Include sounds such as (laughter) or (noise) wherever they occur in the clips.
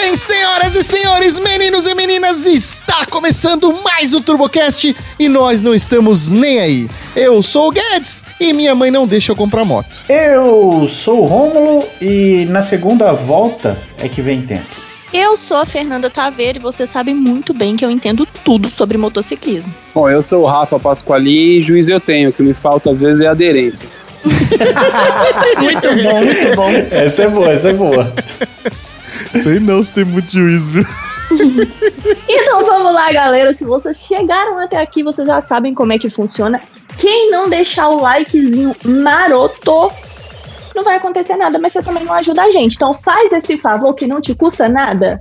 bem, senhoras e senhores, meninos e meninas? Está começando mais um TurboCast e nós não estamos nem aí. Eu sou o Guedes e minha mãe não deixa eu comprar moto. Eu sou o Rômulo e na segunda volta é que vem tempo. Eu sou a Fernanda Taveira e você sabe muito bem que eu entendo tudo sobre motociclismo. Bom, eu sou o Rafa Pasquali e juiz eu tenho, o que me falta às vezes é aderência. (laughs) (laughs) muito bom, muito bom. Essa é boa, essa é boa. Sei não se tem muito juízo, viu? (laughs) Então vamos lá, galera. Se vocês chegaram até aqui, vocês já sabem como é que funciona. Quem não deixar o likezinho maroto, não vai acontecer nada, mas você também não ajuda a gente. Então faz esse favor que não te custa nada.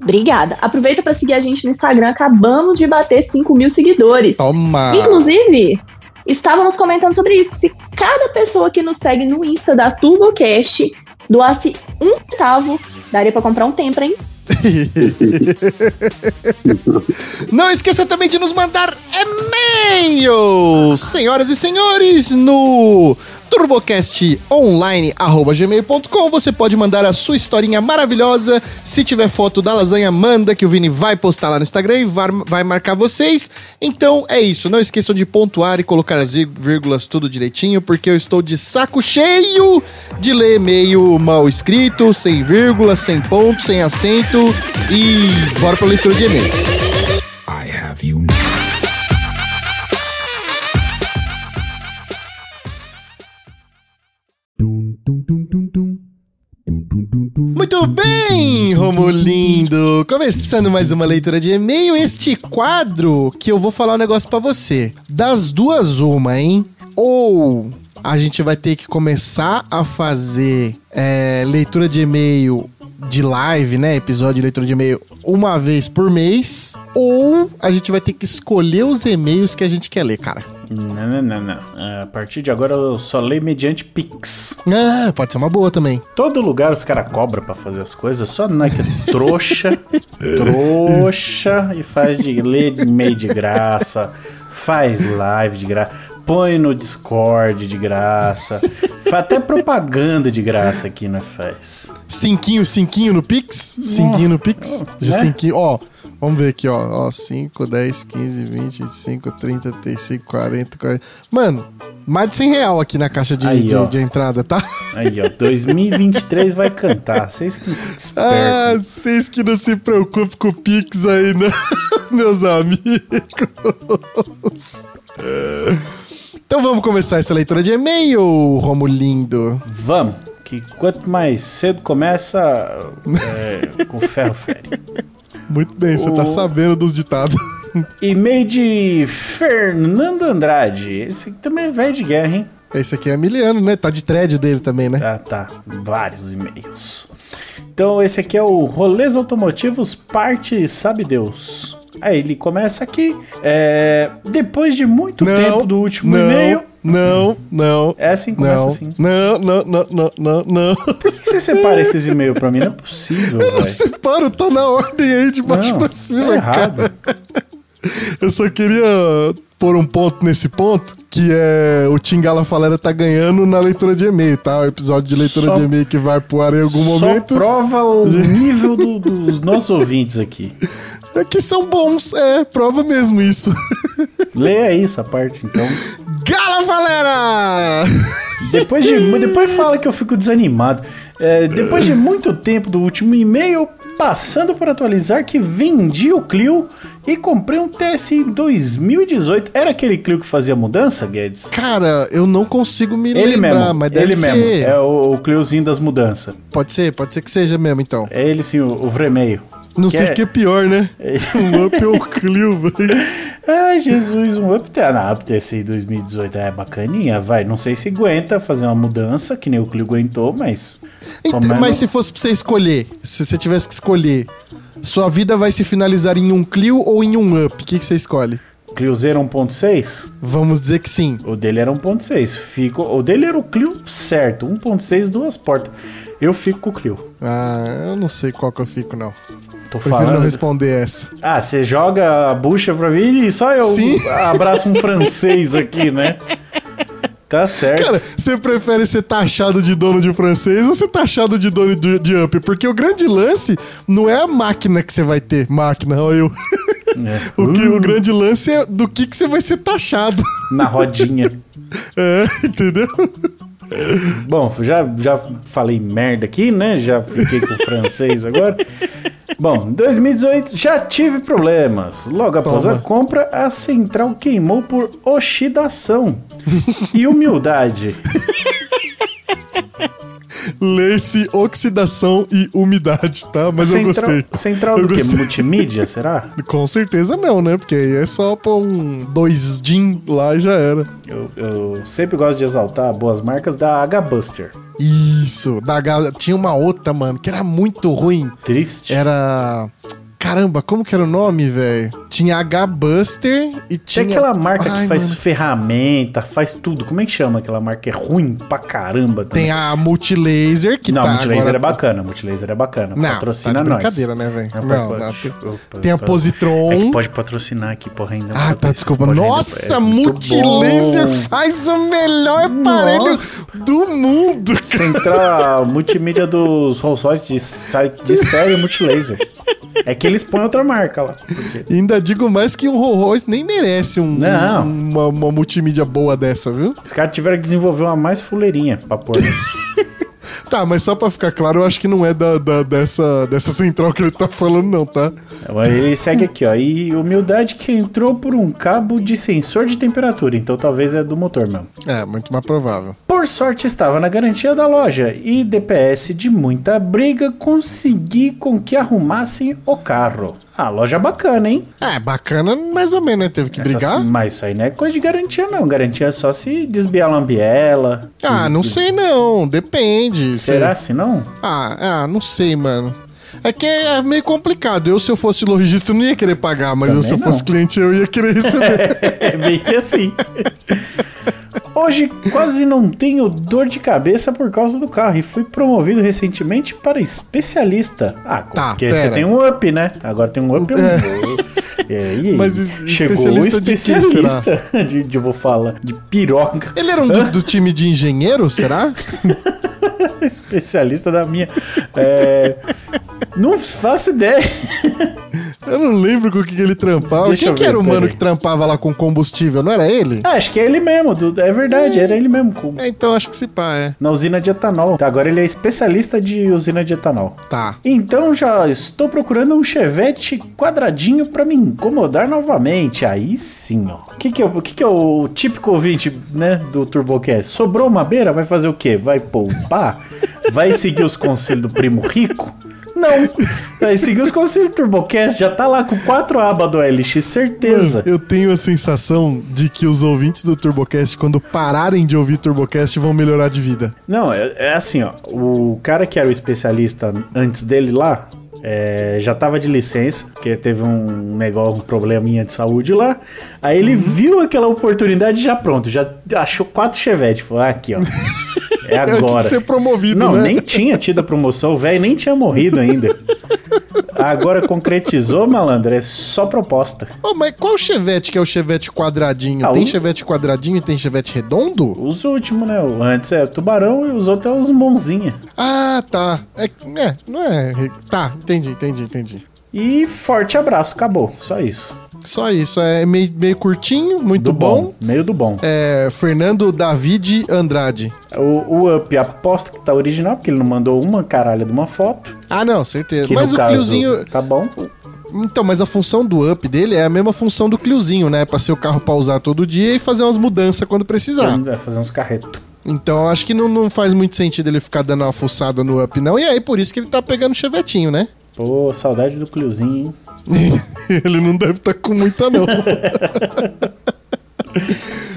Obrigada. Aproveita para seguir a gente no Instagram. Acabamos de bater 5 mil seguidores. Toma! Inclusive, estávamos comentando sobre isso. Se cada pessoa que nos segue no Insta da TurboCast doasse um centavo, daria para comprar um Tempra, hein? (laughs) Não esqueça também de nos mandar e-mail, senhoras e senhores, no turbocastonline@gmail.com. Você pode mandar a sua historinha maravilhosa. Se tiver foto da lasanha, manda que o Vini vai postar lá no Instagram e vai, marcar vocês. Então é isso. Não esqueçam de pontuar e colocar as vírgulas tudo direitinho, porque eu estou de saco cheio de ler e-mail mal escrito, sem vírgula, sem ponto, sem acento. E bora pra leitura de e-mail. I have you Muito bem, Romulindo! Começando mais uma leitura de e-mail, este quadro que eu vou falar um negócio pra você. Das duas, uma, hein? Ou a gente vai ter que começar a fazer é, leitura de e-mail de live, né? Episódio de leitura de e-mail uma vez por mês. Ou a gente vai ter que escolher os e-mails que a gente quer ler, cara. Não, não, não, não. A partir de agora eu só leio mediante Pix. Ah, pode ser uma boa também. Todo lugar os caras cobram pra fazer as coisas, só não é que é trouxa, trouxa, e faz de ler e-mail de graça, faz live de graça, põe no Discord de graça, faz até propaganda de graça aqui, não faz? Cinquinho, cinquinho no Pix? Cinquinho no Pix? De né? cinquinho, ó. Vamos ver aqui, ó. ó 5, 10, 15, 20, 25, 30, 35, 40, 40. Mano, mais de 100 real aqui na caixa de, Aí, de, de entrada, tá? Aí, ó, 2023 vai cantar. Vocês que espertos. Ah, vocês que não se preocupem com o Pix aí, né? (laughs) Meus amigos. Então vamos começar essa leitura de e-mail, Romulindo. Vamos, que quanto mais cedo começa, é, com ferro fere. (laughs) Muito bem, você O- tá sabendo dos ditados. (laughs) E-mail de Fernando Andrade. Esse aqui também é velho de guerra, hein? Esse aqui é Emiliano, né? Tá de thread dele também, né? Ah, tá. Vários e-mails. Então, esse aqui é o Rolês Automotivos, parte Sabe Deus. Aí ele começa aqui. é, depois de muito tempo do último não, e-mail. Não, não. É assim, começa Não, assim. não, não, não, não, não, não. Por que você separa esses e-mails pra mim? Não é possível, Eu não velho. separo, tá na ordem aí de baixo Não, pra tá cima, errado. cara. Eu só queria pôr um ponto nesse ponto, que é o Tingala Falera tá ganhando na leitura de e-mail, tá? O episódio de leitura Só- de e-mail que vai pro ar em algum Só momento. prova o (laughs) nível do- dos nossos ouvintes aqui. É que são bons, é, prova mesmo isso. (laughs) Leia aí essa parte, então. Gala Falera! Depois de. (laughs) Depois fala que eu fico desanimado. É, depois de muito tempo do último e-mail, passando por atualizar que vendi o Clio e comprei um TSI 2018. Era aquele Clio que fazia mudança, Guedes? Cara, eu não consigo me Ele lembrar, mesmo, mas deve ele ser. mesmo. É o, o Cliozinho das mudanças. Pode ser, pode ser que seja mesmo, então. É ele sim, o, o Vremeio. Não Que sei o é- que é pior, né? (laughs) Um up ou Clio, velho. (laughs) Ai, Jesus, um up. Ah, não, TSI 2018 é bacaninha, vai. Não sei se aguenta fazer uma mudança, que nem o Clio aguentou, mas. Então, é mas se fosse pra você escolher, se você tivesse que escolher, sua vida vai se finalizar em um Clio ou em um Up? O que, que você escolhe? Cliozeiro 1.6? Vamos dizer que sim. O dele era 1.6. Fico, o dele era o Clio certo, 1.6, duas portas. Eu fico com o Clio. Ah, eu não sei qual que eu fico, não. Tô Prefiro falando. não responder essa. Ah, você joga a bucha pra mim e só eu Sim. abraço um francês aqui, né? (laughs) Tá certo. Cara, você prefere ser taxado de dono de francês ou ser taxado de dono de, de up? Porque o grande lance não é a máquina que você vai ter. Máquina, olha eu. É. (laughs) O, que, Uh, o grande lance é do que, que você vai ser taxado. Na rodinha. (laughs) É, entendeu? Bom, já, já falei merda aqui, né? Já fiquei com o francês agora. Bom, em 2018 já tive problemas. Logo após Toma. a compra, a central queimou por oxidação. E humildade. (laughs) Lê-se oxidação e umidade, tá? Mas eu central, gostei. Central Eu do quê? Multimídia, será? (laughs) Com certeza não, né? Porque aí é só pôr um dois din lá e já era. Eu, eu sempre gosto de exaltar boas marcas da H-Buster. Isso, da H... tinha uma outra, mano, que era muito ruim. Triste. Era. Caramba, como que era o nome, velho? Tinha H-Buster e Tem tinha. aquela marca Ai, que faz mano. ferramenta, faz tudo. Como é que chama aquela marca? É ruim pra caramba. também? Tem a Multilaser que não, tá. Multilaser agora- é bacana. Multilaser é bacana. Não, Patrocina tá de nós. brincadeira, né, velho? Não, Não, não, opa, Tem a Positron. É que pode patrocinar aqui, porra, ainda. Ah, tá, desculpa. ainda Nossa, é Multilaser bom. faz o melhor aparelho do mundo. Central multimídia dos Rolls Royce de, de série Multilaser. É que eles põem outra marca lá. porque- ainda digo mais que um Rolls nem merece um, Não. um- uma, uma multimídia boa dessa, viu? Os caras tiveram que desenvolver uma mais fuleirinha pra pôr. (laughs) Tá, mas só pra ficar claro, eu acho que não é da, da- dessa, dessa central que ele tá falando, não, tá? Ele segue aqui, ó. E humildade que entrou por um cabo de sensor de temperatura. Então talvez é do motor mesmo. É, muito mais provável. Por sorte estava na garantia da loja e DPS de muita briga consegui com que arrumassem o carro. Ah, loja bacana, hein? É, bacana, mais ou menos, né? Teve que Essas- brigar? Mas isso aí não é coisa de garantia, não. Garantia é só se desbiar a lambiela. Ah, não sei não, depende. Será Se- se não? Ah, ah, não sei, mano. É que é meio complicado. Eu, se eu fosse lojista, não ia querer pagar, mas eu, se eu não. fosse cliente, eu ia querer receber. (laughs) É bem que assim. (laughs) Hoje quase não tenho dor de cabeça por causa do carro e fui promovido recentemente para especialista. Ah, Tá, porque você pera. tem um up, né? Agora tem um up. É. É. E aí, Mas chegou especialista o de quê, especialista (laughs) de, de, vou falar, de piroca. Ele era um do, do time de engenheiro, será? (laughs) especialista da minha. É, não faço ideia. (laughs) Eu não lembro com o que, ele trampava. Deixa Quem que ver, era o mano peraí. que trampava lá com combustível? Não era ele? Ah, acho que é ele mesmo, do- é verdade, era ele mesmo. com- É, então acho que se pá, é. Na usina de etanol. Tá, agora ele é especialista de usina de etanol. Tá. Então já estou procurando um chevette quadradinho pra me incomodar novamente. Aí sim, ó. O que, que, é, o que, que é o típico ouvinte, né, do TurboCast? Sobrou uma beira, vai fazer o quê? Vai poupar? Vai seguir os conselhos do primo rico? Não. (laughs) Vai seguir os conselhos do TurboCast. Já tá lá com quatro abas do LX, certeza. Mas eu tenho a sensação de que os ouvintes do TurboCast, quando pararem de ouvir TurboCast, vão melhorar de vida. Não, é, é assim, ó. O cara que era o especialista antes dele lá, é, já tava de licença, porque teve um negócio, um probleminha de saúde lá. Aí ele viu aquela oportunidade e já pronto, já achou quatro Chevette. Falou, ah, aqui, ó. (laughs) É (laughs) Antes agora. de ser promovido, Não, né? nem tinha tido a promoção, o velho nem tinha morrido ainda. Agora concretizou, malandro, é só proposta. Ô, mas qual Chevette que é o Chevette quadradinho? Ah, tem o- Chevette quadradinho e tem Chevette redondo? Os últimos, né? O Antes é tubarão e os outros é os monzinha. Ah, tá. É, é, não é. Tá, entendi, entendi, entendi. E forte abraço, acabou. Só isso. Só isso. É meio, meio curtinho, muito Do bom. bom. Meio do bom. É Fernando David Andrade. O, o Up aposto que tá original, porque ele não mandou uma caralha de uma foto. Ah, não, certeza. Que mas o caso, Cliozinho. Tá bom. Então, mas a função do Up dele é a mesma função do Cliozinho, né? Pra ser o carro pra usar todo dia e fazer umas mudanças quando precisar. Vai fazer uns carretos. Então, acho que não, não faz muito sentido ele ficar dando uma fuçada no Up, não. E aí, por isso que ele tá pegando o chevetinho, né? Pô, saudade do Cliozinho, hein? (laughs) ele não deve estar com muita, não. (laughs)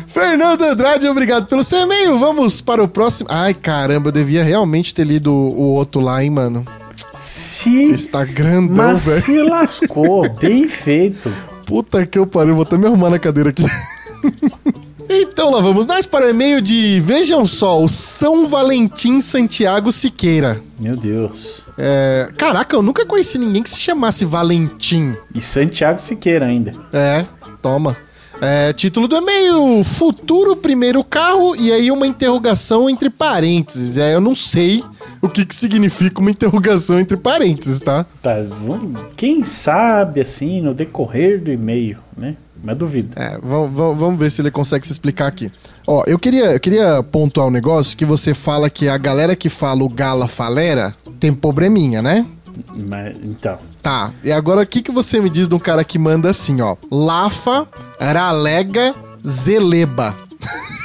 Fernando Andrade, obrigado pelo seu e-mail. Vamos para o próximo. Ai, caramba, eu devia realmente ter lido o, outro lá, hein, mano. Se. Está grandão, velho. se lascou. Bem feito. Puta que eu pariu, vou até me arrumar na cadeira aqui. (laughs) então lá vamos nós para o e-mail de, vejam só, o São Valentim Santiago Siqueira. Meu Deus. É, caraca, eu nunca conheci ninguém que se chamasse Valentim. E Santiago Siqueira ainda. É, toma. É, título do e-mail: Futuro primeiro carro e aí uma interrogação entre parênteses. É, eu não sei o que, que significa uma interrogação entre parênteses, tá? Tá, quem sabe, assim, no decorrer do e-mail, né? Mas duvido. É, vamos, vamos, ver se ele consegue se explicar aqui. Ó, eu queria, eu queria pontuar um negócio que você fala que a galera que fala o gala falera tem probleminha, né? Mas, então, Tá, e agora o que, que você me diz de um cara que manda assim, ó? Lafa, ralega, zeleba.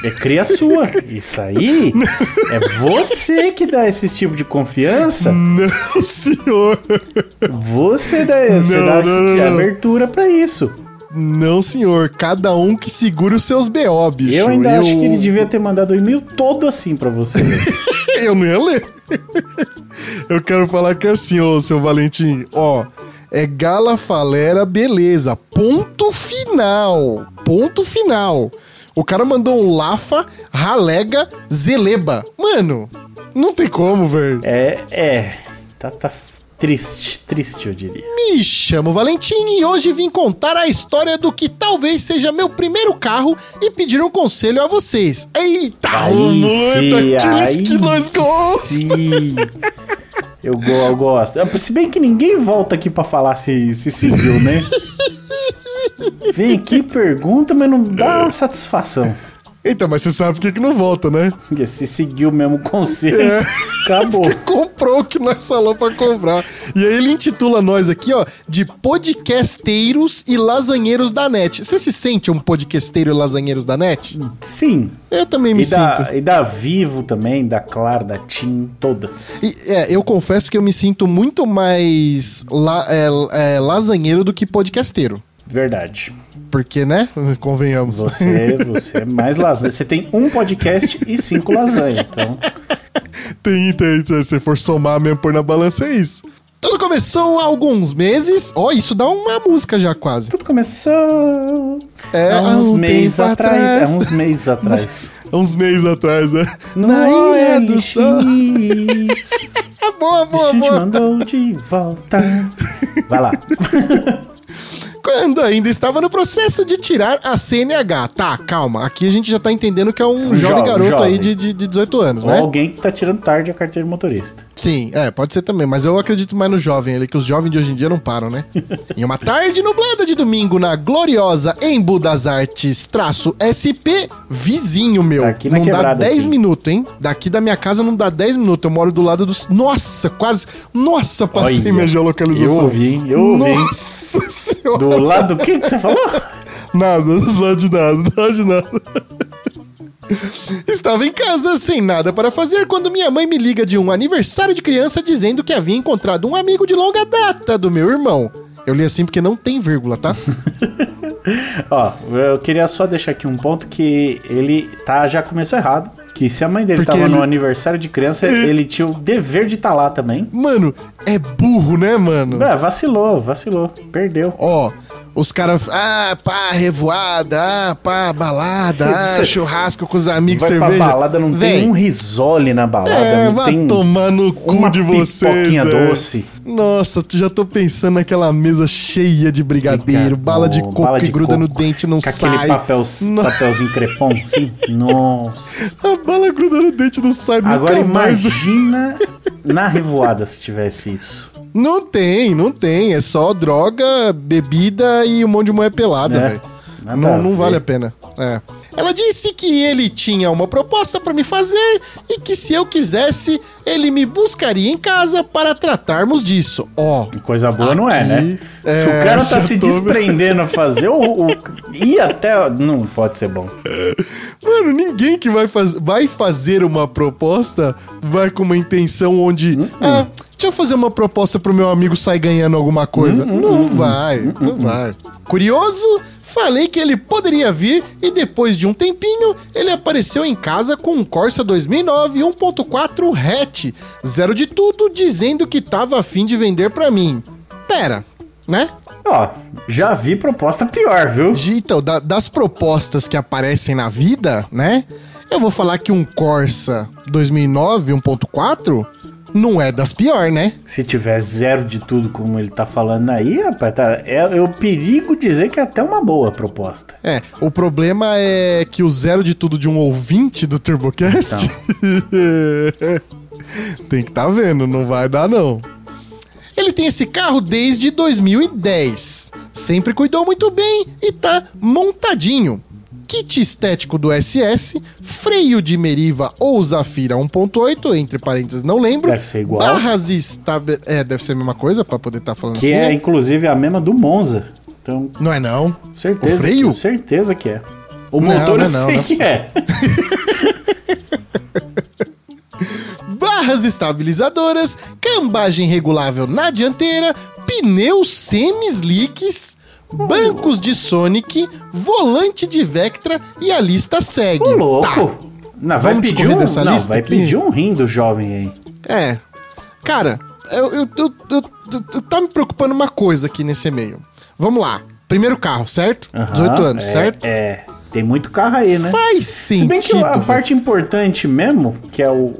é cria sua. (laughs) Isso aí é você que dá esse tipo de confiança. Não, senhor. Você dá, você Não, dá não, não, não. abertura pra isso. Não, senhor. Cada um que segure os seus BO, bicho. eu ainda acho que ele devia ter mandado o e-mail todo assim pra você. (laughs) Eu não ia ler. Eu quero falar que é assim, ô, seu Valentim. Ó, é gala falera, beleza. Ponto final. Ponto final. O cara mandou um lafa, ralega, zeleba. Mano, não tem como, velho. é, é. Tá, tá triste, triste, eu diria. Me chamo Valentim e hoje vim contar a história do que talvez seja meu primeiro carro e pedir um conselho a vocês. Eita, Romulo, é daqueles que nós gostamos. sim. Eu, eu gosto. Se bem que ninguém volta aqui pra falar se, se seguiu, né? (laughs) Vem aqui, pergunta, mas não dá satisfação. Então, mas você sabe por que, que não volta, né? Porque se seguiu mesmo o conselho, É. acabou. Comprou o que nós falamos pra comprar. E aí ele intitula nós aqui, ó, de podcasteiros e lasanheiros da net. Você se sente um podcasteiro e lasanheiros da net? Sim. Eu também me E sinto. da, e da Vivo também, da Claro, da TIM, todas. E, é, eu confesso que eu me sinto muito mais la- é, é, lasanheiro do que podcasteiro. Verdade. Porque, né? (laughs) Convenhamos. Você, (laughs) você é mais lasanha. Você tem um podcast e cinco lasanha. Então, (laughs) tem, tem, se você for somar mesmo, pôr na balança, é isso. Tudo começou há alguns meses. Ó, isso dá uma música já quase. tudo começou É, há uns há um meses atrás. atrás. Há uns meses atrás. Há uns meses atrás, né? No Na Ilha do Sol. Boa, boa, destino te boa. mandou de volta. Vai lá. Quando ainda estava no processo de tirar a CNH. Tá, calma. Aqui a gente já tá entendendo que é um, Um jovem, jovem, garoto jovem. aí de, de, de 18 anos, Ou né? alguém que tá tirando tarde a carteira de motorista. Sim, é, pode ser também, mas eu acredito mais no jovem ali, que os jovens de hoje em dia não param, né? (laughs) em uma tarde nublada de domingo na gloriosa Embu das Artes, traço SP, vizinho meu. Tá aqui na não dá quebrada 10 aqui. minutos, hein? Daqui da minha casa não dá 10 minutos, eu moro do lado dos... Nossa, quase... Nossa, passei Olha, minha geolocalização. eu ouvi, hein? Eu ouvi? Nossa senhora. Do lado do que, que você falou? Nada, não de nada, não de nada. Estava em casa sem nada para fazer quando minha mãe me liga de um aniversário de criança dizendo que havia encontrado um amigo de longa data do meu irmão. Eu li assim porque não tem vírgula, tá? (laughs) Ó, eu queria só deixar aqui um ponto que ele tá, já começou errado. Que se a mãe dele Porque tava ele- no aniversário de criança, ele tinha o dever de estar lá também. Mano, é burro, né, mano? É, vacilou, vacilou. Perdeu. Ó, os caras, ah, pá, revoada, ah, pá, balada, (laughs) ah, churrasco com os amigos, Vai cerveja. pra balada, não Véi, tem um risole na balada. É, não vai tem tomar no cu de vocês. pipoquinha é. doce. Nossa, já tô pensando naquela mesa cheia de brigadeiro, Briga- bala de coco bala que de gruda no coco. dente e não Com sai. aquele papel, No- papelzinho (laughs) crepom, sim. Nossa. A bala gruda no dente e não sai Agora nunca mais. imagina na revoada se tivesse isso. Não tem, não tem. É só droga, bebida e um monte de mulher pelada, É, velho. Não, a não vale a pena. É. Ela disse que ele tinha uma proposta pra me fazer e que se eu quisesse, ele me buscaria em casa para tratarmos disso. Ó, Coisa boa não é, Aqui, né? se é, o cara tá (laughs) se tô- desprendendo a fazer, o, o, ir até. Não pode ser bom. Mano, ninguém que vai, faz... vai fazer uma proposta vai com uma intenção onde. Hum, Ah, deixa eu fazer uma proposta pro meu amigo sair ganhando alguma coisa. Hum, não vai, não vai. Curioso, falei que ele poderia vir e depois de um tempinho, ele apareceu em casa com um Corsa 2009 1.4 hatch, zero de tudo, dizendo que tava afim de vender pra mim. Pera, né? Ó, já vi proposta pior, viu? Então, da- das propostas que aparecem na vida, né? Eu vou falar que um Corsa 2009 1.4 não é das piores, né? Se tiver zero de tudo como ele tá falando aí, rapaz, tá, é, o perigo dizer que é até uma boa proposta. É, o problema é que o zero de tudo de um ouvinte do TurboCast (laughs) tem que tá vendo, não vai dar não. Ele tem esse carro desde 2010. Sempre cuidou muito bem e tá montadinho. Kit estético do SS, freio de Meriva ou Zafira 1.8, entre parênteses, não lembro. Deve ser igual. Barras estabe... É, deve ser a mesma coisa pra poder estar falando Que assim. é, né? inclusive, a mesma do Monza. Então, Não é não. certeza. O freio? Que, certeza que é. O Não, motor não é eu não, sei não é que é. (laughs) barras estabilizadoras, cambagem regulável na dianteira, pneus semi-slicks, bancos de Sonic, volante de Vectra e a lista segue. Ô, louco. Tá. Não, vai Vamos pedir um, dessa não, lista vai aqui? pedir um rim do jovem aí. É. Cara, eu, eu, eu, eu- tá me preocupando uma coisa aqui nesse e-mail. Vamos lá. Primeiro carro, certo? Aham, 18 anos, é, certo? É, tem muito carro aí, né? Faz Se sentido. bem que a parte importante mesmo, que é o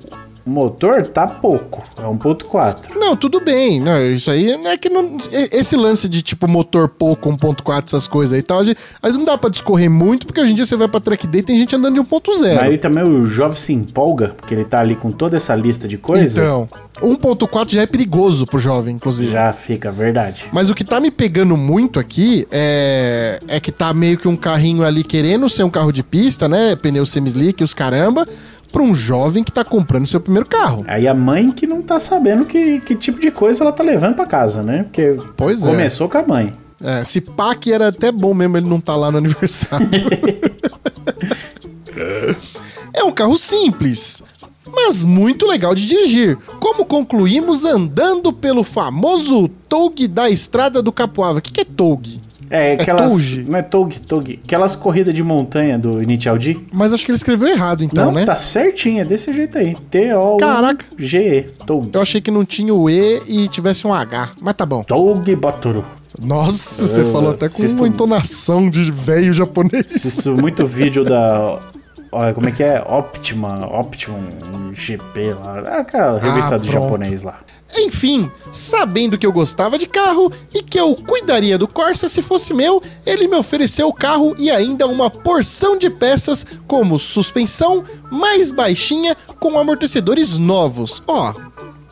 motor, tá pouco. É 1.4. Não, tudo bem. Não, isso aí não é que não. Esse lance de tipo motor pouco, 1.4, essas coisas aí e tal, a gente- aí não dá pra discorrer muito, porque hoje em dia você vai pra track day e tem gente andando de 1.0. Aí também o jovem se empolga, porque ele tá ali com toda essa lista de coisas. Então, 1.4 já é perigoso pro jovem, inclusive. Já fica verdade. Mas o que tá me pegando muito aqui é, é que tá meio que um carrinho ali querendo ser um carro de pista, né? Pneu semi-slick, os caramba, pra um jovem que tá comprando seu primeiro carro. Aí a mãe que não tá sabendo que, que tipo de coisa ela tá levando pra casa, né? Porque Pois é. começou com a mãe. É, se pá que era até bom mesmo ele não tá lá no aniversário. (laughs) é um carro simples, mas muito legal de dirigir. Como concluímos andando pelo famoso Toug da Estrada do Capoava. O que, que é Toug? É, aquelas. Touge. não é Tog, Tog. Aquelas corridas de montanha do Initial D. Mas acho que ele escreveu errado então, não, né? tá certinho, é desse jeito aí. T-O-G-E. Tog. Eu achei que não tinha o E e tivesse um H, mas tá bom. Tog Batoro. Nossa, você falou até com uma entonação de velho japonês. Assisto muito vídeo da. Olha, como é que é? Optima, Optimum GP lá. Ah, Aquela revista Ah, do pronto. japonês lá. Enfim, sabendo que eu gostava de carro e que eu cuidaria do Corsa se fosse meu, ele me ofereceu o carro e ainda uma porção de peças, como suspensão mais baixinha com amortecedores novos. Ó,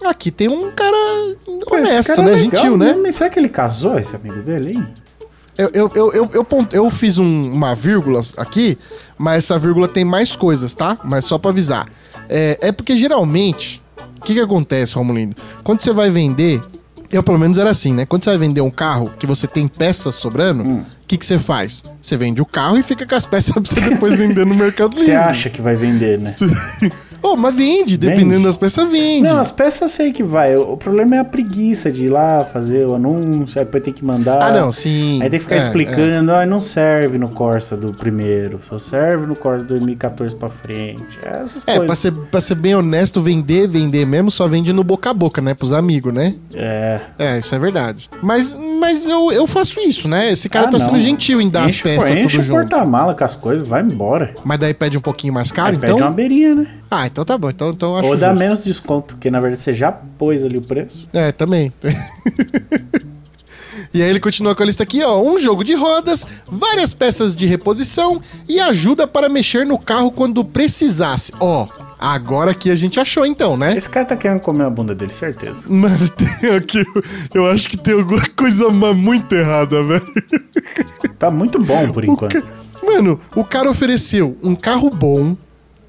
aqui tem um cara honesto, cara é né? legal, Gentil, né? Mas será que ele casou, esse amigo dele, hein? Eu, eu, eu, eu, eu, eu fiz um- uma vírgula aqui, mas essa vírgula tem mais coisas, tá? Mas só pra avisar. É, é porque geralmente, o que, que acontece, Romulindo? Quando você vai vender, eu pelo menos era assim, né? Quando você vai vender um carro que você tem peças sobrando, o Hum. que, que você faz? Você vende o carro e fica com as peças (laughs) pra você depois vender no Mercado Livre. Você acha que vai vender, né? Oh, mas vende, dependendo Vende. das peças, vende. Não, as peças eu sei que vai. O problema é a preguiça de ir lá fazer o anúncio, aí depois tem que mandar. Ah, não, sim. Aí tem que ficar É, explicando, ah, não serve no Corsa do primeiro, só serve no Corsa 2014 pra frente. Essas É, pra coisas. ser, pra ser bem honesto, vender, vender mesmo, só vende no boca a boca, né? Pros amigos, né? É. É, isso é verdade. Mas, mas eu, eu faço isso, né? Esse cara Ah, tá não. sendo gentil em dar as Enche- peças enche tudo o junto. porta-mala com as coisas, vai embora. Mas daí pede um pouquinho mais caro, Aí então? Pede uma beirinha, né? Ah, então tá bom. Então, então acho Ou dá justo. menos desconto, porque na verdade você já pôs ali o preço. É, também. (laughs) e aí ele continua com a lista aqui, ó. Um jogo de rodas, várias peças de reposição e ajuda para mexer no carro quando precisasse. Ó, agora que a gente achou então, né? Esse cara tá querendo comer a bunda dele, certeza. Mano, (laughs) tem aqui. Eu acho que tem alguma coisa muito errada, velho. Tá muito bom por enquanto. Mano, o cara ofereceu um carro bom,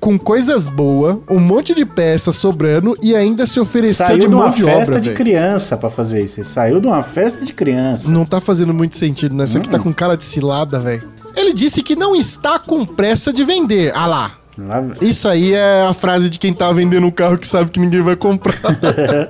com coisas boas, um monte de peças sobrando e ainda se ofereceu Saiu de mão uma de festa obra, de criança pra fazer isso. Ele saiu de uma festa de criança. Não tá fazendo muito sentido, né? Isso aqui tá Hum. com cara de cilada, velho. Ele disse que não está com pressa de vender. Ah lá. Isso aí é a frase de quem tá vendendo um carro que sabe que ninguém vai comprar.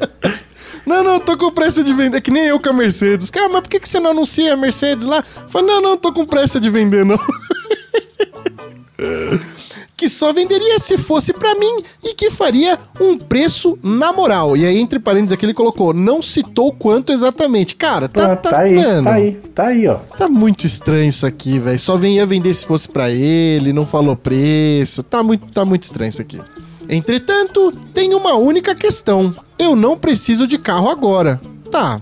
(laughs) não, não, tô com pressa de vender. É que nem eu com a Mercedes. Cara, mas por que que você não anuncia a Mercedes lá? Falei, não, não, tô com pressa de vender, não. (laughs) que só venderia se fosse pra mim e que faria um preço na moral. E aí, entre parênteses, aqui ele colocou, não citou quanto exatamente. Cara, tá, tá, tá, aí, mano, tá aí, tá aí, ó. Tá muito estranho isso aqui, velho. Só vem ia vender se fosse pra ele, não falou preço. Tá muito, tá muito estranho isso aqui. Entretanto, tem uma única questão. Eu não preciso de carro agora. Tá.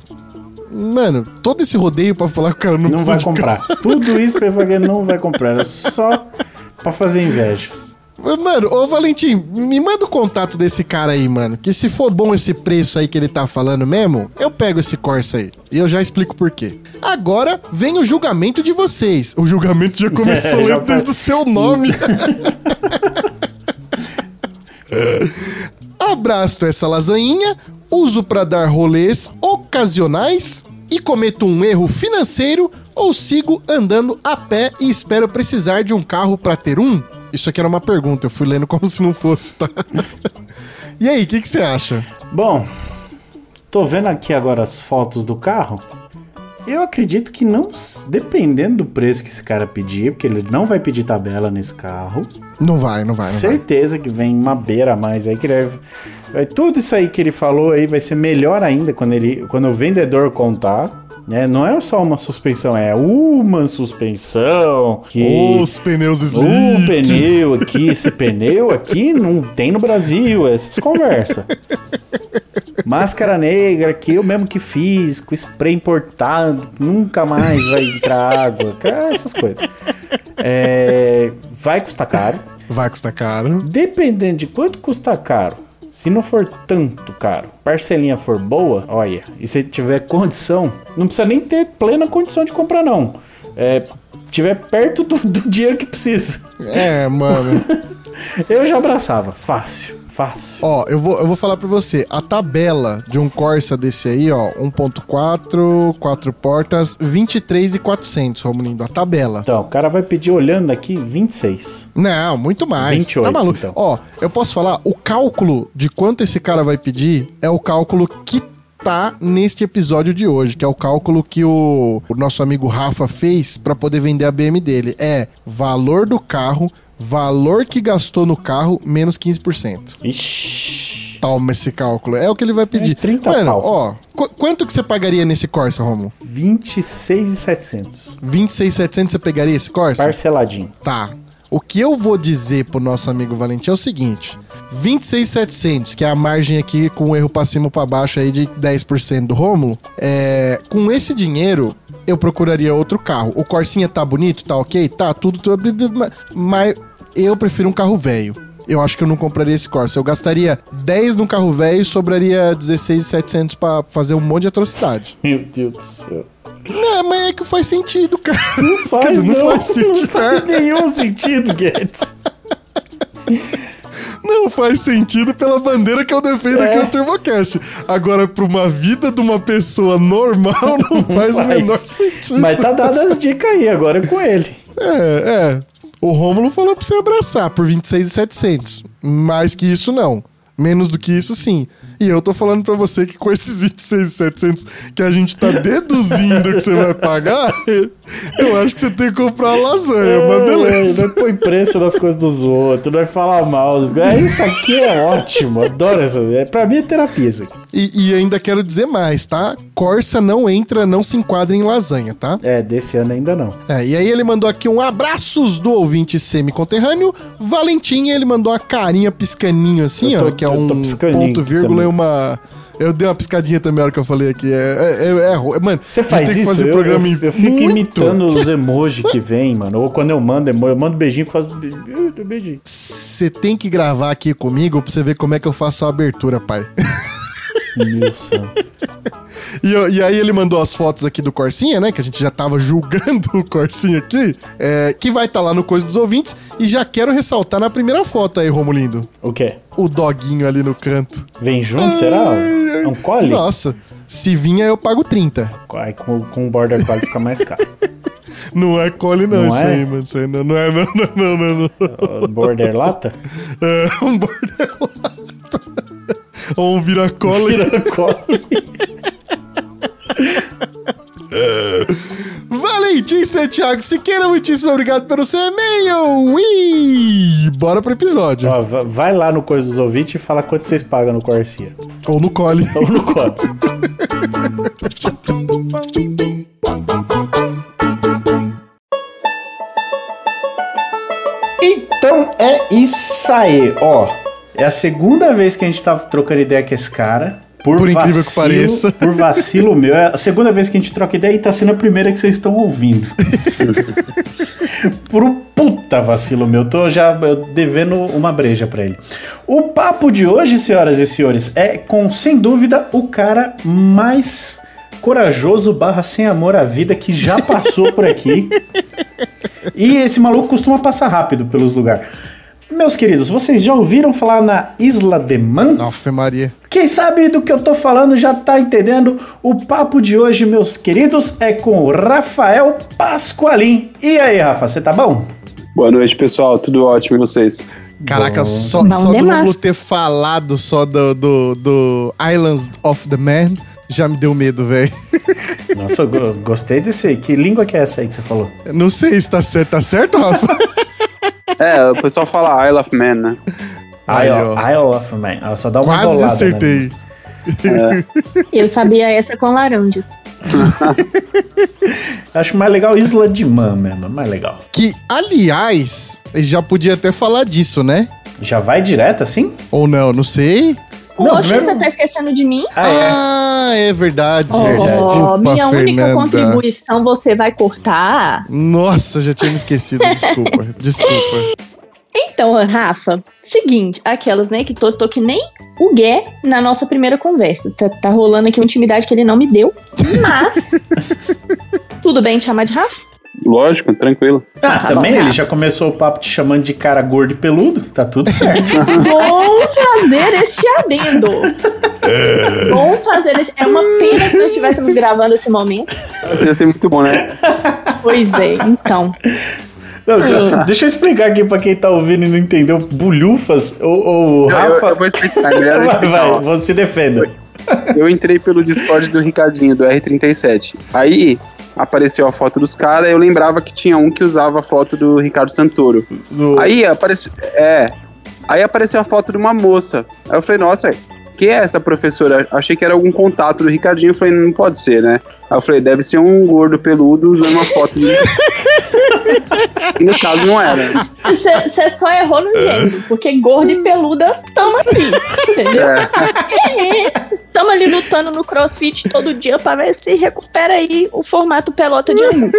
Mano, todo esse rodeio pra falar que o cara não, Não vai comprar. Tudo isso (laughs) pra ele não vai comprar. É só pra fazer inveja. Mano, ô Valentim, me manda o contato desse cara aí, mano. Que se for bom esse preço aí que ele tá falando mesmo, eu pego esse Corsa aí. E eu já explico por quê. Agora vem o julgamento de vocês. O julgamento já começou (laughs) É, já o seu nome. (laughs) Abraço essa lasanhinha, uso pra dar rolês ocasionais e cometo um erro financeiro ou sigo andando a pé e espero precisar de um carro pra ter um? Isso aqui era uma pergunta, eu fui lendo como se não fosse, tá? e aí, o que que você acha? Bom, tô vendo aqui agora as fotos do carro. Eu acredito que não, dependendo do preço que esse cara pedir, porque ele não vai pedir tabela nesse carro, Não vai, não vai, não vai. certeza que vem uma beira a mais aí que ele vai, vai- tudo isso aí que ele falou aí vai ser melhor ainda quando ele quando o vendedor contar, né? Não é só uma suspensão, é uma suspensão que Os pneus o slick. pneu (laughs) aqui, esse pneu aqui não tem no Brasil, essas conversas. Máscara negra que eu mesmo que fiz, com spray importado, nunca mais vai entrar água, essas coisas. É, vai custar caro. Vai custar caro. Dependendo de quanto custa caro, se não for tanto caro, parcelinha for boa, olha, e se tiver condição, não precisa nem ter plena condição de comprar, não. É, tiver perto do, do dinheiro que precisa. É, mano. (laughs) Eu já abraçava, fácil, fácil. Ó, eu vou, eu vou falar pra você. A tabela de um Corsa desse aí, ó, 1.4, 4 portas, 23,400, Romulindo. A tabela. Então, o cara vai pedir olhando aqui 26. Não, muito mais. 28, tá maluco? então. Ó, eu posso falar, o cálculo de quanto esse cara vai pedir é o cálculo que tá neste episódio de hoje, que é o cálculo que o, o nosso amigo Rafa fez pra poder vender a BM dele. É valor do carro, valor que gastou no carro, menos 15%. Ixi. Toma esse cálculo. É o que ele vai pedir. É 30 Mano, pau. ó, qu- quanto que você pagaria nesse Corsa, Romulo? 26,700. 26,700 você pegaria esse Corsa? Parceladinho. Tá. O que eu vou dizer pro nosso amigo Valentim é o seguinte: 26,700, que é a margem aqui com o erro pra cima ou pra baixo aí de 10% do Rômulo, é, com esse dinheiro eu procuraria outro carro. O Corsinha tá bonito, tá ok, tá tudo, tudo mas eu prefiro um carro velho. Eu acho que eu não compraria esse Corsa. Eu gastaria 10 num carro velho e sobraria 16,700 pra fazer um monte de atrocidade. Meu Deus do céu. Não, mas é que faz sentido, cara. Não faz, dizer, não, não faz sentido. (laughs) Não faz nenhum sentido, Guedes. Não faz sentido pela bandeira que eu defendo É. aqui no TurboCast. Agora, pra uma vida de uma pessoa normal, (laughs) não faz, o faz. menor sentido. Mas tá dado as dicas aí, agora é com ele. É, é. O Rômulo falou pra você abraçar por 26,700. Mais que isso, não. Menos do que isso, sim. E eu tô falando pra você que com esses 26,700 que a gente tá deduzindo que você vai pagar, (laughs) eu acho que você tem que comprar lasanha, mas beleza. Não põe preço nas coisas dos outros, não vai falar mal. É, Isso aqui é ótimo, adoro essa. É, pra mim é terapia isso aqui. E, e ainda quero dizer mais, tá? Corsa não entra, não se enquadra em lasanha, tá? É, desse ano ainda não. É, e aí ele mandou aqui um abraços do ouvinte semi-conterrâneo. Valentim, ele mandou uma carinha piscaninho assim, ó, que é tô um ponto, vírgula também. e uma... Eu dei uma piscadinha também na hora que eu falei aqui. É, é, é, é mano, Você faz isso? fazer eu, programa eu, eu fico muito. imitando os emojis que vem, mano. Ou quando eu mando emoji, eu mando beijinho e faço be- be- beijinho. Você tem que gravar aqui comigo pra você ver como é que eu faço a abertura, pai. (laughs) Meu santo. E, e aí ele mandou as fotos aqui do Corsinha, né? Que a gente já tava julgando (laughs) o Corsinha aqui. é, que vai estar lá no Coisa dos Ouvintes. E já quero ressaltar na primeira foto aí, Romulindo. O quê? O doguinho ali no canto. Vem junto, será? É um collie? Nossa, se vinha eu pago 30. Aí com, com o border collie fica mais caro. (laughs) Não é cole não, Não isso é? aí, mano. Isso aí não, não é não, não, não, não, não. Border lata? (laughs) É um bordelata. Ou um viracola. Vira collie. (laughs) Valentim Santiago Siqueira, muitíssimo obrigado pelo seu e-mail. Ui, bora pro episódio. Ó, va- vai lá no Coisa dos Ouvintes e fala quanto vocês pagam no Corsia. Ou no cole. Ou no collie. Então é isso aí, ó. É a segunda vez que a gente tá trocando ideia com esse cara. Por, Por incrível que pareça. Por vacilo meu. É a segunda vez que a gente troca ideia e tá sendo a primeira que vocês estão ouvindo. (laughs) por um puta vacilo meu. Tô já devendo uma breja pra ele. O papo de hoje, senhoras e senhores, é com, sem dúvida, o cara mais corajoso barra sem amor à vida que já passou por aqui. E esse maluco costuma passar rápido pelos lugares. Meus queridos, vocês já ouviram falar na Isla de Man? Nossa, Maria. Quem sabe do que eu tô falando já tá entendendo. O papo de hoje, meus queridos, é com o Rafael Pasqualim. E aí, Rafa, você tá bom? Boa noite, pessoal. Tudo ótimo e vocês? Caraca, só, Bom só do demais. Lulu ter falado só do, do, do Islands of the Man já me deu medo, velho. Nossa, eu go- gostei desse. Que língua que é essa aí que você falou? Não sei se tá certo. Tá certo, Rafa? (laughs) É, o pessoal fala Isle of Man, né? Aí, Isle, ó. Isle of Man. Ah, Só dá uma Quase bolada, acertei. Né? Eu sabia essa com laranjas. (laughs) Acho mais legal Isla de Man mesmo, mais legal. Que, aliás, já podia até falar disso, né? Já vai direto assim? Ou não, não sei. Não, primeiro- você tá esquecendo de mim? Ah, é. Ah, é verdade. Oh, Desculpa, minha única Fernanda. contribuição você vai cortar? Nossa, já tinha me esquecido. Desculpa. (laughs) Desculpa. Então, Rafa, seguinte, aquelas, né, que tô, tô que nem o Gué na nossa primeira conversa. Tá, tá rolando aqui uma intimidade que ele não me deu, mas... (laughs) tudo bem te chamar de Rafa? Lógico, tranquilo. (laughs) Ah, tá também bom, ele já começou o papo te chamando de cara gordo e peludo. Tá tudo certo. (laughs) Bom fazer este adendo. Bom fazer este... É uma pena que nós estivéssemos gravando esse momento. Isso ia ser muito bom, né? Pois é, então. Não, já- deixa eu explicar aqui pra quem tá ouvindo e não entendeu. Bulhufas, o, o Eu, Rafa. eu, eu vou explicar, melhor eu (laughs) vai, explicar. vai, você defenda. Eu entrei pelo Discord do Ricardinho, do R37. Aí apareceu a foto dos caras, eu lembrava que tinha um que usava a foto do Ricardo Santoro. Do- Aí apareceu. É. Aí apareceu a foto de uma moça. Aí eu falei, nossa, quem é essa professora? Achei que era algum contato do Ricardinho. Eu falei, não pode ser, né? Aí eu falei, deve ser um gordo peludo usando uma foto de. (laughs) e no caso não era. Você só errou no gênero, porque gorda e peluda tamo aqui, entendeu? É. (laughs) Tamo ali lutando no crossfit todo dia pra ver se recupera aí o formato pelota de angu.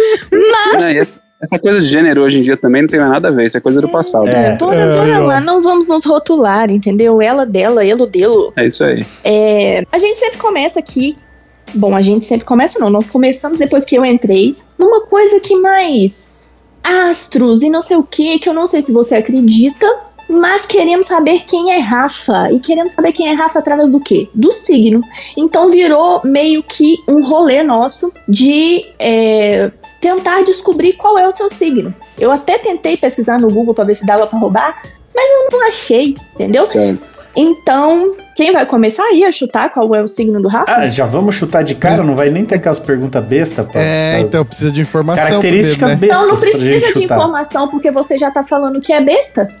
Mas, essa, essa coisa de gênero hoje em dia também não tem mais nada a ver, isso é coisa do passado. É. bora, É, bora aí, ó. lá, não vamos nos rotular, entendeu? Ela dela, ele dele. É isso aí. É, a gente sempre começa aqui. Bom, a gente sempre começa, não. Nós começamos depois que eu entrei numa coisa que mais astros e não sei o que, que eu não sei se você acredita, mas queremos saber quem é Rafa. E queremos saber quem é Rafa através do quê? Do signo. Então virou meio que um rolê nosso de é, tentar descobrir qual é o seu signo. Eu até tentei pesquisar no Google pra ver se dava pra roubar, mas eu não achei, entendeu? Certo. Então, quem vai começar aí a chutar qual é o signo do Rafa? Ah, já vamos chutar de cara? Não vai nem ter aquelas perguntas bestas pra, É, pra- então precisa de informação. Características primeiro, né? Não, não bestas pra gente precisa de chutar. informação, porque você já tá falando que é besta. (laughs)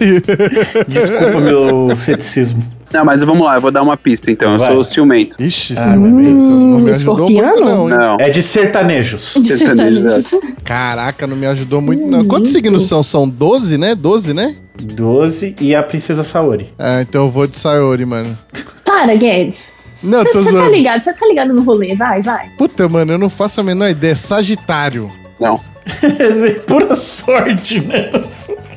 (laughs) Desculpa meu ceticismo. Não, mas vamos lá, eu vou dar uma pista então. Eu Vai. sou ciumento. Ixi, Ah, ciumento. hum, não me ajudou escorpiano? muito, não. Não. É de sertanejos. De Sertanejo, sertanejo. Caraca, não me ajudou muito, não. Quantos signos são? São 12, né? 12, né? 12 e a princesa Saori. Ah, então eu vou de Sayori, mano. Para, Guedes. Não, tô Você tá ligado, você tá ligado no rolê, vai, vai. Puta, mano, eu não faço a menor ideia. Sagitário. Não. (laughs) É pura sorte, né?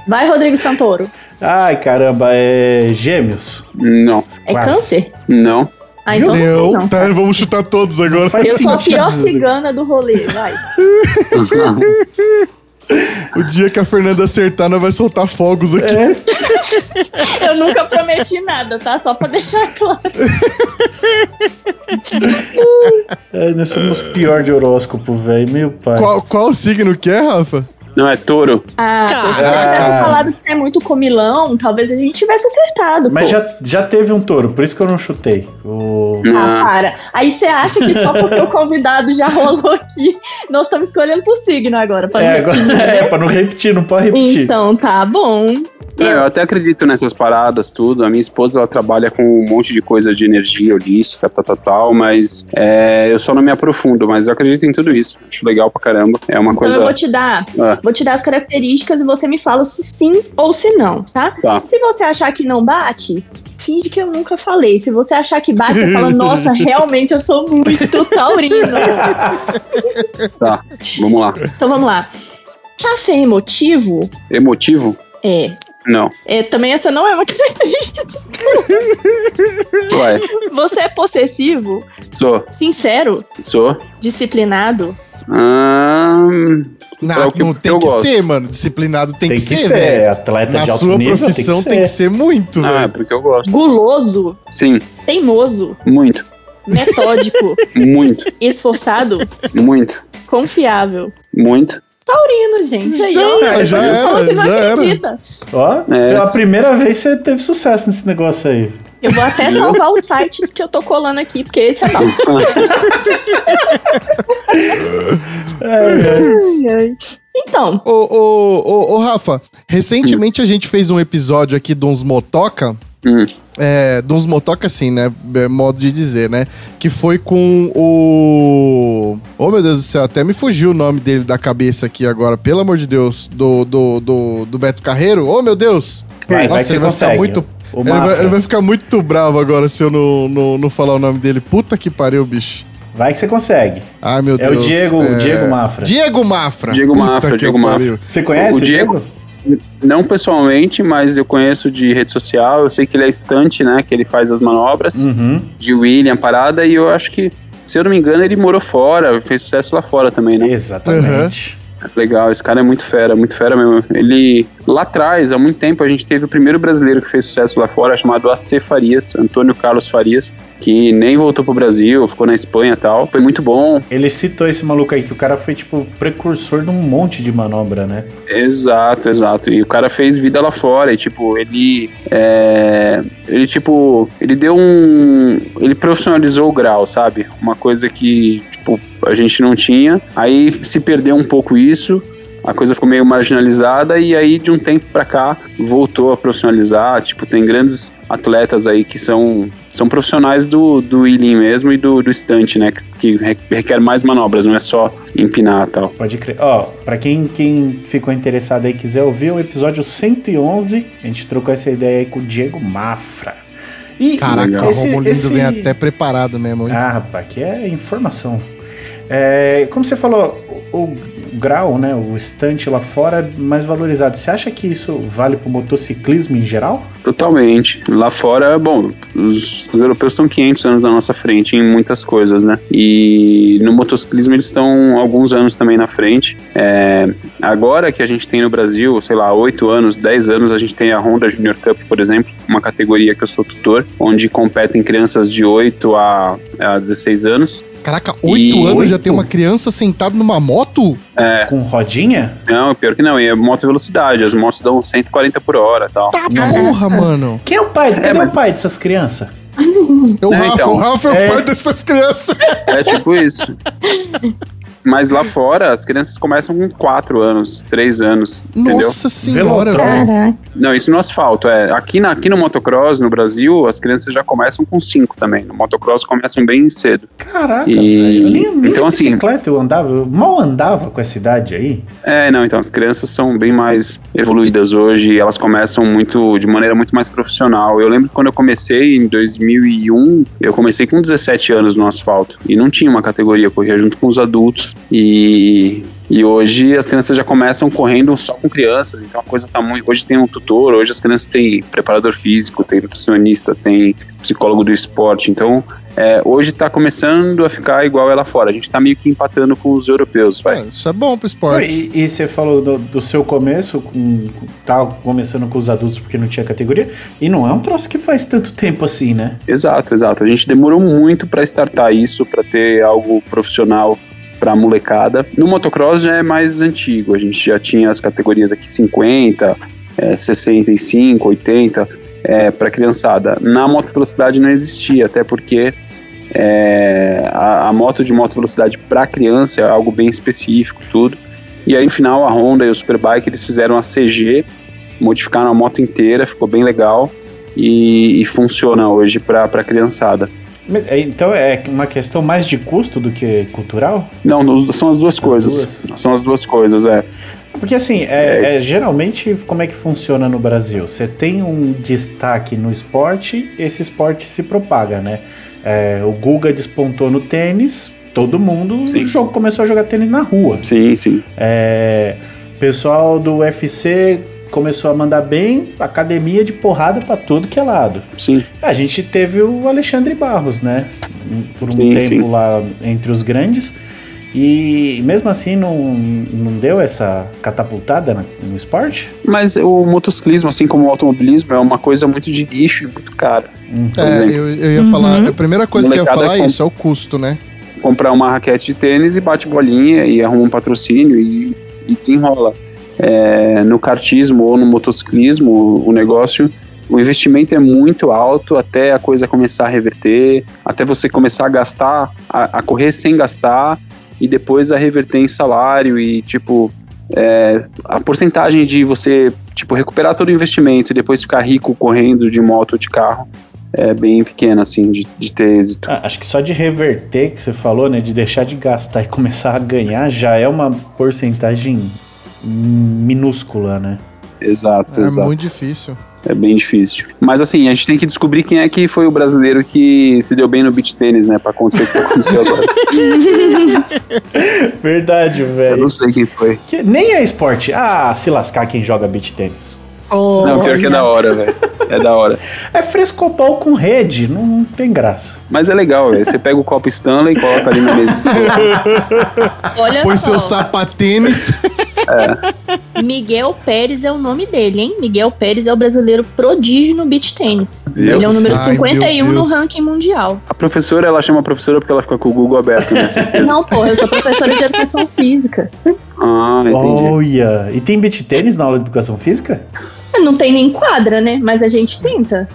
Vai, Rodrigo Santoro. Ai, caramba, é gêmeos. Não. É Quase. câncer? Não. Ah, então não sei Não, tá, vamos chutar todos agora. Faz Eu sou a pior cigana do rolê, vai. (laughs) O dia que a Fernanda acertar, nós vai soltar fogos aqui. É, (laughs) Eu nunca prometi nada, tá? Só pra deixar claro. é, nós somos pior de horóscopo, velho. Meu pai. Qual, qual signo que é, Rafa? Não, é touro. Ah, se você tivesse falado que é muito comilão, talvez a gente tivesse acertado, Mas pô. já, já teve um touro, por isso que eu não chutei. O... Ah, Não. para. Aí você acha que só porque o convidado já rolou aqui, nós estamos escolhendo por signo agora, pra É, não agora, repetir, (laughs) é, né? pra não repetir, não pode repetir. Então tá bom. Não, eu até acredito nessas paradas, tudo. A minha esposa, ela trabalha com um monte de coisa de energia holística, tal, tal, tal, mas é, eu só não me aprofundo, mas eu acredito em tudo isso. Acho legal pra caramba. É uma Então coisa... eu vou te dar, Ah. vou te dar as características e você me fala se sim ou se não, tá? Tá. Se você achar que não bate, finge que eu nunca falei. Se você achar que bate, você fala, nossa, (laughs) realmente eu sou muito taurino. (laughs) Tá, vamos lá. Então vamos lá. Café emotivo Emotivo? é. Não. é também essa não é uma característica. Ué, Você é possessivo, sou. sincero, Sou. disciplinado. Ahn, Não, É o que não tem que gosto. ser, mano. Disciplinado tem, Tem que, que ser, ser, velho. atleta Na de alto sua nível profissão tem que ser. muito, ah, é velho. porque eu gosto. Guloso, Sim, teimoso, muito. metódico, (laughs) Muito. esforçado, Muito. confiável. Muito. Taurino, gente. Aí, ó. Já, já era, já era. Ó, É. pela primeira vez você teve sucesso nesse negócio aí. Eu vou até salvar o site que eu tô colando aqui, porque esse é (laughs) ai. Então, Ô, ô, ô, ô, Rafa, recentemente a gente fez um episódio aqui de uns motoca. Hum. É, de uns motoca assim, né? É, modo de dizer, né? Que foi com o. Oh, meu Deus do céu, até me fugiu o nome dele da cabeça aqui agora, pelo amor de Deus. Do, do, do, do Beto Carreiro. Oh, meu Deus! Vai, vai Nossa, que você ele vai ficar consegue. muito. O Ele vai, Mafra. ele vai ficar muito bravo agora se eu não, não, não falar o nome dele. Puta que pariu, bicho. Vai que você consegue. Ai, meu É o Deus. Diego- o Diego Mafra. Diego Mafra. Diego Puta Mafra, Diego Mafra. pariu. Você conhece O o Diego? Diego? Não pessoalmente, mas eu conheço de rede social. Eu sei que ele é estante, né? Que ele faz as manobras Uhum. de William, parada. E eu acho que, se eu não me engano, ele morou fora. Fez sucesso lá fora também, né? Exatamente. Legal, esse cara é muito fera, muito fera mesmo. Ele, lá atrás, há muito tempo, a gente teve o primeiro brasileiro que fez sucesso lá fora, chamado AC Farias, Antônio Carlos Farias, que nem voltou pro Brasil, ficou na Espanha e tal. Foi muito bom. Ele citou esse maluco aí, que o cara foi, tipo, precursor de um monte de manobra, né? Exato, exato. E o cara fez vida lá fora. E, tipo, ele. é, ele, tipo. Ele deu um. Ele profissionalizou o grau, sabe? Uma coisa que, tipo, a gente não tinha. Aí se perdeu um pouco isso. A coisa ficou meio marginalizada. E aí, de um tempo pra cá, voltou a profissionalizar. Tipo, tem grandes atletas aí que são. São profissionais do, do wheeling mesmo e do, do estante, né? Que, que re- requer mais manobras, não é só empinar e tal. Pode crer. Ó, pra quem, quem ficou interessado aí e quiser ouvir, o episódio 111, a gente trocou essa ideia aí com o Diego Mafra. E Caraca, Legal. o esse- Romulindo esse- vem até preparado mesmo, hein? Ah, rapaz, aqui é informação. É, como você falou, o, o grau, né, o estante lá fora é mais valorizado. Você acha que isso vale pro motociclismo em geral? Totalmente. Lá fora, bom, os, os europeus estão 500 anos na nossa frente em muitas coisas, né? E no motociclismo eles estão alguns anos também na frente. É, agora que a gente tem no Brasil, sei lá, 8 anos, 10 anos, a gente tem a Honda Junior Cup, por exemplo, uma categoria que eu sou tutor, onde competem crianças de 8 a, a 16 anos. Caraca, oito anos já Oito? tem uma criança sentada numa moto? É, Com rodinha? não, pior que não, e é moto velocidade, as motos dão 140 por hora e tal. Tá porra, mano. Quem é o pai? Cadê mas- o pai dessas crianças? O É, Rafa, então. o Rafa é o É. pai dessas crianças. É tipo isso. (laughs) Mas lá fora, as crianças começam com 4 anos, 3 anos, entendeu? Nossa senhora, Velotron. velho. Caraca. Não, isso no asfalto, é. Aqui, na, aqui no motocross, no Brasil, as crianças já começam com 5 também. No motocross começam bem cedo. Caraca, E- velho. Eu nem, nem então, de assim- bicicleta eu andava, eu mal andava com essa idade aí. É, não, então as crianças são bem mais evoluídas hoje, elas começam muito de maneira muito mais profissional. Eu lembro que quando eu comecei em 2001, eu comecei com 17 anos no asfalto e não tinha uma categoria, eu corria junto com os adultos e e hoje as crianças já começam correndo só com crianças, então a coisa tá muito. Hoje tem um tutor, hoje as crianças têm preparador físico, tem nutricionista, tem psicólogo do esporte, então é, hoje tá começando a ficar igual ela fora. A gente tá meio que empatando com os europeus, vai. É, isso é bom pro Pô, esporte. E, e você falou do, do seu começo, com, com- tá começando com os adultos porque não tinha categoria, e não é um troço que faz tanto tempo assim, né? Exato, exato. A gente demorou muito para startar isso, para ter algo profissional para molecada. No motocross já é mais antigo. A gente já tinha as categorias aqui 50, é, 65, 80 é, para criançada. Na moto velocidade não existia, até porque é, a, a moto de moto velocidade para criança é algo bem específico, tudo. E aí no final a Honda e o Superbike eles fizeram a CG Modificaram a moto inteira, ficou bem legal e, e funciona hoje para a criançada. Mas, é, então é uma questão mais de custo do que cultural? Não, são as duas coisas. São as duas coisas, é. Porque assim, é, é, geralmente como é que funciona no Brasil? Você tem um destaque no esporte, esse esporte se propaga, né? É, o Guga despontou no tênis, todo mundo Sim. jo- começou a jogar tênis na rua. Sim, sim. É, pessoal do UFC começou a mandar bem, academia de porrada pra tudo que é lado. Sim. A gente teve o Alexandre Barros, né? Por um Sim, tempo sim. lá entre os grandes. E mesmo assim não, não deu essa catapultada no esporte? Mas o motociclismo, assim como o automobilismo, é uma coisa muito de nicho e muito cara. Por É, eu, eu ia falar. A primeira coisa que eu ia falar é com- isso, é o custo, né? comprar uma raquete de tênis e bate bolinha e arruma um patrocínio e, e desenrola. É, no kartismo ou no motociclismo, o, negócio, o investimento é muito alto até a coisa começar a reverter, até você começar a gastar, a, a correr sem gastar e depois a reverter em salário e tipo é, a porcentagem de você tipo recuperar todo o investimento e depois ficar rico correndo de moto ou de carro é bem pequena assim de, de ter êxito. Ah, acho que só de reverter que você falou, né? De deixar de gastar e começar a ganhar já é uma porcentagem minúscula, né? Exato, É exato. muito difícil. É bem difícil. Mas assim, a gente tem que descobrir quem é que foi o brasileiro que se deu bem no beach tênis, né? Pra acontecer o que aconteceu agora. (laughs) Verdade, Eu velho. não sei quem foi. Que Nem é esporte. Ah, se lascar quem joga beach tênis. Não, pior que é da hora, velho. É da hora. É frescopau com rede, não, não tem graça. Mas é legal, velho. Você pega o copo Stanley e coloca ali na mesa. (laughs) Olha Põe só, seu sapatênis. Miguel Pérez é o nome dele, hein? Miguel Pérez é o brasileiro prodígio no beach tênis. Ele é o número Ai, 51 meu no ranking mundial. A professora, ela chama professora porque ela fica com o Google aberto, né? Não, porra, eu sou professora de educação física. Ah, entendi. Olha, e tem beach tênis na aula de educação física? Não tem nem quadra, né? Mas a gente tenta.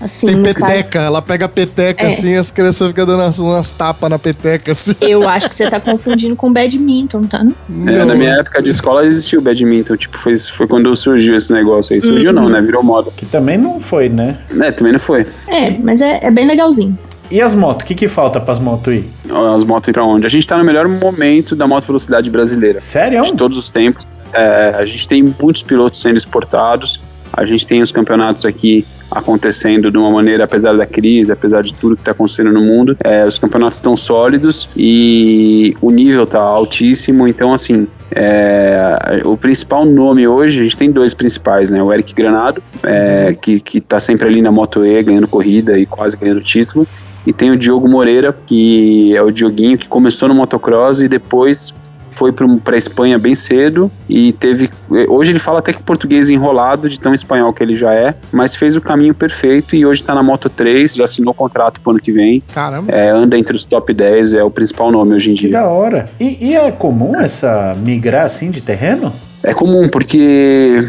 Assim, Tem no caso- peteca. Ela pega a peteca É. assim, as crianças ficam dando umas, umas tapas na peteca assim. Eu acho que você tá confundindo com badminton, tá? É, Não, na minha época de escola existia o badminton, tipo, foi, foi quando surgiu esse negócio aí. Surgiu não, né? Virou moda. Que também não foi, né? É, também não foi. É, mas é, é bem legalzinho. E as motos? O que, que falta pras motos ir? As motos ir pra onde? A gente tá no melhor momento da moto velocidade brasileira. Sério? de todos os tempos. É, a gente tem muitos pilotos sendo exportados, a gente tem os campeonatos aqui acontecendo de uma maneira, apesar da crise, apesar de tudo que está acontecendo no mundo, é, os campeonatos estão sólidos e o nível está altíssimo, então assim, é, o principal nome hoje, a gente tem dois principais, né, o Eric Granado, é, que, que tá sempre ali na Moto E, ganhando corrida e quase ganhando título, e tem o Diogo Moreira, que é o Dioguinho, que começou no motocross e depois foi para Espanha bem cedo e teve. Hoje ele fala até que português enrolado, de tão espanhol que ele já é, mas fez o caminho perfeito e hoje tá na Moto 3, já assinou o contrato pro ano que vem. Caramba. É, anda entre os top 10, é o principal nome hoje em Que dia. da hora. E, e é comum essa migrar assim de terreno? É comum, porque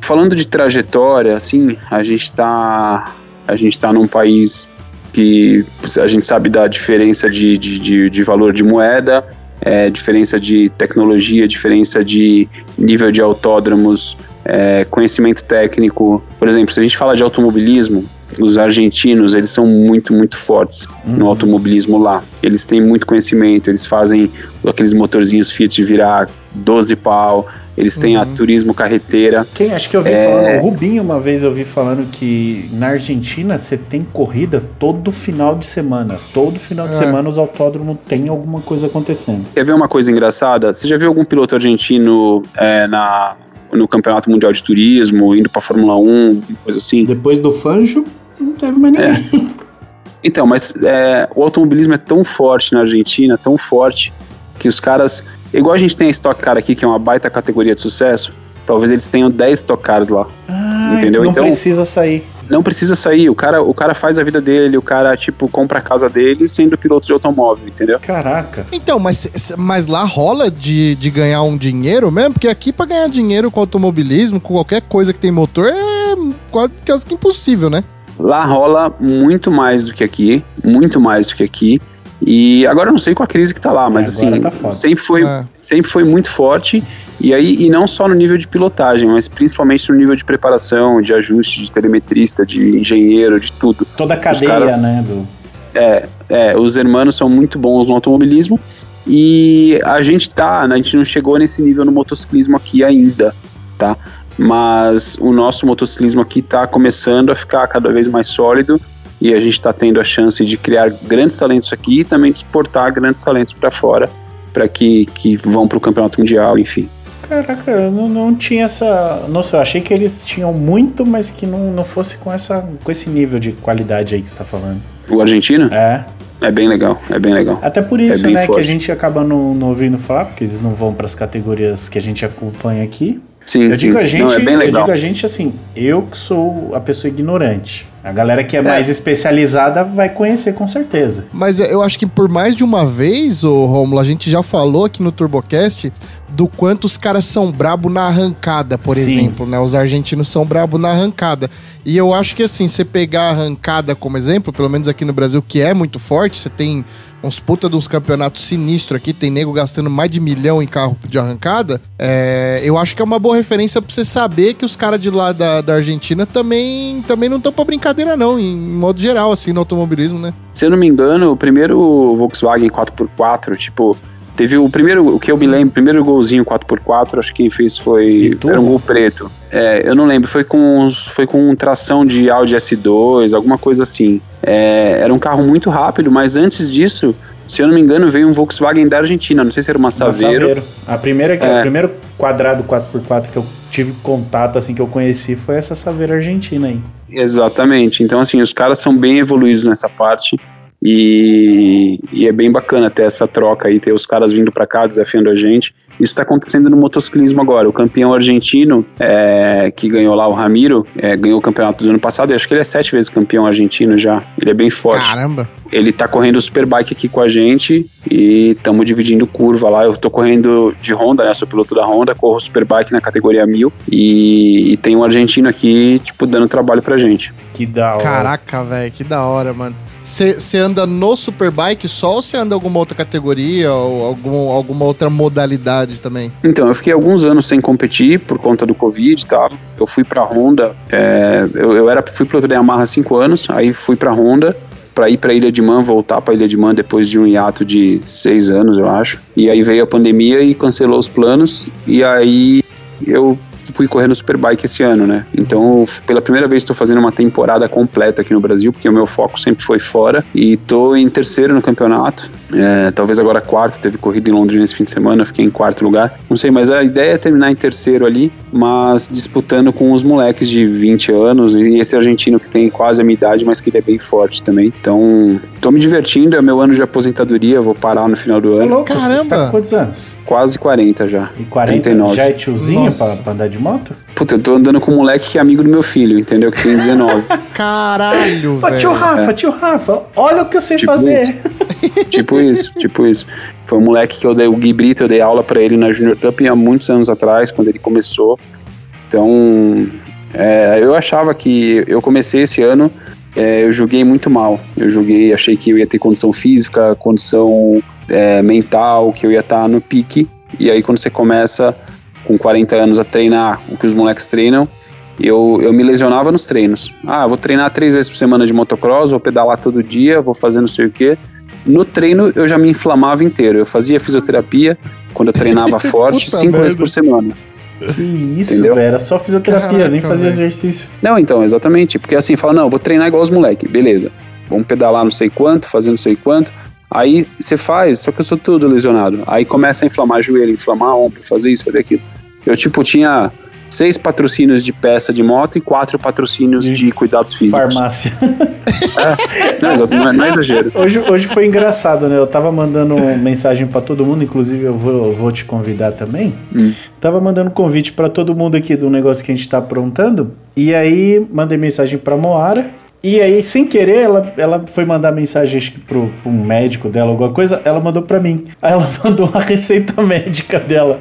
falando de trajetória, assim, a gente tá. A gente tá num país que a gente sabe da diferença de, de, de, de valor de moeda, é, diferença de tecnologia, diferença de nível de autódromos, é, conhecimento técnico. Por exemplo, se a gente fala de automobilismo, os argentinos, eles são muito, muito fortes no automobilismo lá. Eles têm muito conhecimento, eles fazem aqueles motorzinhos Fiat virar 12 pau, eles têm a turismo carreteira. Quem? Acho que eu vi É. falando. O Rubinho, uma vez eu vi falando que na Argentina você tem corrida todo final de semana. Todo final de É. semana os autódromos tem alguma coisa acontecendo. Quer ver uma coisa engraçada? Você já viu algum piloto argentino é, na, no Campeonato Mundial de Turismo, indo pra Fórmula 1, coisa assim? Depois do Fanjo, não teve mais ninguém. (laughs) Então, mas é, o automobilismo é tão forte na Argentina, tão forte, que os caras. Igual a gente tem a Stock Car aqui, que é uma baita categoria de sucesso, talvez eles tenham 10 Stock Cars lá. Ah, Entendeu? Não Então- precisa sair. Não precisa sair, o cara, o cara faz a vida dele, o cara, tipo, compra a casa dele sendo piloto de automóvel, entendeu? Caraca. Então, mas, mas lá rola de, de ganhar um dinheiro mesmo? Porque aqui pra ganhar dinheiro com automobilismo, com qualquer coisa que tem motor, é quase, quase que impossível, né? Lá rola muito mais do que aqui, muito mais do que aqui. E agora eu não sei com a crise que tá lá, mas É, agora assim, tá sempre, foi, É. sempre foi muito forte. E aí, e não só no nível de pilotagem, mas principalmente no nível de preparação, de ajuste, de telemetrista, de engenheiro, de tudo. Toda a cadeia, caras- né? Do... É, é, os hermanos são muito bons no automobilismo e a gente tá, né, a gente não chegou nesse nível no motociclismo aqui ainda, tá? Mas o nosso motociclismo aqui tá começando a ficar cada vez mais sólido e a gente tá tendo a chance de criar grandes talentos aqui e também de exportar grandes talentos para fora, para que, que vão para o campeonato mundial, enfim. Caraca, eu não, não tinha essa. Nossa, eu achei que eles tinham muito, mas que não, não fosse com, essa, com esse nível de qualidade aí que você tá falando. O argentino É. é bem legal, é bem legal. Até por isso, É né, que forte. a gente acaba não, não ouvindo falar, porque eles não vão pras categorias que a gente acompanha aqui. Sim, Eu sim. digo a gente, não, é bem eu legal. digo a gente assim, eu que sou a pessoa ignorante. A galera que é, mais especializada vai conhecer com certeza. Mas eu acho que por mais de uma vez, ô Romulo, a gente já falou aqui no TurboCast do quanto os caras são brabo na arrancada, por Sim. exemplo, né? Os argentinos são brabo na arrancada. E eu acho que assim, você pegar a arrancada como exemplo, pelo menos aqui no Brasil, que é muito forte, você tem uns puta de uns campeonatos sinistros aqui, tem nego gastando mais de milhão em carro de arrancada. é, eu acho que é uma boa referência pra você saber que os caras de lá da, da Argentina também, também não estão pra brincadeira, não, em modo geral, assim, no automobilismo, né? Se eu não me engano, o primeiro Volkswagen 4x4, tipo, teve o primeiro, o que eu me lembro, o primeiro golzinho 4x4, acho que quem fez foi. Vitor? Era um gol preto. É, eu não lembro, foi com, foi com tração de Audi S2, alguma coisa assim. É, era um carro muito rápido, mas antes disso, se eu não me engano, veio um Volkswagen da Argentina, não sei se era uma Uma Saveiro. A primeira, É. o primeiro quadrado 4x4 que eu tive contato, assim, que eu conheci, foi essa Saveira Argentina aí. Exatamente. Então, assim, os caras são bem evoluídos nessa parte. E, e é bem bacana ter essa troca aí, ter os caras vindo pra cá desafiando a gente. Isso tá acontecendo no motociclismo agora. O campeão argentino, é, que ganhou lá o Ramiro, é, ganhou o campeonato do ano passado. E acho que ele é sete vezes campeão argentino já. Ele é bem forte. Caramba. Ele tá correndo o Superbike aqui com a gente e estamos dividindo curva lá. Eu tô correndo de Honda, né? Sou piloto da Honda, corro o Superbike na categoria 1000 e, e tem um argentino aqui, tipo, dando trabalho pra gente. Que da hora. Caraca, velho, que da hora, mano. Você anda no Superbike só ou você anda em alguma outra categoria ou algum, alguma outra modalidade também? Então, eu fiquei alguns anos sem competir por conta do Covid e tal. Eu fui pra Honda, é, eu, eu era, fui piloto da Yamaha há cinco anos, aí fui pra Honda pra ir pra Ilha de Man, voltar pra Ilha de Man depois de um hiato de seis anos, eu acho. E aí veio a pandemia e cancelou os planos, e aí eu fui correr no Superbike esse ano, né? Então, pela primeira vez estou fazendo uma temporada completa aqui no Brasil, porque o meu foco sempre foi fora, e tô em terceiro no campeonato. É, talvez agora quarto, teve corrida em Londrina esse fim de semana, fiquei em quarto lugar. Não sei, mas a ideia é terminar em terceiro ali, mas disputando com os moleques de 20 anos e esse argentino que tem quase a minha idade, mas que ele é bem forte também. Então, tô me divertindo, é meu ano de aposentadoria, vou parar no final do Ô, ano. louco, você Caramba. tá com quantos anos? Quase 40 já. E 40 39. já é tiozinho pra, pra andar de moto? Puta, eu tô andando com um moleque que é amigo do meu filho, entendeu? Que tem 19. (laughs) Caralho, Ô, tio velho. Rafa, tio Rafa, olha o que eu sei Tipo fazer. isso. (laughs) tipo isso, (laughs) tipo isso. Foi um moleque que eu dei, o Gui Brito, eu dei aula pra ele na Junior Cup há muitos anos atrás, quando ele começou. Então, é, eu achava que eu comecei esse ano, é, eu joguei muito mal. Eu joguei, achei que eu ia ter condição física, condição é, mental, que eu ia estar no pique. E aí, quando você começa com 40 anos a treinar o que os moleques treinam, eu, eu me lesionava nos treinos. Ah, vou treinar três vezes por semana de motocross, vou pedalar todo dia, vou fazer não sei o quê. No treino eu já me inflamava inteiro. Eu fazia fisioterapia quando eu treinava (laughs) forte, cinco merda. vezes por semana. Que isso, Entendeu? velho. Era só fisioterapia, Caraca, nem fazia exercício. Não, então, exatamente. Porque assim, fala, não, vou treinar igual os moleques, beleza. Vamos pedalar não sei quanto, fazer não sei quanto. Aí você faz, só que eu sou tudo lesionado. Aí começa a inflamar joelho, inflamar ombro, fazer isso, fazer aquilo. Eu, tipo, tinha seis patrocínios de peça de moto e quatro patrocínios De de, cuidados físicos. Farmácia. Não, exa- não é, não é exagero. Hoje, hoje foi engraçado, né? Eu tava mandando mensagem pra todo mundo, inclusive eu vou, eu vou te convidar também. Hum. Tava mandando convite pra todo mundo aqui do negócio que a gente tá aprontando. E aí mandei mensagem pra Moara. E aí, sem querer, ela, ela foi mandar mensagem acho que pro, pro um médico dela, alguma coisa, ela mandou pra mim. Aí ela (laughs) mandou a receita médica dela.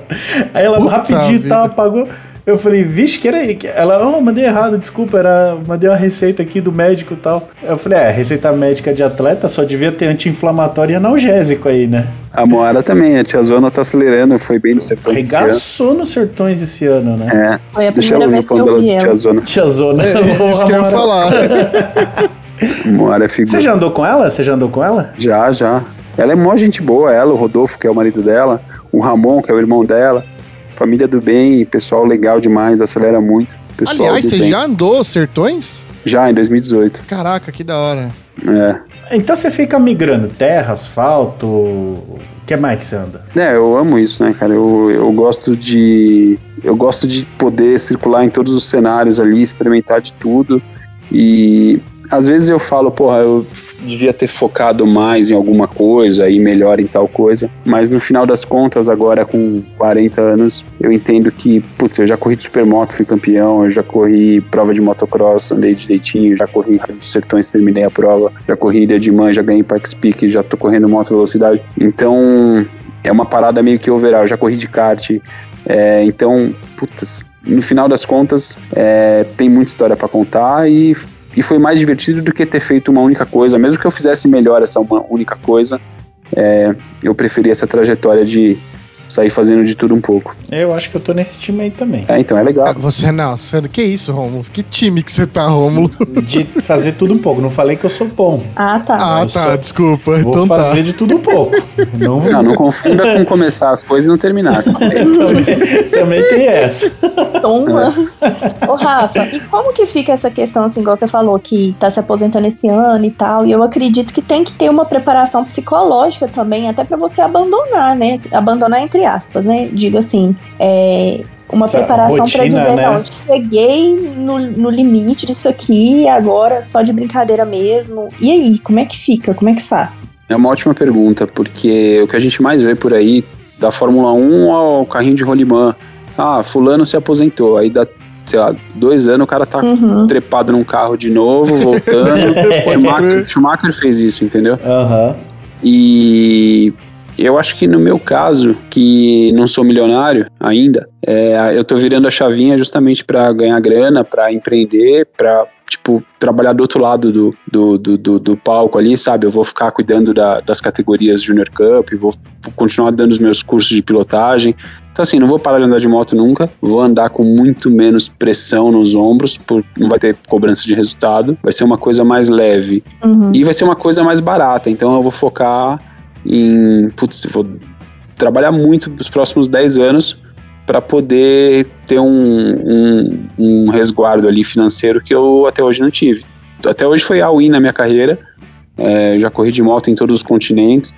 Aí ela Puta rapidinho tal, apagou. Eu falei, vixe, que era aí? Ela, oh, mandei errado, desculpa, era, mandei uma receita aqui do médico e tal. Eu falei, é, receita médica de atleta só devia ter anti-inflamatório e analgésico aí, né? A Moara também, a tia Zona tá acelerando, foi bem no ano. Regaçou nos sertões esse ano, né? É, Foi a deixa eu primeira ouvir vez que eu dela vi de tia. Zona. Tia Zona. (laughs) É isso que eu ia falar. (laughs) Moara é figura. Você já andou com ela? Você já andou com ela? Já, já. Ela é mó gente boa, ela, o Rodolfo, que é o marido dela, o Ramon, que é o irmão dela. Família do bem, pessoal legal demais, acelera muito. Pessoal Aliás, do você bem. já andou sertões? Já, em 2018. Caraca, que da hora. É. Então você fica migrando terra, asfalto. O que mais que você anda? É, eu amo isso, né, cara? Eu, eu gosto de. Eu gosto de poder circular em todos os cenários ali, experimentar de tudo. E às vezes eu falo, porra, eu devia ter focado mais em alguma coisa e melhor em tal coisa. Mas no final das contas, agora com 40 anos, eu entendo que, putz, eu já corri de supermoto, fui campeão, eu já corri prova de motocross, andei direitinho, já corri Rádio Sertões, terminei a prova, já corri Ilha de Man, já ganhei Parks Peak, já tô correndo moto velocidade. Então, é uma parada meio que overall, já corri de kart. É, então, putz, no final das contas, é, tem muita história pra contar e, e foi mais divertido do que ter feito uma única coisa. Mesmo que eu fizesse melhor essa uma única coisa, é, eu preferi essa trajetória de sair fazendo de tudo um pouco. Eu acho que eu tô nesse time aí também. É, então é legal. Ah, Você não, você, que isso, Rômulo? Que time que você tá, Rômulo? De fazer tudo um pouco. Não falei que eu sou bom. Ah, tá. Ah, Mas tá, só- desculpa. Vou então tá. fazer de tudo um pouco. Não vou. Não, não confunda com começar as coisas e não terminar. (laughs) também, também tem essa. Toma. Ô, Rafa, e como que fica essa questão, assim, igual você falou, que tá se aposentando esse ano e tal, e eu acredito que tem que ter uma preparação psicológica também, até pra você abandonar, né? Abandonar entre aspas, né? Digo assim, é, uma Essa preparação pra rotina, dizer, né? não, cheguei no, no limite disso aqui, agora só de brincadeira mesmo. E aí, como é que fica? Como é que faz? É uma ótima pergunta, porque o que a gente mais vê por aí, da Fórmula 1 ao carrinho de rolimã, ah, fulano se aposentou, aí dá, sei lá, dois anos o cara tá Uhum. trepado num carro de novo, voltando. (laughs) Schumacher. Schumacher fez isso, entendeu? Aham. E eu acho que no meu caso, que não sou milionário ainda, é, eu tô virando a chavinha justamente para ganhar grana, para empreender, para tipo trabalhar do outro lado do, do, do, do, do palco ali, sabe? Eu vou ficar cuidando da- das categorias Junior Cup, vou continuar dando os meus cursos de pilotagem. Então assim, não vou parar de andar de moto nunca, vou andar com muito menos pressão nos ombros, por, não vai ter cobrança de resultado, vai ser uma coisa mais leve. Uhum. E vai ser uma coisa mais barata, então eu vou focar em. Putz, vou trabalhar muito nos próximos 10 anos para poder ter um, um, um resguardo ali financeiro que eu até hoje não tive. Até hoje foi a win na minha carreira, é, já corri de moto em todos os continentes,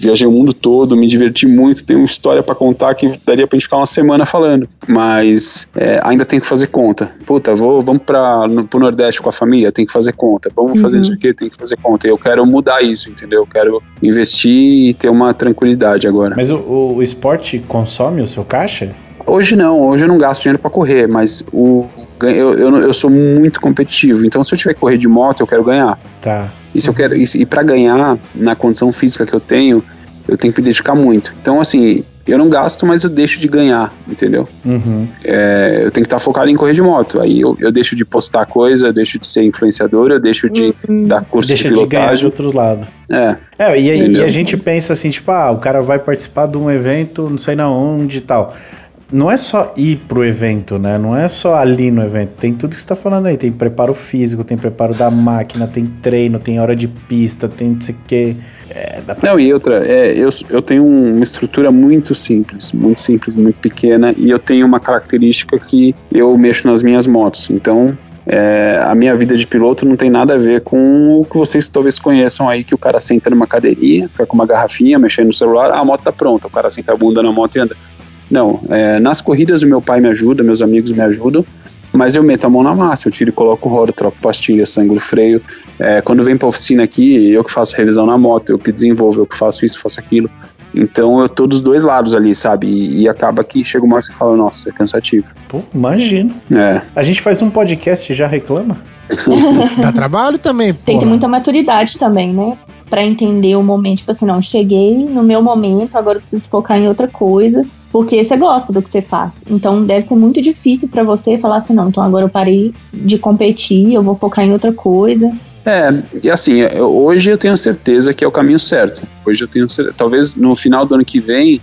viajei o mundo todo, me diverti muito, tenho uma história para contar que daria pra gente ficar uma semana falando, mas é, ainda tem que fazer conta. Puta, vou, vamos para pro Nordeste com a família, tem que fazer conta. Vamos fazer Uhum. isso aqui, tem que fazer conta. Eu quero mudar isso, entendeu? Eu quero investir e ter uma tranquilidade agora. Mas o, o esporte consome o seu caixa? Hoje não, hoje eu não gasto dinheiro pra correr, mas o eu, eu, eu sou muito competitivo, então se eu tiver que correr de moto, eu quero ganhar. Tá. E se eu quero e, e para ganhar na condição física que eu tenho, eu tenho que me dedicar muito. Então assim, eu não gasto, mas eu deixo de ganhar, entendeu? Uhum. É, eu tenho que estar focado em correr de moto. Aí eu, eu deixo de postar coisa, eu deixo de ser influenciador, eu deixo de dar curso Deixa de de ganhar de pilotagem. outro lado. É, É, e, e a gente pensa assim, tipo, ah, o cara vai participar de um evento, não sei na onde e tal. Não é só ir pro evento, né? Não é só ali no evento. Tem tudo que você tá falando aí. Tem preparo físico, tem preparo da máquina, tem treino, tem hora de pista, tem não sei o quê. É, pra... Não, e outra, é, eu, eu tenho uma estrutura muito simples, muito simples, muito pequena, e eu tenho uma característica que eu mexo nas minhas motos. Então, é, a minha vida de piloto não tem nada a ver com o que vocês talvez conheçam aí, que o cara senta numa cadeirinha, fica com uma garrafinha, mexendo no celular, a moto tá pronta, o cara senta a bunda na moto e anda. Não, é, nas corridas o meu pai me ajuda, meus amigos me ajudam, mas eu meto a mão na massa, eu tiro e coloco o roda, troco pastilha, sangue do freio, é, quando vem pra oficina aqui, eu que faço revisão na moto, eu que desenvolvo, eu que faço isso, faço aquilo. Então eu tô dos dois lados ali, sabe? E, e acaba que chega uma hora que você fala, nossa, é cansativo. Pô, imagino. É, A gente faz um podcast e já reclama? (laughs) Dá trabalho também, pô. Tem que ter muita maturidade também, né? Pra entender o momento, tipo assim, não, cheguei no meu momento, agora eu preciso focar em outra coisa. Porque você gosta do que você faz. Então deve ser muito difícil pra você falar assim, não, então agora eu parei de competir, eu vou focar em outra coisa. É, e assim, eu- hoje eu tenho certeza que é o caminho certo. Hoje eu tenho certeza. Talvez no final do ano que vem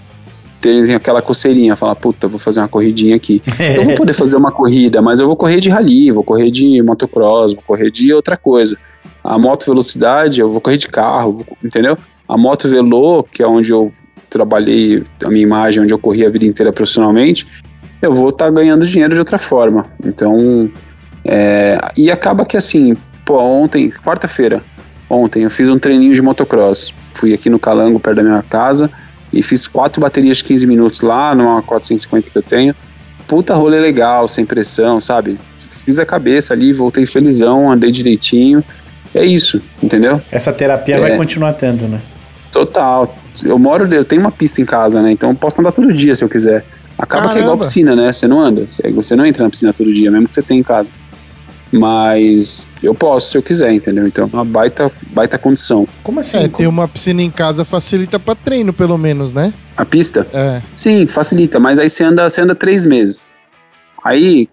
tenha aquela coceirinha, falar, puta, vou fazer uma corridinha aqui. (laughs) Eu vou poder fazer uma corrida, mas eu vou correr de rally, vou correr de motocross, vou correr de outra coisa. A moto velocidade, eu vou correr de carro, vou- entendeu? A moto velo, que é onde eu trabalhei a minha imagem, onde eu corri a vida inteira profissionalmente, eu vou estar ganhando dinheiro de outra forma. Então, é, e acaba que assim, pô, ontem, quarta-feira, ontem eu fiz um treininho de motocross. Fui aqui no Calango, perto da minha casa, e fiz quatro baterias de 15 minutos lá, numa 450 que eu tenho. Puta rolê legal, sem pressão, sabe? Fiz a cabeça ali, voltei felizão, andei direitinho. É isso, entendeu? Essa terapia É. vai continuar tendo, né? Total. Eu moro, eu tenho uma pista em casa, né? Então eu posso andar todo dia se eu quiser. Acaba que é igual Caramba. piscina, né? Você não anda, você não entra na piscina todo dia, mesmo que você tenha em casa. Mas eu posso se eu quiser, entendeu? Então é uma baita, baita condição. Como assim? É, ter uma piscina em casa facilita pra treino, pelo menos, né? A pista? É. Sim, facilita, mas aí você anda, você anda três meses. Aí,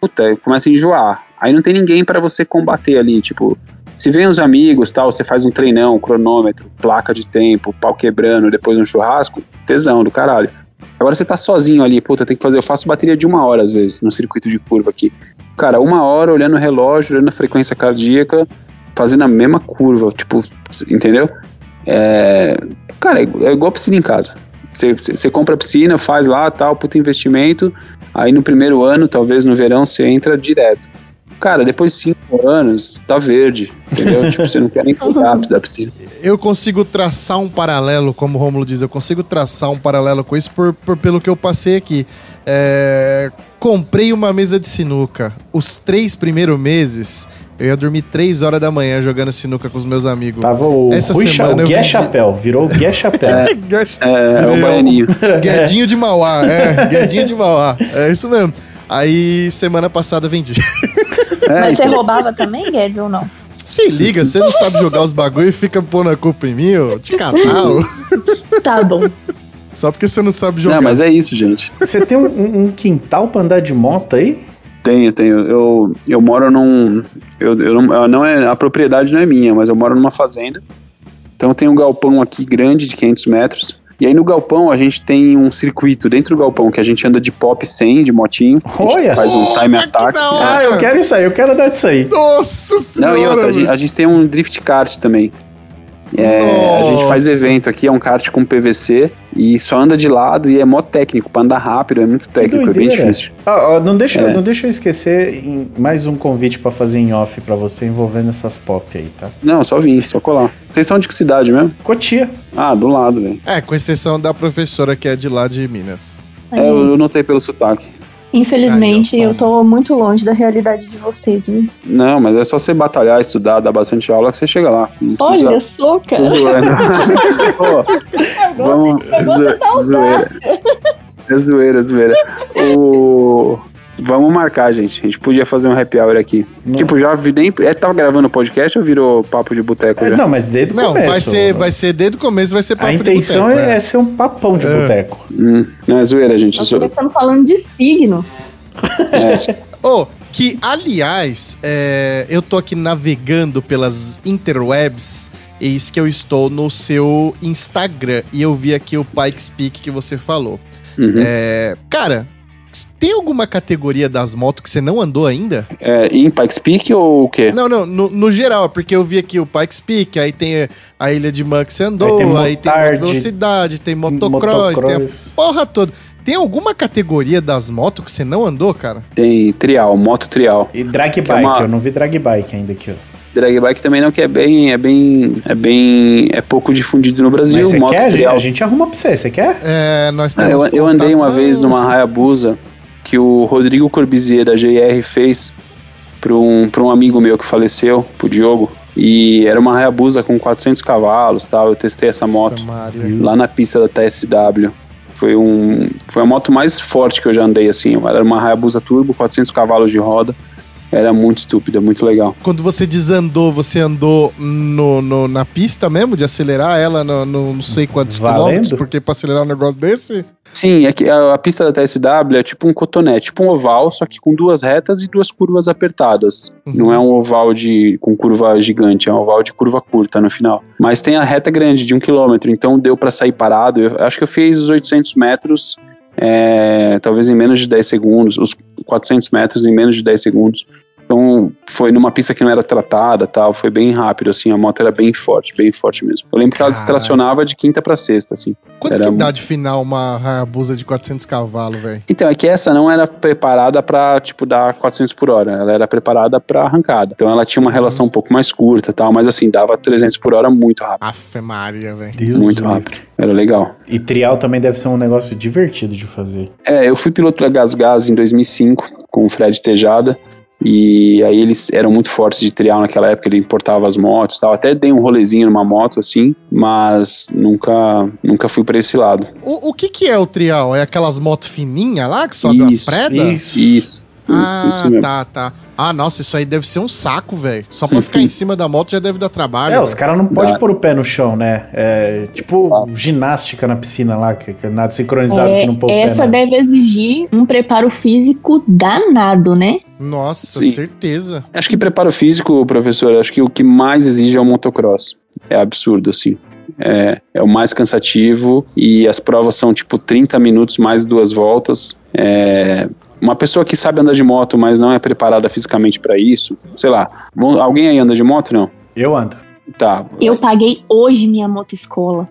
puta, começa a enjoar. Aí não tem ninguém pra você combater ali, tipo, se vem os amigos, tal, você faz um treinão, cronômetro, placa de tempo, pau quebrando, depois um churrasco, tesão do caralho. Agora você tá sozinho ali, puta, tem que fazer, eu faço bateria de uma hora às vezes, no circuito de curva aqui. Cara, uma hora olhando o relógio, olhando a frequência cardíaca, fazendo a mesma curva, tipo, entendeu? É, cara, é, é igual piscina em casa. Você, você compra a piscina, faz lá, tal, puta investimento. Aí no primeiro ano, talvez no verão, você entra direto. Cara, depois de cinco anos, tá verde, entendeu? (laughs) tipo, você não quer nem cuidar da piscina. Eu consigo traçar um paralelo, como o Romulo diz, eu consigo traçar um paralelo com isso por, por- pelo que eu passei aqui. É, comprei uma mesa de sinuca. Os três primeiros meses, eu ia dormir três horas da manhã jogando sinuca com os meus amigos. Tava o Essa Rui semana Gué vendi- Chapéu, virou o Gué Chapéu. (laughs) É, é o baianinho. (laughs) Guedinho de Mauá, é, Guedinho de Mauá. É isso mesmo. Aí, semana passada vendi. É, Mas você então, roubava também, Guedes, ou não? Se liga, você não sabe jogar os bagulho e fica pondo a culpa em mim, ô, de canal. (laughs) Tá bom. Só porque você não sabe jogar. não, mas é isso, gente. Você tem um, um- um quintal pra andar de moto aí? Tenho, tenho. Eu, eu moro num. Eu, eu não, eu não é, a propriedade não é minha, mas eu moro numa fazenda. Então tem um galpão aqui grande de 500 metros. E aí no galpão a gente tem um circuito dentro do galpão que a gente anda de pop 100, de motinho. A gente Olha! Faz um time que attack. É. hora! Ah, eu quero isso aí, eu quero andar disso aí. Nossa Não, senhora! e outra, a gente, a gente tem um drift kart também. É, a gente faz evento aqui, é um kart com PVC e só anda de lado e é mó técnico, pra andar rápido, é muito técnico, é bem difícil. Ah, não, deixa, É. não deixa eu esquecer mais um convite pra fazer em off pra você envolvendo essas pop aí, tá? Não, só vim, só colar. Vocês são de que cidade mesmo? Cotia. Ah, do lado, velho. É, com exceção da professora que é de lá de Minas. É, eu eu notei pelo sotaque. Infelizmente, eu tô muito longe da realidade de vocês, hein? Não, mas é só você batalhar, estudar, dar bastante aula que você chega lá. Precisa- Olha só, Tô cara. zoando. (laughs) Pô, vamos. zo- zoeira. É zoeira, zoeira. O... Vamos marcar, gente. A gente podia fazer um happy hour aqui. Não. Tipo, já vi nem. É, tava gravando podcast ou virou papo de boteco É, não, mas desde o Não, começo. vai ser, vai ser desde o começo, vai ser papo A de intenção boteco, é, ser um papão de É. boteco. Hum, não, é zoeira, gente. Nós Zo- começamos falando de signo. Oh, que, aliás, é, eu tô aqui navegando pelas interwebs, eis que eu estou no seu Instagram e eu vi aqui o Pikes Peak que você falou. Uhum. É, cara, tem alguma categoria das motos que você não andou ainda? É, em Pikes Peak ou o quê? Não, não, no, no geral, porque eu vi aqui o Pikes Peak, aí tem a Ilha de Man que você andou, Aí tem aí tem, velocidade, tem motocross, tem a Motocross. porra toda. Tem alguma categoria das motos que você não andou, cara? Tem trial, moto trial. E drag é bike, uma- eu não vi drag bike ainda aqui, ó. Drag bike também não, que é bem. É bem. É bem. É pouco difundido no Brasil. Mas você moto quer? A gente- trial. A gente arruma pra você, você quer? É, nós Ah, temos eu, eu andei uma vez numa Hayabusa que o Rodrigo Corbizier da GR fez para um, pra um amigo meu que faleceu, pro Diogo. E era uma Hayabusa com 400 cavalos tal. Eu testei essa moto Nossa, Mário. lá na pista da TSW. Foi, um, foi a moto mais forte que eu já andei assim. Era uma Hayabusa Turbo, 400 cavalos de roda. Era muito estúpida, muito legal. Quando você desandou, você andou no, no- na pista mesmo, de acelerar ela no, no não sei quantos Valendo? quilômetros, porque pra acelerar um negócio desse... Sim, é que a, a pista da TSW é tipo um cotonete, tipo um oval, só que com duas retas e duas curvas apertadas. Uhum. Não é um oval de com curva gigante, é um oval de curva curta no final. Mas tem a reta grande de um quilômetro, então deu pra sair parado. Eu acho que eu fiz os 800 metros, é, talvez em menos de 10 segundos, os 400 metros em menos de 10 segundos. Então foi numa pista que não era tratada, tal, foi bem rápido assim, a moto era bem forte, bem forte mesmo. Eu lembro que ela distracionava de quinta pra sexta, assim. Quanto Era que um- dá de final uma Hayabusa de 400 cavalos, velho? Então, é que essa não era preparada pra, tipo, dar 400 por hora. Ela era preparada pra arrancada. Então, ela tinha uma relação um pouco mais curta e tal, mas assim, dava 300 por hora muito rápido. Afe Maria, velho. Deus muito do rápido. Era legal. E trial também deve ser um negócio divertido de fazer. É, eu fui piloto da Gas Gas em 2005 com o Fred Tejada. E aí eles eram muito fortes de trial naquela época, ele importava as motos e tal. Até dei um rolezinho numa moto assim, mas nunca, nunca fui pra esse lado. O, o que que é o trial? É aquelas motos fininhas lá que sobe umas Isso, predas? Isso. Isso, isso, Ah, isso mesmo. tá, tá. Ah, nossa, isso aí deve ser um saco, velho. Só pra ficar em cima da moto já deve dar trabalho. É, os velho. caras não podem pôr o pé no chão, né? É tipo Exato. ginástica na piscina lá, que, que é nada sincronizado É, que não pôr o pé. essa né? deve exigir um preparo físico danado, né? Nossa, Sim. certeza. Acho que preparo físico, professor, acho que o que mais exige é o motocross. É absurdo, assim. É, é o mais cansativo e as provas são tipo 30 minutos mais duas voltas. É, uma pessoa que sabe andar de moto, mas não é preparada fisicamente pra isso, sei lá. alguém aí anda de moto? Não? Eu ando. Tá, Eu paguei hoje minha motoescola.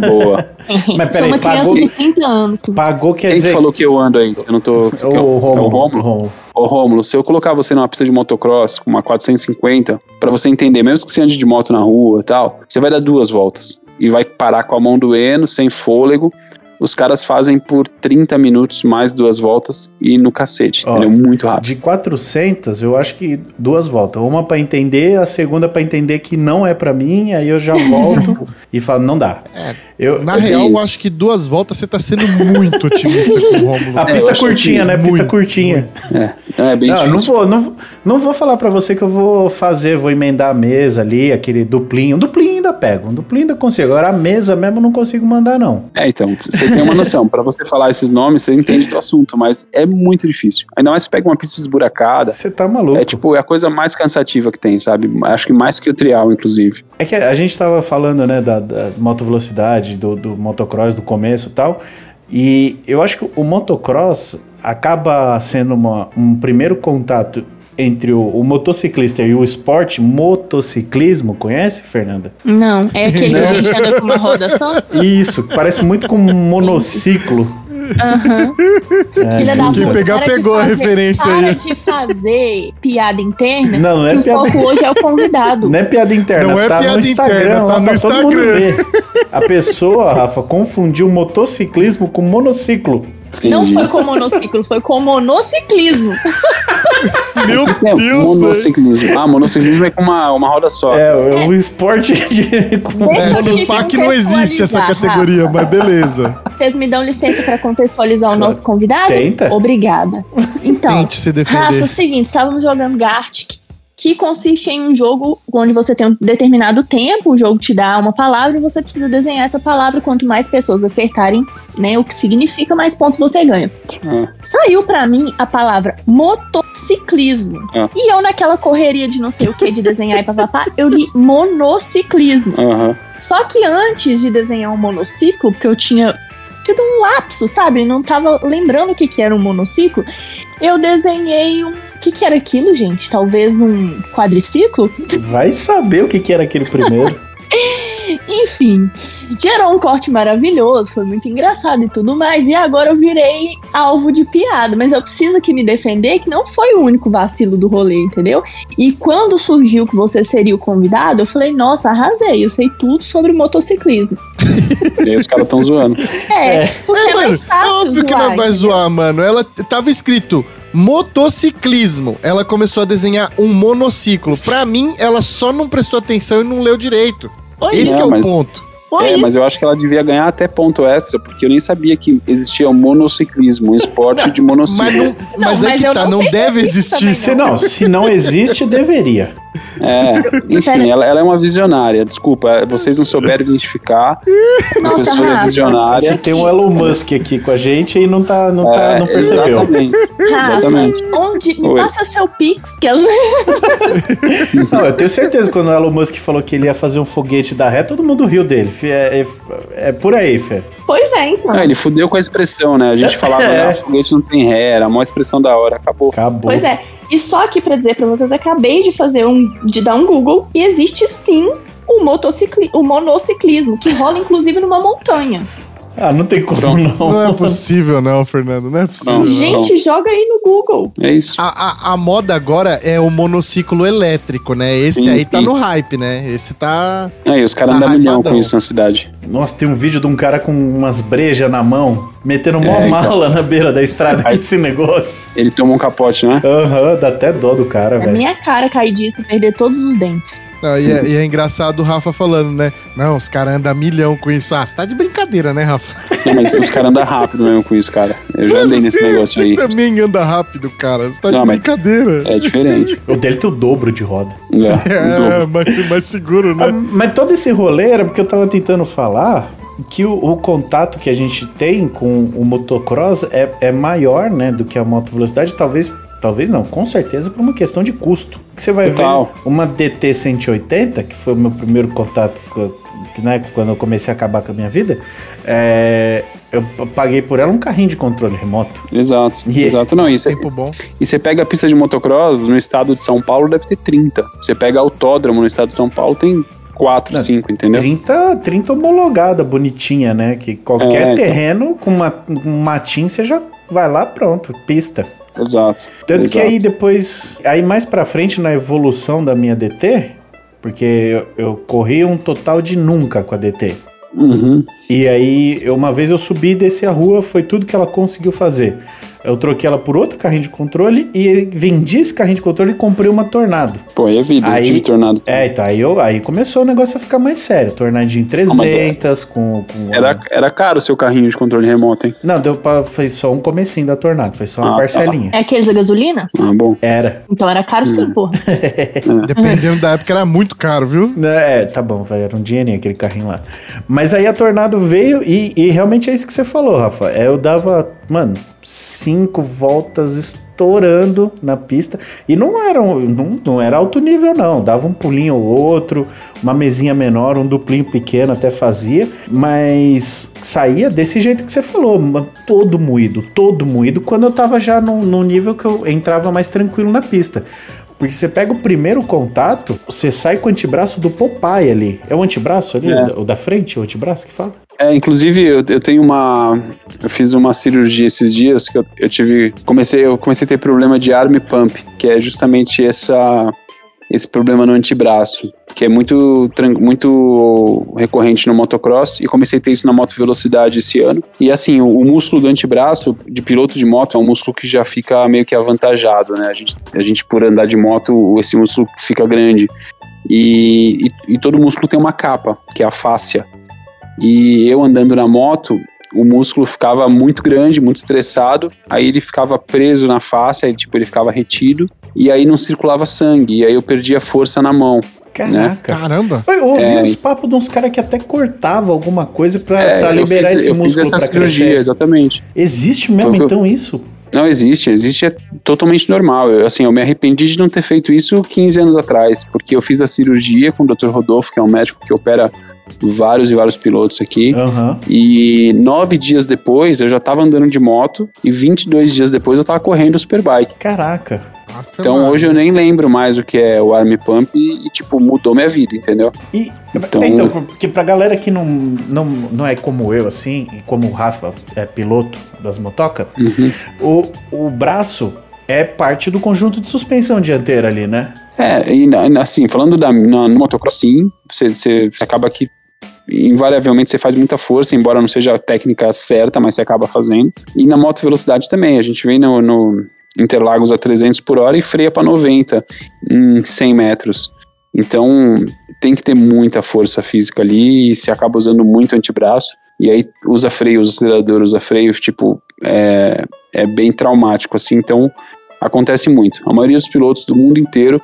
boa. (laughs) Mas Sou peraí, uma criança pagou, de 30 anos. pagou quer Quem que dizer... falou que eu ando aí? Eu não tô. O, é o Romulo. Rômulo? Romulo. Ô Rômulo, se eu colocar você numa pista de motocross com uma 450, pra você entender, mesmo que você ande de moto na rua e tal, você vai dar duas voltas e vai parar com a mão doendo, sem fôlego. Os caras fazem por 30 minutos mais duas voltas e no cacete, Ó, entendeu? Muito rápido. De 400, eu acho que duas voltas. Uma pra entender, a segunda pra entender que não é pra mim, aí eu já volto (laughs) e falo, não dá. É, Eu, Na É real, eu acho que duas voltas você tá sendo muito otimista com o (laughs) Rômulo. a É, eu pista acho curtinha, né? Pista muito, curtinha. É, é bem Não, eu não difícil. vou, não, vou- não vou falar pra você que eu vou fazer, vou emendar a mesa ali, aquele duplinho. Duplinho pego, um duplinho ainda consigo. Agora a mesa mesmo não consigo mandar, não. É, então, você tem uma noção. Pra você falar esses nomes, você entende do assunto, mas é muito difícil. Ainda mais se pega uma pista esburacada. Você tá maluco. É tipo, é a coisa mais cansativa que tem, sabe? Acho que mais que o trial, inclusive. É que a gente tava falando, né, da, da motovelocidade, do, do motocross, do começo e tal. E eu acho que o motocross acaba sendo uma- um primeiro contato entre o, o motociclista e o esporte motociclismo. Conhece, Fernanda? Não, é aquele que a gente anda com uma roda só? Isso, parece muito com um monociclo. Aham. É, Filha da. Quem puta, pegar, para pegou a fazer- referência para aí. de fazer piada interna, Não, não é que piada- o foco hoje é o (laughs) convidado. Não é piada interna, Não é tá piada no Instagram, interna, tá no pra todo mundo Instagram. ver. A pessoa, Rafa, confundiu motociclismo com monociclo. Não Entendi. foi com monociclo, foi com monociclismo. (laughs) Meu É, Deus, monociclismo. Ah, monociclismo é com uma, uma roda só. É, é um esporte (laughs) de. com- É, SAC não existe essa categoria, Rafa. mas beleza. Vocês me dão licença para contextualizar o nosso convidado? Tenta. Obrigada. Então, Tente se Rafa, defender. é o seguinte, estávamos jogando Gartic, que consiste em um jogo onde você tem um determinado tempo, o jogo te dá uma palavra e você precisa desenhar essa palavra. Quanto mais pessoas acertarem, né, o que significa, mais pontos você ganha. Ah, Saiu pra mim a palavra motociclismo. Ah. E eu, naquela correria de não sei o que, de desenhar e papapá, eu li monociclismo. aham. Só que antes de desenhar um monociclo, porque eu tinha tido um lapso, sabe? Não tava lembrando o que, que era um monociclo, eu desenhei um. O que, que era aquilo, gente? Talvez um quadriciclo? Vai saber o que, que era aquele primeiro. (laughs) Enfim, gerou um corte maravilhoso, foi muito engraçado e tudo mais. E agora eu virei alvo de piada. Mas eu preciso aqui me defender que não foi o único vacilo do rolê, entendeu? E quando surgiu que você seria o convidado, eu falei, nossa, arrasei, eu sei tudo sobre motociclismo. (laughs) E aí os caras tão zoando. É, porque é, É, mano, mais é fácil. óbvio que zoar, não vai entendeu? zoar, mano. Ela tava escrito motociclismo. Ela começou a desenhar um monociclo. Pra mim, ela só não prestou atenção e não leu direito. Oi, Esse Não, que é o mas- ponto. Foi É, isso. mas eu acho que ela devia ganhar até ponto extra, porque eu nem sabia que existia o monociclismo, um esporte de (laughs) monociclo. Mas, não, mas é mas que eu tá, não não deve existir. Se não, se não existe, deveria. É, (laughs) enfim, ela, ela é uma visionária. Desculpa, vocês não souberam identificar. A Nossa, pessoa é. A visionária. gente tem um Elon Musk aqui com a gente e não, tá, não, tá, É, não percebeu. Exatamente. Rafa, Exatamente. onde. Me Oi. passa seu Pix, que eu... (laughs) Não, eu tenho certeza que quando o Elon Musk falou que ele ia fazer um foguete da ré, todo mundo riu dele. É, é, é por aí, Fê. Pois é, então. Ah, ele fudeu com a expressão, né? A gente (laughs) falava, É. ah, foguete não tem ré, era a maior expressão da hora, acabou. Acabou. Pois é. E só aqui pra dizer pra vocês, acabei de fazer um. de dar um Google e existe sim o, motocicli, o monociclismo, que rola inclusive numa montanha. Ah, não tem como não. Não é possível, não, Fernando. Não é possível. Não. não. Gente, joga aí no Google. É isso. A, a, a moda agora é o monociclo elétrico, né? Esse Sim, aí tá sim. no hype, né? Esse tá. Aí, os caras Tá andam milhão com isso na cidade. Nossa, tem um vídeo de um cara com umas brejas na mão, metendo mó É, então. mala na beira da estrada. Que esse negócio. Ele tomou um capote, né? Aham, dá até dó do cara, É velho. minha cara cair disso e perder todos os dentes. Não, e, é, e é engraçado o Rafa falando, né? Não, os caras andam milhão com isso. Ah, você tá de brincadeira, né, Rafa? Não, mas os caras andam rápido mesmo com isso, cara. Eu já Mano, andei nesse você- negócio você aí. também anda rápido, cara. Você tá Não, de brincadeira. É diferente. O dele tem o dobro de roda. É, É, mais, (laughs) mais seguro, Ah, né? mas todo esse rolê era porque eu tava tentando falar que o, o contato que a gente tem com o motocross é, é maior, né, do que a moto velocidade, talvez, talvez não, com certeza por uma questão de custo. Que você vai Total. ver uma DT 180, que foi o meu primeiro contato com, né, quando eu comecei a acabar com a minha vida, é, eu paguei por ela um carrinho de controle remoto. Exato, E- exato. Não, isso é- Tempo bom. E você pega a pista de motocross no estado de São Paulo, deve ter 30. Você pega autódromo no estado de São Paulo, tem 4, Não, 5, entendeu? 30, 30 homologada, bonitinha, né? Que qualquer É, então. terreno com uma, um matinho você já vai lá, pronto, pista. Exato. Tanto que exato. aí depois, aí mais pra frente na evolução da minha DT, porque eu, eu corri um total de nunca com a DT. Uhum. E aí, uma vez eu subi e desci a rua, foi tudo que ela conseguiu fazer. Eu troquei ela por outro carrinho de controle e vendi esse carrinho de controle e comprei uma Tornado. Pô, aí é vida, Aí- eu tive tornado. É, então aí, eu, aí começou o negócio a ficar mais sério. Tornadinho 300 com, com... Era, era caro o seu carrinho de controle remoto, hein? Não, deu pra... Foi só um comecinho da Tornado, foi só uma Ah, tá. parcelinha. É aqueles da gasolina? Ah, bom. Era. Então era caro sim, porra. (laughs) Dependendo da época, era muito caro, viu? É, tá bom, era um dinheirinho aquele carrinho lá. Mas aí a Tornado veio e, e realmente é isso que você falou, Rafa. É, eu dava, mano, cinco voltas estourando na pista. E não era, não, não era alto nível, não. Dava um pulinho ou outro, uma mesinha menor, um duplinho pequeno até fazia. Mas saía desse jeito que você falou, todo moído, todo moído, quando eu tava já num nível que eu entrava mais tranquilo na pista. Porque você pega o primeiro contato, você sai com o antebraço do Popeye ali. É o antebraço ali? É. O da- frente? O antebraço que fala? É, inclusive, eu, eu tenho uma. Eu fiz uma cirurgia esses dias que eu, eu tive. Comecei, eu comecei a ter problema de arm pump, que é justamente essa, esse problema no antebraço, que é muito, muito recorrente no motocross, e comecei a ter isso na moto velocidade esse ano. E assim, o, o músculo do antebraço de piloto de moto é um músculo que já fica meio que avantajado, né? A gente, a gente por andar de moto, esse músculo fica grande. E, e, e todo músculo tem uma capa, que é a fáscia. E eu andando na moto, o músculo ficava muito grande, muito estressado. Aí ele ficava preso na face, aí tipo ele ficava retido e aí não circulava sangue. E aí eu perdia força na mão. Caraca. Caramba. Eu ouvi É. uns papos de uns caras que até cortavam alguma coisa pra, É, liberar fiz, esse eu fiz músculo essa cirurgia, crescer. exatamente. Existe mesmo Foi o que eu- então isso? Não existe, existe é totalmente normal. Eu, assim, eu me arrependi de não ter feito isso 15 anos atrás, porque eu fiz a cirurgia com o Dr. Rodolfo, que é um médico que opera vários e vários pilotos aqui. Aham. E nove dias depois eu já tava andando de moto e 22 dias depois eu tava correndo o Superbike. Caraca. Então hoje eu nem lembro mais o que é o Arm Pump e, e, tipo, mudou minha vida, entendeu? E, Então- então, porque pra galera que não, não, não é como eu, assim, e como o Rafa é piloto das motocas, o, o braço é parte do conjunto de suspensão dianteira ali, né? É, e assim, falando da, na, no motocross, sim, você, você, você acaba que invariavelmente você faz muita força, embora não seja a técnica certa, mas você acaba fazendo. E na moto velocidade também, a gente vem no, no Interlagos a 300 por hora e freia para 90 em 100 metros. Então tem que ter muita força física ali e se acaba usando muito antebraço. E aí usa freio, usa acelerador, usa freio, tipo, é, é bem traumático, assim. Então acontece muito. A maioria dos pilotos do mundo inteiro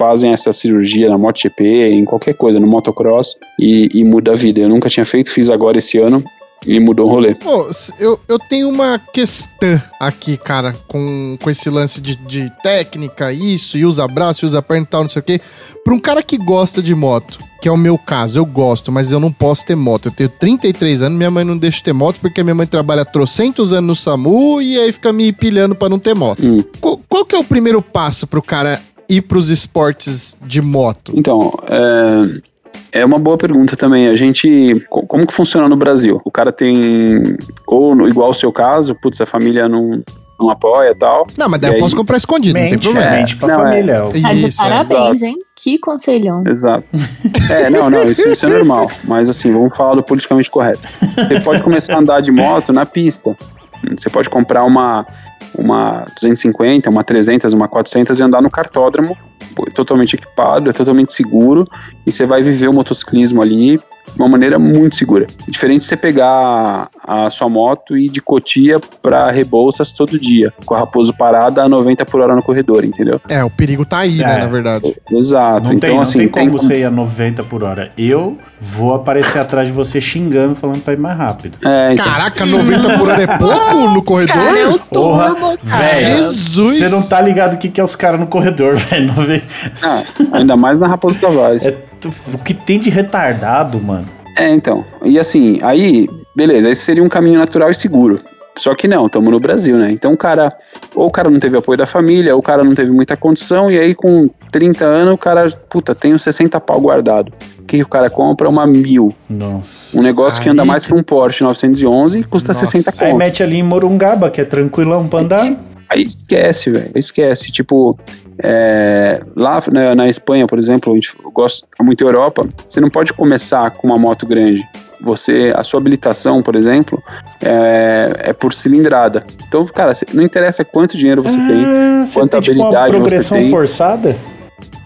fazem essa cirurgia na MotoGP, em qualquer coisa, no motocross, e, e muda a vida. Eu nunca tinha feito, fiz agora esse ano e mudou o rolê. Pô, eu, eu tenho uma questão aqui, cara, com, com esse lance de, de técnica, isso, e usa braço, e usa perna e tal, não sei o quê. Pra um cara que gosta de moto, que é o meu caso, eu gosto, mas eu não posso ter moto. Eu tenho 33 anos, minha mãe não deixa ter moto, porque minha mãe trabalha trocentos anos no SAMU e aí fica me pilhando pra não ter moto. Hum. Qual, qual que é o primeiro passo pro cara ir pros esportes de moto? Então, é, é uma boa pergunta também. A gente. co- Como que funciona no Brasil? O cara tem. Ou no- igual o seu caso, putz, a família não, não apoia e tal. Não, mas daí E eu aí? posso comprar escondido, não tem Mente, problema. mente pra Não, é. família. de Isso, parabéns, exato. hein? Que conselhão. Exato. É, não, não, isso, isso é normal. Mas assim, vamos falar do politicamente correto. Você pode começar a andar de moto na pista. Você pode comprar uma, uma 250, uma 300, uma 400 e andar no cartódromo, é totalmente equipado, é totalmente seguro, e você vai viver o motociclismo ali de uma maneira muito segura. Diferente de você pegar a sua moto e ir de Cotia para Rebouças todo dia, com a Raposo parada a 90 por hora no corredor, entendeu? É, o perigo tá aí, né, É. na verdade. Exato. Não, então, tem, não assim, tem como você ir a 90 por hora. Eu vou aparecer atrás de você xingando, falando pra ir mais rápido. É, então, Caraca, 90 por hora é pouco no corredor? Cara, é o Porra, turbo. Jesus! Você não tá ligado o que, que é os caras no corredor, (laughs) velho. Ah, ainda mais na Raposo Tavares. É o que tem de retardado, mano. É, então. E assim, aí, beleza, esse seria um caminho natural e seguro. Só que não, estamos no Brasil, né? Então o cara, ou o cara não teve apoio da família, ou o cara não teve muita condição, e aí com 30 anos o cara, puta, tem uns 60 pau guardado. O que, que o cara compra? Uma mil. Nossa. Um negócio que anda Aí mais que- um Porsche 911 e custa Nossa. 60 Aí conto. mete ali em Morungaba, que é tranquilão pra andar. Aí esquece, velho. Esquece. Tipo, é, lá na, na Espanha, por exemplo, a gente gosta muito da Europa, você não pode começar com uma moto grande. Você, a sua habilitação, por exemplo, é, é por cilindrada. Então, cara, não interessa quanto dinheiro você tem. Ah, você quanta tem tipo uma habilidade você progressão tem. forçada?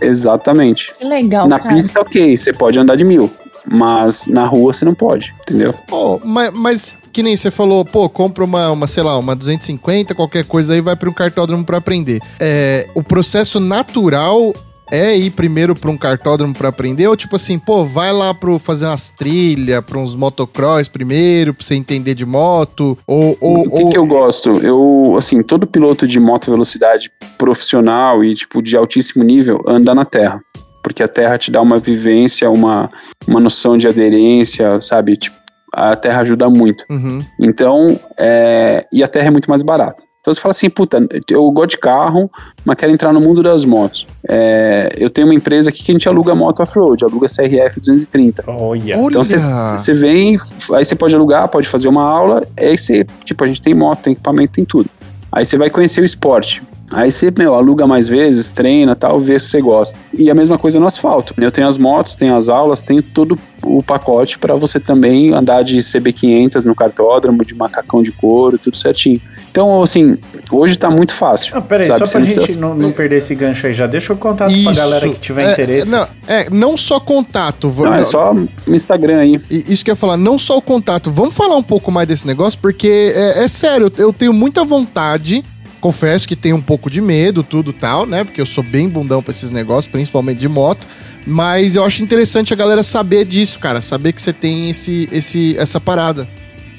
Exatamente. Que legal, na cara. pista, ok, você pode andar de mil. Mas na rua você não pode, entendeu? Pô, mas, mas que nem você falou, pô, compra uma, uma, sei lá, uma 250, qualquer coisa aí, vai para um cartódromo para aprender. É, o processo natural é ir primeiro para um cartódromo para aprender ou tipo assim, pô, vai lá pro fazer umas trilhas, para uns motocross primeiro, para você entender de moto, ou ou, o que, ou- que eu gosto? Eu, assim, todo piloto de moto velocidade profissional e, tipo, de altíssimo nível anda na terra. Porque a terra te dá uma vivência, uma, uma noção de aderência, sabe? Tipo, a terra ajuda muito. Uhum. Então, é, e a terra é muito mais barata. Então você fala assim, puta, eu gosto de carro, mas quero entrar no mundo das motos. É, eu tenho uma empresa aqui que a gente aluga moto off-road, aluga CRF 230. Olha. Então você, você vem, aí você pode alugar, pode fazer uma aula, aí você, tipo, a gente tem moto, tem equipamento, tem tudo. Aí você vai conhecer o esporte. Aí você, meu, aluga mais vezes, treina tal, vê se você gosta. E a mesma coisa no asfalto. Eu tenho as motos, tenho as aulas, tenho todo o pacote para você também andar de CB500 no cartódromo, de macacão de couro, tudo certinho. Então, assim, hoje tá muito fácil. Ah, peraí, sabe? só pra não gente precisa- não, não (laughs) perder esse gancho aí, já deixa o contato pra galera que tiver é, interesse. Não, é, não só contato. Não, é só no Instagram aí. E Isso que eu ia falar, não só o contato. Vamos falar um pouco mais desse negócio, porque é, é sério, eu tenho muita vontade. Confesso que tenho um pouco de medo, tudo tal, né? Porque eu sou bem bundão pra esses negócios, principalmente de moto. Mas eu acho interessante a galera saber disso, cara. Saber que você tem esse, esse, essa parada.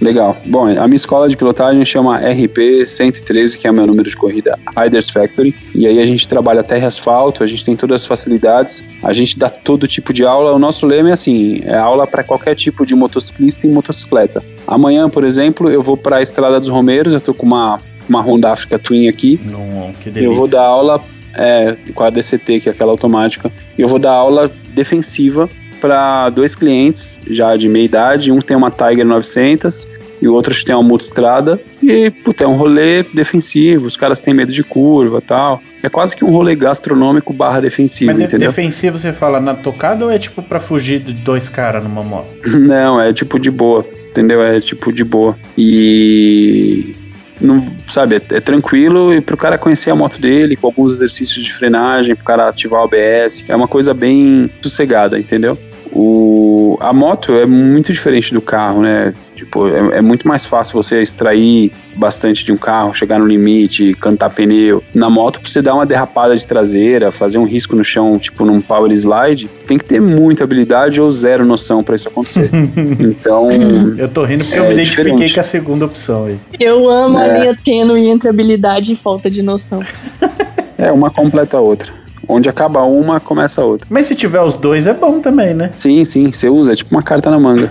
Legal. Bom, a minha escola de pilotagem chama RP 113, que é o meu número de corrida, Riders Factory. E aí a gente trabalha terra e asfalto, a gente tem todas as facilidades, a gente dá todo tipo de aula. O nosso lema é assim, é aula para qualquer tipo de motociclista e motocicleta. Amanhã, por exemplo, eu vou para a Estrada dos Romeiros, eu tô com uma uma Honda Africa Twin aqui. Não, que delícia. Eu vou dar aula é, com a DCT, que é aquela automática. E eu vou dar aula defensiva para dois clientes já de meia idade. Um tem uma Tiger 900 e o outro tem uma multistrada. E, puta, é um rolê defensivo. Os caras têm medo de curva tal. É quase que um rolê gastronômico barra defensivo, Mas de- entendeu? defensivo você fala na tocada ou é tipo pra fugir de dois caras numa moto? (laughs) Não, é tipo de boa, entendeu? É tipo de boa. E não, sabe, é, é tranquilo e pro cara conhecer a moto dele, com alguns exercícios de frenagem, pro cara ativar o ABS, é uma coisa bem sossegada, entendeu? O, a moto é muito diferente do carro, né? Tipo, é, é muito mais fácil você extrair bastante de um carro, chegar no limite, cantar pneu. Na moto, pra você dar uma derrapada de traseira, fazer um risco no chão, tipo num power slide, tem que ter muita habilidade ou zero noção pra isso acontecer. (laughs) então, Eu tô rindo porque É eu me identifiquei diferente. com a segunda opção aí. Eu amo a É. linha tênue entre habilidade e falta de noção. é uma completa a outra. Onde acaba uma, começa a outra. Mas se tiver os dois é bom também, né? Sim, sim, você usa, é tipo uma carta na manga.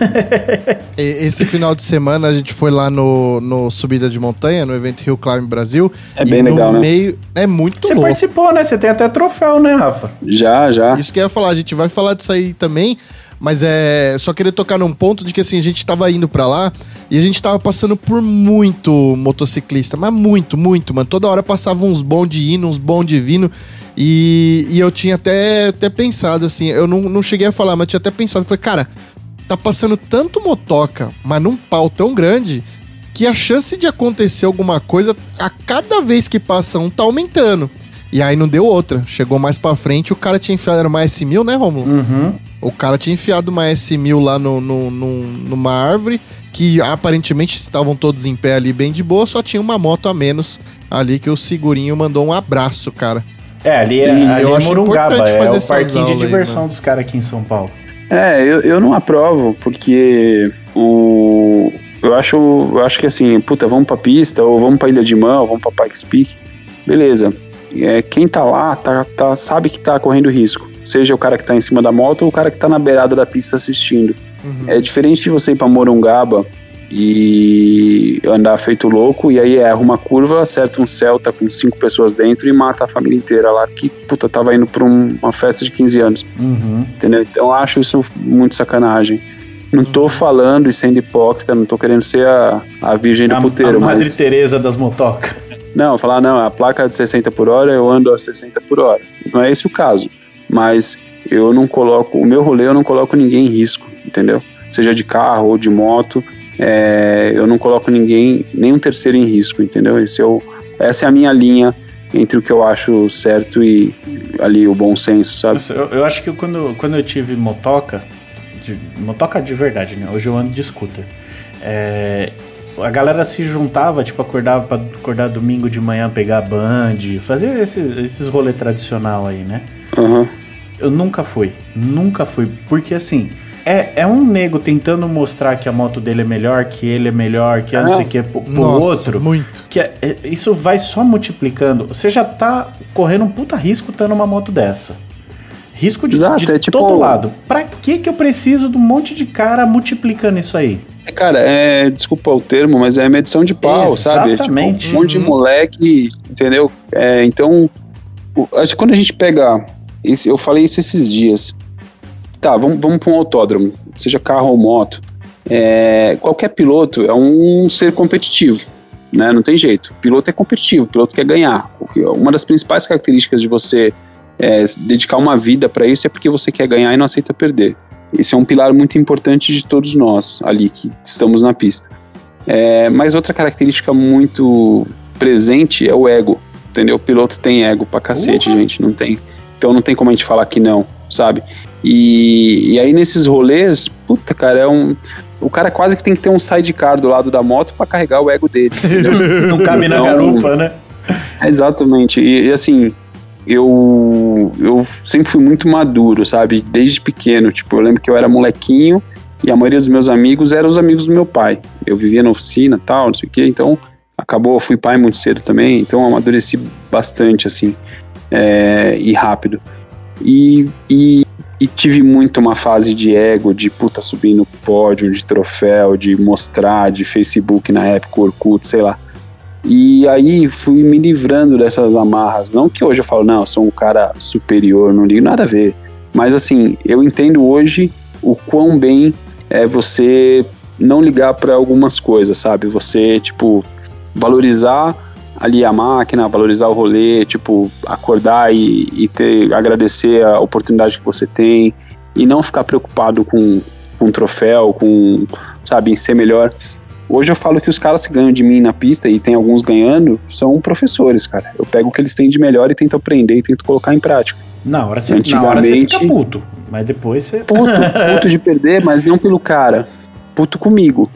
(laughs) Esse final de semana a gente foi lá no, no Subida de Montanha, no evento Rio Climb Brasil. É e bem no legal, né? meio É muito Você louco. participou, né? Você tem até troféu, né, Rafa? já, já. Isso que eu ia falar, a gente vai falar disso aí também, mas é só querer tocar num ponto de que assim, a gente tava indo pra lá e a gente tava passando por muito motociclista, mas muito, muito, mano. Toda hora passava uns bonde indo, uns bonde vindo. E, e eu tinha até, até pensado, assim, eu não, não cheguei a falar, mas tinha até pensado, falei, cara, tá passando tanto motoca, mas num pau tão grande, que a chance de acontecer alguma coisa a cada vez que passa um tá aumentando. E aí não deu outra. Chegou mais pra frente, o cara tinha enfiado, era uma S1000, né, Romulo? Uhum. O cara tinha enfiado uma S1000 lá no, no, no- numa árvore, que aparentemente estavam todos em pé ali bem de boa, só tinha uma moto a menos ali que o segurinho mandou um abraço, cara. É, ali é, ali eu é acho Morungaba, importante é fazer o parquinho de aí, diversão mano. dos caras aqui em São Paulo. É, eu, eu não aprovo, porque o. Eu acho, eu acho que assim, puta, vamos pra pista, ou vamos pra Ilha de Mão, ou vamos pra Pikes Peak. Beleza. É, quem tá lá tá, tá, sabe que tá correndo risco. Seja o cara que tá em cima da moto ou o cara que tá na beirada da pista assistindo. Uhum. É diferente de você ir pra Morungaba e andar feito louco, e aí erra uma curva, acerta um Celta com cinco pessoas dentro e mata a família inteira lá, que, puta, tava indo pra um- uma festa de 15 anos. Uhum. Entendeu? Então eu acho isso muito sacanagem. Não tô falando e sendo hipócrita, não tô querendo ser a, a virgem do A, puteiro, a Madre mas. Teresa das motocas. Não, falar, não, a placa é de 60 por hora, eu ando a 60 por hora. Não é esse o caso. Mas eu não coloco, o meu rolê eu não coloco ninguém em risco, entendeu? Seja de carro ou de moto, é, eu não coloco ninguém, nenhum terceiro em risco, entendeu? Esse é o, essa é a minha linha entre o que eu acho certo e ali o bom senso, sabe? Nossa, Eu, eu acho que quando, quando eu tive motoca, de- motoca de verdade, né? Hoje eu ando de scooter. É, a galera se juntava, tipo, acordava pra acordar domingo de manhã, pegar band, fazer esse, esses rolê tradicional aí, né? Aham. Eu nunca fui, nunca fui, porque assim, é, é um nego tentando mostrar que a moto dele é melhor, que ele é melhor, que é não Ah. sei o que, pro, pro Nossa, outro. muito. Que é- é- isso vai só multiplicando. Você já tá correndo um puta risco tendo uma moto dessa. Risco de, Exato, de é tipo- todo lado. Pra que que eu preciso de um monte de cara multiplicando isso aí? É, Cara, é, desculpa o termo, mas é medição de pau, sabe? É, tipo, Exatamente. um monte de Uhum. moleque, entendeu? É, então, acho que quando a gente pega. esse- eu falei isso esses dias. Tá, vamos, vamos para um autódromo, seja carro ou moto. É, qualquer piloto é um ser competitivo, né? Não tem jeito. O piloto é competitivo, o piloto quer ganhar. Uma das principais características de você é, dedicar uma vida para isso é porque você quer ganhar e não aceita perder. Esse é um pilar muito importante de todos nós ali que estamos na pista. É, mas outra característica muito presente é o ego, entendeu? O piloto tem ego pra cacete, Uhum. gente, não tem. Então não tem como a gente falar que não, sabe? E, e aí nesses rolês, puta, cara, é um. O cara quase que tem que ter um sidecar do lado da moto pra carregar o ego dele? (laughs) Não cabe na Então- garupa, né? Exatamente. E, e, assim, eu, eu sempre fui muito maduro, sabe? Desde pequeno. Tipo, eu lembro que eu era molequinho e a maioria dos meus amigos eram os amigos do meu pai. Eu vivia na oficina tal, não sei o quê. Então, acabou, fui pai muito cedo também. Então, amadureci bastante, assim, é, e rápido. E, e, e tive muito uma fase de ego, de puta subir no pódio, de troféu, de mostrar, de Facebook na época, Orkut, sei lá. E aí fui me livrando dessas amarras. Não que hoje eu falo, não, eu sou um cara superior, não ligo nada a ver. Mas assim, eu entendo hoje o quão bem é você não ligar para algumas coisas, sabe? Você, tipo, valorizar ali a máquina, valorizar o rolê, tipo, acordar e, e ter, agradecer a oportunidade que você tem e não ficar preocupado com, com troféu, com, sabe, em ser melhor. Hoje eu falo que os caras que ganham de mim na pista, e tem alguns ganhando, são professores, cara. Eu pego o que eles têm de melhor e tento aprender e tento colocar em prática. Na hora você, na hora você fica puto, mas depois você... Puto, puto de perder, mas não pelo cara. Puto comigo,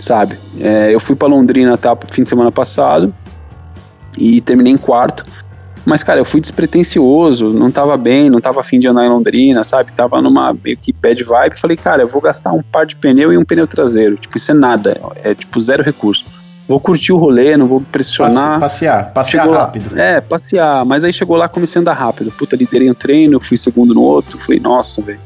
sabe? É, eu fui pra Londrina tá, fim de semana passado e terminei em quarto. Mas, cara, eu fui despretensioso, não tava bem, não tava afim de andar em Londrina, sabe? Tava numa meio que bad vibe. Falei, cara, eu vou gastar um par de pneu e um pneu traseiro. Tipo, isso é nada, é tipo zero recurso. Vou curtir o rolê, não vou pressionar. Passe- passear, passear Chegou lá- rápido. é, passear. Mas aí chegou lá, comecei a andar rápido. Puta, liderei um treino, fui segundo no outro. Falei, nossa, velho.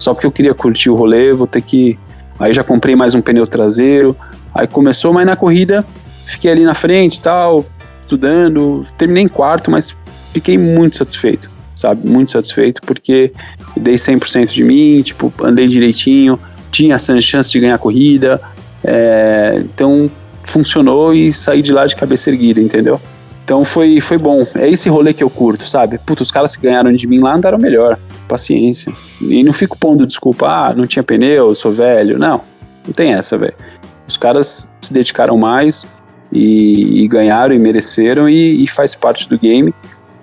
Só porque eu queria curtir o rolê, vou ter que. Aí já comprei mais um pneu traseiro. Aí começou, mas na corrida fiquei ali na frente e tal, estudando. Terminei em quarto, mas fiquei muito satisfeito, sabe? Muito satisfeito porque dei 100% de mim, tipo, andei direitinho, tinha essa chance de ganhar a corrida. é, então funcionou e saí de lá de cabeça erguida, entendeu? Então foi, foi bom. É esse rolê que eu curto, sabe? Puta, os caras que ganharam de mim lá andaram melhor. Paciência. E não fico pondo desculpa, ah, não tinha pneu, sou velho. Não, não tem essa, velho. Os caras se dedicaram mais e, e ganharam e mereceram e, e faz parte do game.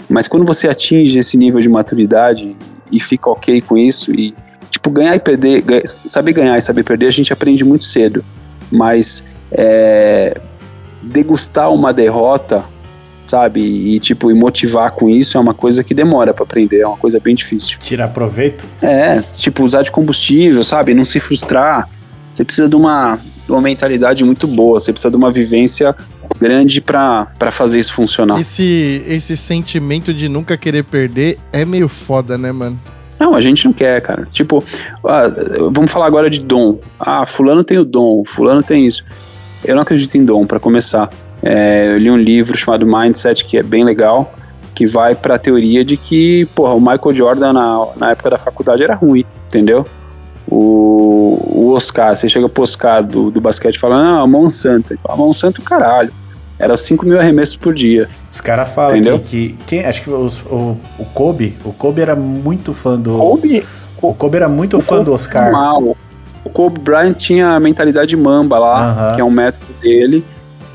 Mas quando você atinge esse nível de maturidade e fica ok com isso e, tipo, ganhar e perder, saber ganhar e saber perder, a gente aprende muito cedo. Mas é, degustar uma derrota, sabe, e tipo, e motivar com isso é uma coisa que demora pra aprender, é uma coisa bem difícil. Tirar proveito. É, tipo, usar de combustível, sabe, não se frustrar. Você precisa de uma, de uma mentalidade muito boa, você precisa de uma vivência grande pra pra fazer isso funcionar. Esse, esse sentimento de nunca querer perder é meio foda, né, mano? Não, a gente não quer, cara. Tipo, ah, vamos falar agora de dom. Ah, fulano tem o dom, fulano tem isso. Eu não acredito em dom, pra começar. É, eu li um livro chamado Mindset, que é bem legal, que vai pra teoria de que, porra, o Michael Jordan na, na época da faculdade era ruim, entendeu? O, o Oscar, você chega pro Oscar do, do basquete e fala, não, a Monsanto. Ele fala, Monsanto, caralho. Era 5 mil arremessos por dia. Os caras falam que, que quem, acho que os- o, o Kobe, o Kobe era muito fã do Kobe, o Kobe era muito fã do Oscar. Mal. O Kobe Bryant tinha a mentalidade mamba lá, Aham. que é um método dele.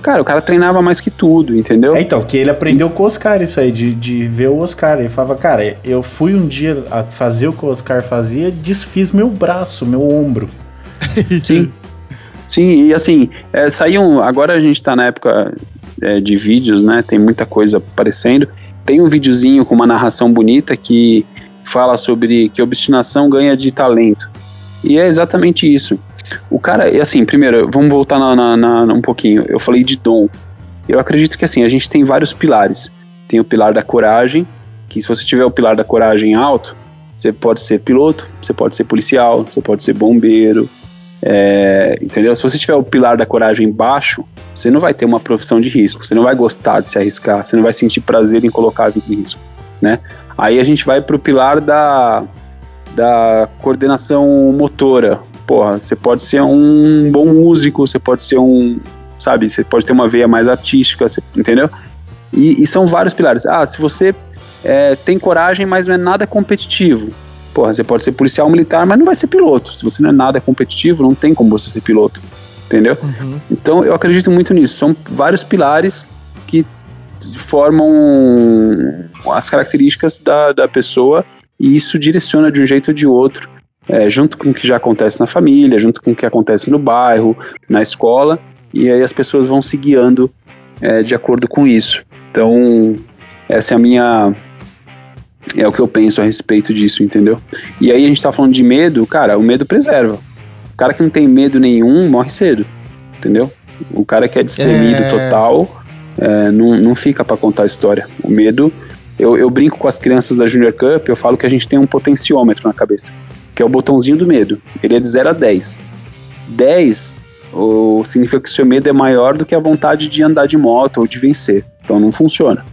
Cara, o cara treinava mais que tudo, entendeu? É, então, que ele aprendeu com o Oscar isso aí, de, de ver o Oscar. Ele falava, cara, eu fui um dia a fazer o que o Oscar fazia, desfiz meu braço, meu ombro. (laughs) Sim. Sim, e assim, é, saíam. Agora a gente tá na época é, de vídeos, né? Tem muita coisa aparecendo. Tem um videozinho com uma narração bonita que fala sobre que obstinação ganha de talento. E é exatamente isso. O cara, e assim, primeiro, vamos voltar na, na- na- um pouquinho. Eu falei de dom. Eu acredito que assim, a gente tem vários pilares. Tem o pilar da coragem, que se você tiver o pilar da coragem alto, você pode ser piloto, você pode ser policial, você pode ser bombeiro, é, entendeu? Se você tiver o pilar da coragem baixo, você não vai ter uma profissão de risco, você não vai gostar de se arriscar, você não vai sentir prazer em colocar a vida em risco, né? Aí a gente vai pro pilar da, da coordenação motora. Porra, você pode ser um bom músico, você pode ser um, sabe, você pode ter uma veia mais artística, você- entendeu? E, e são vários pilares. Ah, se você é, tem coragem, mas não é nada competitivo. Porra, você pode ser policial militar, mas não vai ser piloto. Se você não é nada competitivo, não tem como você ser piloto. Entendeu? Uhum. Então eu acredito muito nisso. São vários pilares que formam as características da, da pessoa e isso direciona de um jeito ou de outro, é, junto com o que já acontece na família, junto com o que acontece no bairro, na escola, e aí as pessoas vão se guiando é, de acordo com isso. Então, essa é a minha. É o que eu penso a respeito disso, entendeu? E aí a gente tá falando de medo, cara, o medo preserva. O cara que não tem medo nenhum morre cedo, entendeu? O cara que é destemido É. total é, não, não fica pra contar a história. O medo. Eu, eu brinco com as crianças da Junior Cup, eu falo que a gente tem um potenciômetro na cabeça, que é o botãozinho do medo. Ele é de 0 a 10. 10 ou, significa que o seu medo é maior do que a vontade de andar de moto ou de vencer. Então não funciona.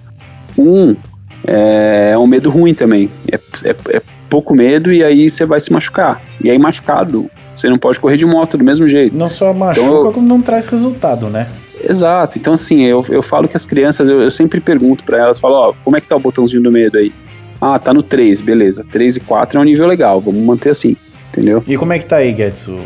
Um é, é um medo ruim também. É, é- é pouco medo e aí você vai se machucar. E aí machucado, você não pode correr de moto do mesmo jeito. Não só machuca, Então eu- como não traz resultado, né? Exato. Então, assim, eu, eu falo que as crianças, eu, eu sempre pergunto pra elas, falo, ó, como é que tá o botãozinho do medo aí? Ah, tá no 3, beleza. 3 e 4 é um nível legal, vamos manter assim, entendeu? E como é que tá aí, Guedes, o,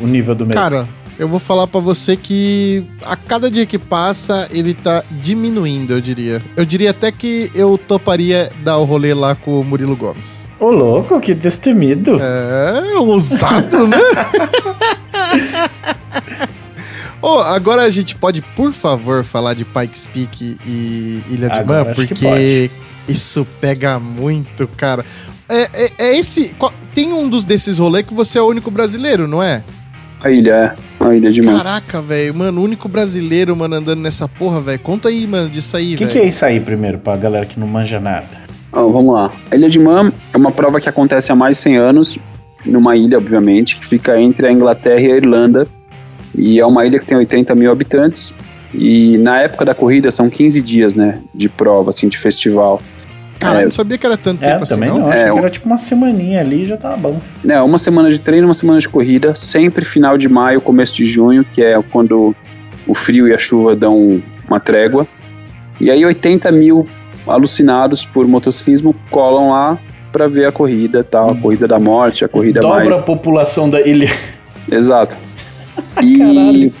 o nível do medo? Cara, eu vou falar pra você que a cada dia que passa, ele tá diminuindo, eu diria. Eu diria até que eu toparia dar o rolê lá com o Murilo Gomes. Ô, louco, que destemido. É, ousado, né? (laughs) Ô, agora a gente pode, por favor, falar de Pikes Peak e Ilha de Agora Man, acho que porque isso pega muito, cara. É, é- é esse. tem um dos desses rolês que você é o único brasileiro, não é? A ilha, é. A ilha de Man. Caraca, velho. Mano, o único brasileiro, mano, andando nessa porra, velho. Conta aí, mano, disso aí, O que, velho. que é isso aí primeiro, pra galera que não manja nada? Ó, vamos lá. A Ilha de Man é uma prova que acontece há mais de 100 anos, numa ilha, obviamente, que fica entre a Inglaterra e a Irlanda. E é uma ilha que tem 80 mil habitantes. E na época da corrida são 15 dias, né? De prova, assim, de festival. Caralho, É. não sabia que era tanto É, tempo assim, também não? não. Achei É, que o- era tipo uma semaninha ali e já tava bom. né, uma semana de treino, uma semana de corrida, sempre final de maio, começo de junho, que é quando o frio e a chuva dão uma trégua. E aí 80 mil alucinados por motociclismo colam lá pra ver a corrida, tal, a corrida da morte, a corrida Dobra mais a população da ilha. Exato. (laughs) E, Caralho.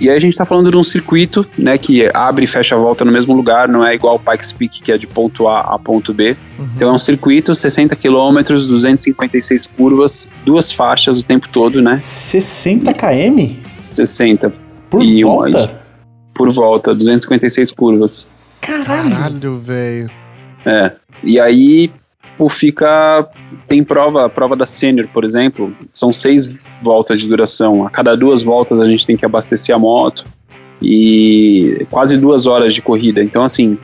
E aí a gente tá falando de um circuito, né, que abre e fecha a volta no mesmo lugar, não é igual o Pikes Peak, que é de ponto A a ponto B. Uhum. Então é um circuito, 60 quilômetros, 256 curvas, duas faixas o tempo todo, né? 60 km? 60 Por E uma- volta? por volta, 256 curvas. Caralho, velho. É. E aí, pô, fica. Tem prova, a prova da Sênior, por exemplo, são seis voltas de duração. A cada duas voltas a gente tem que abastecer a moto e quase duas horas de corrida. Então, assim,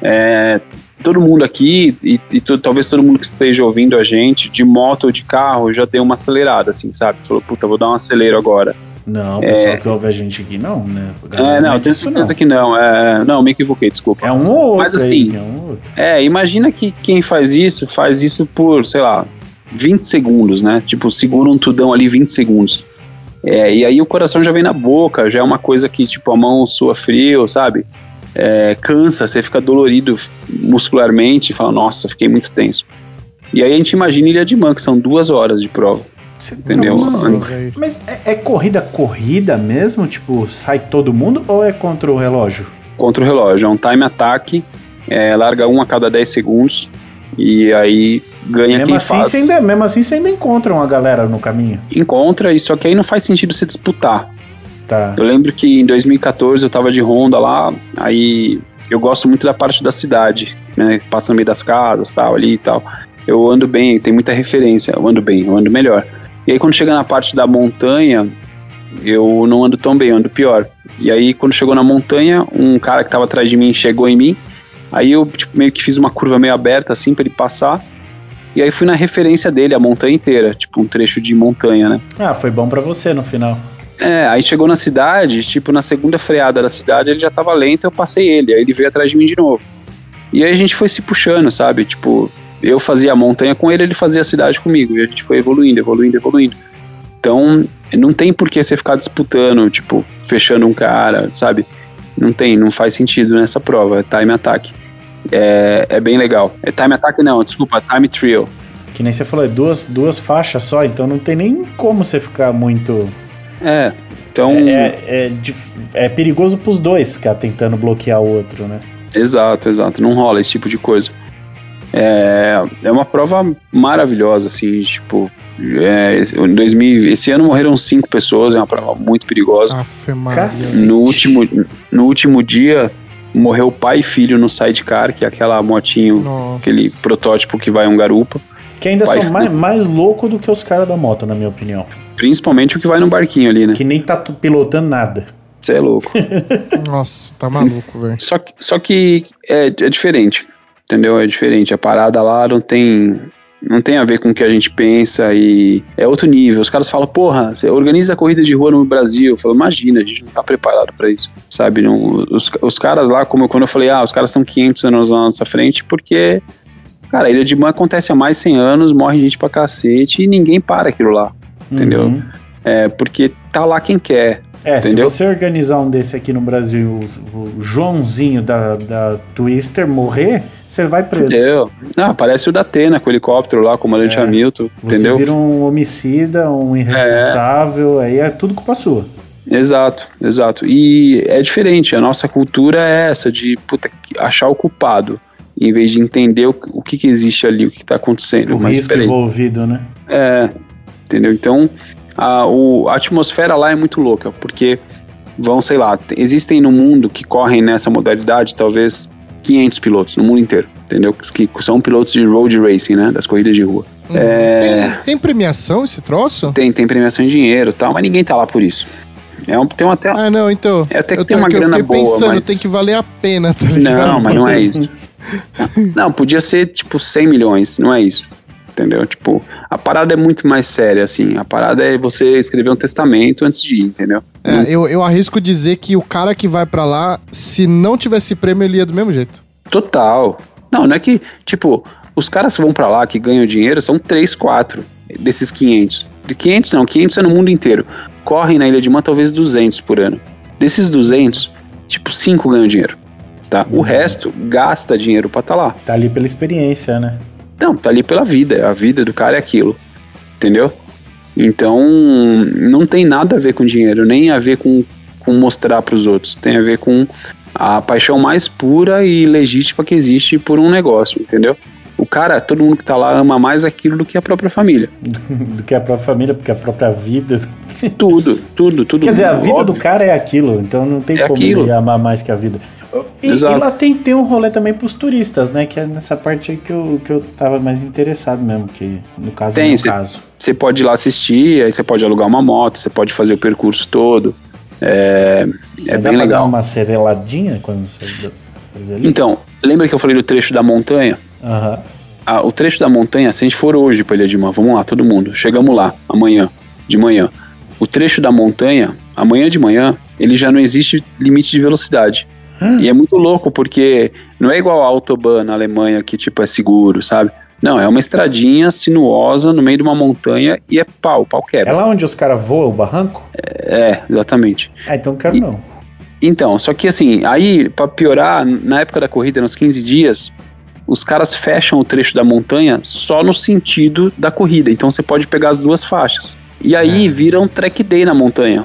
é, todo mundo aqui, e, e to- talvez todo mundo que esteja ouvindo a gente, de moto ou de carro, já deu uma acelerada, assim, sabe? Falou, puta, vou dar um acelero agora. Não, o pessoal que ouve a gente aqui não, né? É, não, é tenho certeza que não. É, não, me equivoquei, desculpa. É um ou outro Mas, aí, assim, é um ou outro. É, imagina que quem faz isso, faz isso por, sei lá, 20 segundos, né? Tipo, segura um tudão ali 20 segundos. É, e aí o coração já vem na boca, já é uma coisa que, tipo, a mão sua frio, sabe? É, cansa, você fica dolorido muscularmente e fala, nossa, fiquei muito tenso. E aí a gente imagina Ilha de Man, que são duas horas de prova, entendeu? Nossa. Mas é, é corrida corrida mesmo? Tipo, sai todo mundo ou é contra o relógio? Contra o relógio, é um time attack, é, larga um a cada 10 segundos, e aí ganha Mesmo quem assim, faz. ainda, mesmo assim, você ainda encontra uma galera no caminho. Encontra, e só que aí não faz sentido você disputar. Tá. Eu lembro que em 2014 eu tava de Honda lá, aí eu gosto muito da parte da cidade, né? Passa no meio das casas, tal, ali e tal. Eu ando bem, tem muita referência, eu ando bem, eu ando melhor. E aí quando chega na parte da montanha, eu não ando tão bem, eu ando pior. E aí quando chegou na montanha, um cara que tava atrás de mim chegou em mim, aí eu tipo, meio que fiz uma curva meio aberta assim pra ele passar. E aí fui na referência dele, a montanha inteira, tipo um trecho de montanha, né? Ah, foi bom pra você no final. É, aí chegou na cidade, tipo, na segunda freada da cidade, ele já tava lento, eu passei ele, aí ele veio atrás de mim de novo. E aí a gente foi se puxando, sabe? Tipo, eu fazia a montanha com ele, ele fazia a cidade comigo, e a gente foi evoluindo, evoluindo, evoluindo. Então, não tem por que você ficar disputando, tipo, fechando um cara, sabe? Não tem, não faz sentido nessa prova, é time attack. É, é bem legal. É time attack não, desculpa, time trio. Que nem você falou, é duas, duas faixas só, então não tem nem como você ficar muito. É, então... É, é, dif- é perigoso pros dois ficar tentando bloquear o outro, né? Exato, exato. Não rola esse tipo de coisa. É, é uma prova maravilhosa, assim, tipo. é, em 2000, esse ano morreram cinco pessoas, é uma prova muito perigosa. Cacete. No último, no último dia, morreu pai e filho no sidecar, que é aquela motinho, Nossa. aquele protótipo que vai um garupa. Que ainda Vai, são mais, mais louco do que os caras da moto, na minha opinião. Principalmente o que vai no barquinho ali, né? Que nem tá pilotando nada. Você é louco. (laughs) Nossa, tá maluco, velho. Só que, só que é, é diferente, entendeu? É diferente. A parada lá não tem, não tem a ver com o que a gente pensa e é outro nível. Os caras falam, porra, você organiza a corrida de rua no Brasil. Eu falo, imagina, a gente não tá preparado pra isso, sabe? Não, os, os caras lá, como quando eu falei, ah, os caras estão 500 anos na nossa frente porque, cara, a Ilha de Man acontece há mais de 100 anos, morre gente pra cacete e ninguém para aquilo lá, entendeu? Uhum. É, porque tá lá quem quer. É, Entendeu? se você organizar um desse aqui no Brasil, o, Joãozinho da, da Twister morrer, você vai preso. Entendeu? Não, parece o da Atena com o helicóptero lá, com o comandante É. Hamilton, Você entendeu? vira um homicida, um irresponsável, aí é tudo culpa sua. Exato, exato. E é diferente, a nossa cultura é essa de puta, achar o culpado, em vez de entender o, o que, que existe ali, o que está acontecendo. O Mas risco peraí. envolvido, né? É, entendeu? Então, a, o- a atmosfera lá é muito louca, porque vão, sei lá, te- existem no mundo que correm nessa modalidade talvez 500 pilotos no mundo inteiro, entendeu? Que são pilotos de road racing, né? Das corridas de rua. É, Tem, tem premiação esse troço? tem, tem premiação em dinheiro e tal, mas ninguém tá lá por isso. É um, tem até. Ah, não, então. É até que eu tem uma eu grana fiquei boa, pensando, mas- tem que valer a pena, tá ligado? Não, mas não é isso. (laughs) Não, podia ser tipo 100 milhões, não é isso. Entendeu? Tipo, a parada é muito mais séria, assim. A parada é você escrever um testamento antes de ir, entendeu? É, eu, eu arrisco dizer que o cara que vai pra lá, se não tivesse prêmio, ele ia do mesmo jeito. Total. Não, não é que, tipo, os caras que vão pra lá, que ganham dinheiro, são 3, 4 desses 500. De 500 não, 500 é no mundo inteiro. Correm na Ilha de Man talvez 200 por ano. Desses 200, tipo, 5 ganham dinheiro. Tá? O resto gasta dinheiro pra estar lá. Tá ali pela experiência, né? Não, tá ali pela vida. A vida do cara é aquilo. Entendeu? Então, não tem nada a ver com dinheiro, nem a ver com, com mostrar pros outros. Tem a ver com a paixão mais pura e legítima que existe por um negócio, entendeu? O cara, todo mundo que tá lá ama mais aquilo do que a própria família. (laughs) Do que a própria família, porque a própria vida. Tudo, tudo, tudo. Quer dizer, a vida do óbvio. cara é aquilo, então não tem É como aquilo. ele amar mais que a vida. E, e lá tem, tem um rolê também pros turistas, né? Que é nessa parte aí que eu, que eu tava mais interessado mesmo, que no caso Tem, é cê- caso. Você pode ir lá assistir, aí você pode alugar uma moto, você pode fazer o percurso todo. É, é bem dar legal. uma sereladinha quando você faz ali? Então, lembra que eu falei do trecho da montanha? Aham. Ah, o trecho da montanha, se a gente for hoje pra Ilha de Man, vamos lá, todo mundo, chegamos lá, amanhã, de manhã. O trecho da montanha, amanhã de manhã, ele já não existe limite de velocidade. E é muito louco, porque não é igual a Autobahn na Alemanha, que tipo é seguro, sabe? Não, é uma estradinha sinuosa no meio de uma montanha e é pau, pau É quebra. lá onde os caras voam o barranco? É, exatamente. Ah, então quero E- não. Então, só que assim, aí, pra piorar, na época da corrida, nos 15 dias, os caras fecham o trecho da montanha só no sentido da corrida. Então você pode pegar as duas faixas. E aí vira um track day na montanha.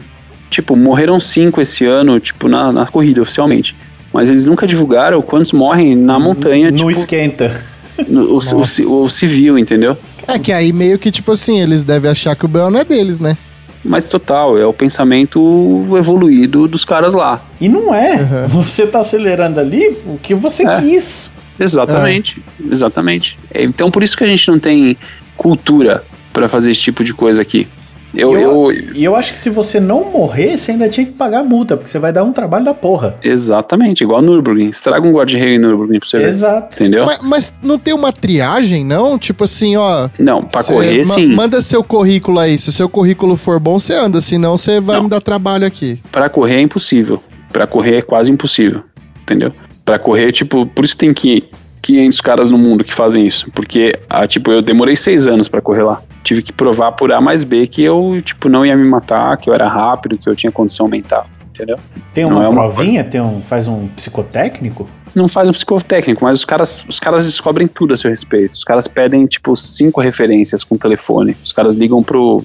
Tipo, morreram cinco esse ano, tipo, na, na corrida oficialmente. Mas eles nunca divulgaram quantos morrem na montanha, no tipo, esquenta. no- o, o, o civil, entendeu? É que aí meio que, tipo assim, eles devem achar que o BO não é deles, né? Mas total, é o pensamento evoluído dos caras lá. E não é. Você tá acelerando ali o que você É. quis. Exatamente, exatamente. É, Então por isso que a gente não tem cultura pra fazer esse tipo de coisa aqui. Eu, Eu- eu, E eu acho que se você não morrer, você ainda tinha que pagar a multa, porque você vai dar um trabalho da porra. exatamente, igual Nürburgring. Estraga um guarda-reio em Nürburgring pra você ver. Exato. Entendeu? Mas, mas não tem uma triagem, não? Tipo assim, ó. não, pra cê correr ma- sim. Manda seu currículo aí. Se o seu currículo for bom, você anda. Senão você vai Não. me dar trabalho aqui. Pra correr é impossível. Pra correr é quase impossível. Entendeu? Pra correr, tipo, por isso tem que 500 caras no mundo que fazem isso. Porque, ah, tipo, eu demorei seis anos pra correr lá. Tive que provar por A mais B que eu, tipo, não ia me matar, que eu era rápido, que eu tinha condição mental. Entendeu? Tem uma é uma provinha, tem um, faz um psicotécnico? não faz um psicotécnico, mas os caras, os caras descobrem tudo a seu respeito. Os caras pedem, tipo, cinco referências com telefone. Os caras ligam pro,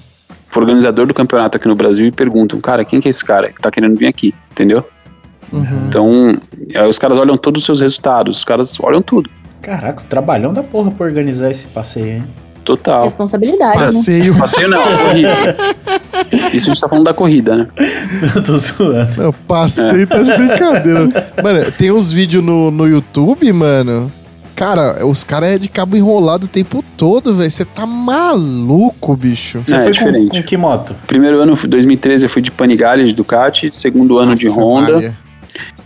pro organizador do campeonato aqui no Brasil e perguntam, cara, quem que é esse cara que tá querendo vir aqui? Entendeu? Uhum. Então, aí os caras olham todos os seus resultados, os caras olham tudo. Caraca, o trabalhão da porra pra organizar esse passeio, hein? Total. Responsabilidade, né? Passeio. Passeio não, corrida. Isso a gente tá falando da corrida, né? (laughs) Eu tô zoando. Não, passeio tá de brincadeira. Mano, tem uns vídeos no, no YouTube, mano. Cara, os caras é de cabo enrolado o tempo todo, velho. Você tá maluco, bicho. Você É, é foi com, diferente. com que moto? Primeiro ano, 2013, eu fui de Panigale de Ducati, segundo ano de Nossa, Honda Maria.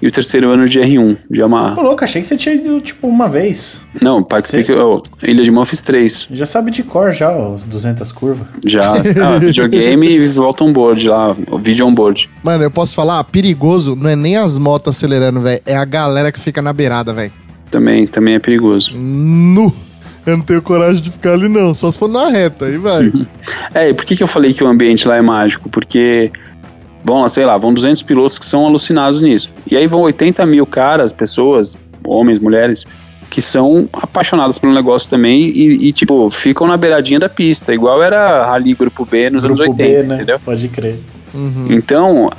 E o terceiro ano de R1, de Yamaha. Ô, louco, achei que você tinha ido, tipo, uma vez. Não, participei que eu, Ilha de Mão fiz três. Já sabe de cor já, os 200 curvas. Já. (laughs) Ah, videogame e volta on board lá, o vídeo on board. Mano, eu posso falar, perigoso não é nem as motos acelerando, velho. É a galera que fica na beirada, velho. Também, também é perigoso. Nu. Eu não tenho coragem de ficar ali, não. Só se for na reta, aí vai. (laughs) É, e por que, que eu falei que o ambiente lá é mágico? Porque vão lá, sei lá, vão 200 pilotos que são alucinados nisso. E aí vão 80 mil caras, pessoas, homens, mulheres, que são apaixonadas pelo negócio também e, e, tipo, ficam na beiradinha da pista, igual era Rally Grupo B nos Grupo anos 80, B, né? entendeu? Pode crer. Uhum. Então,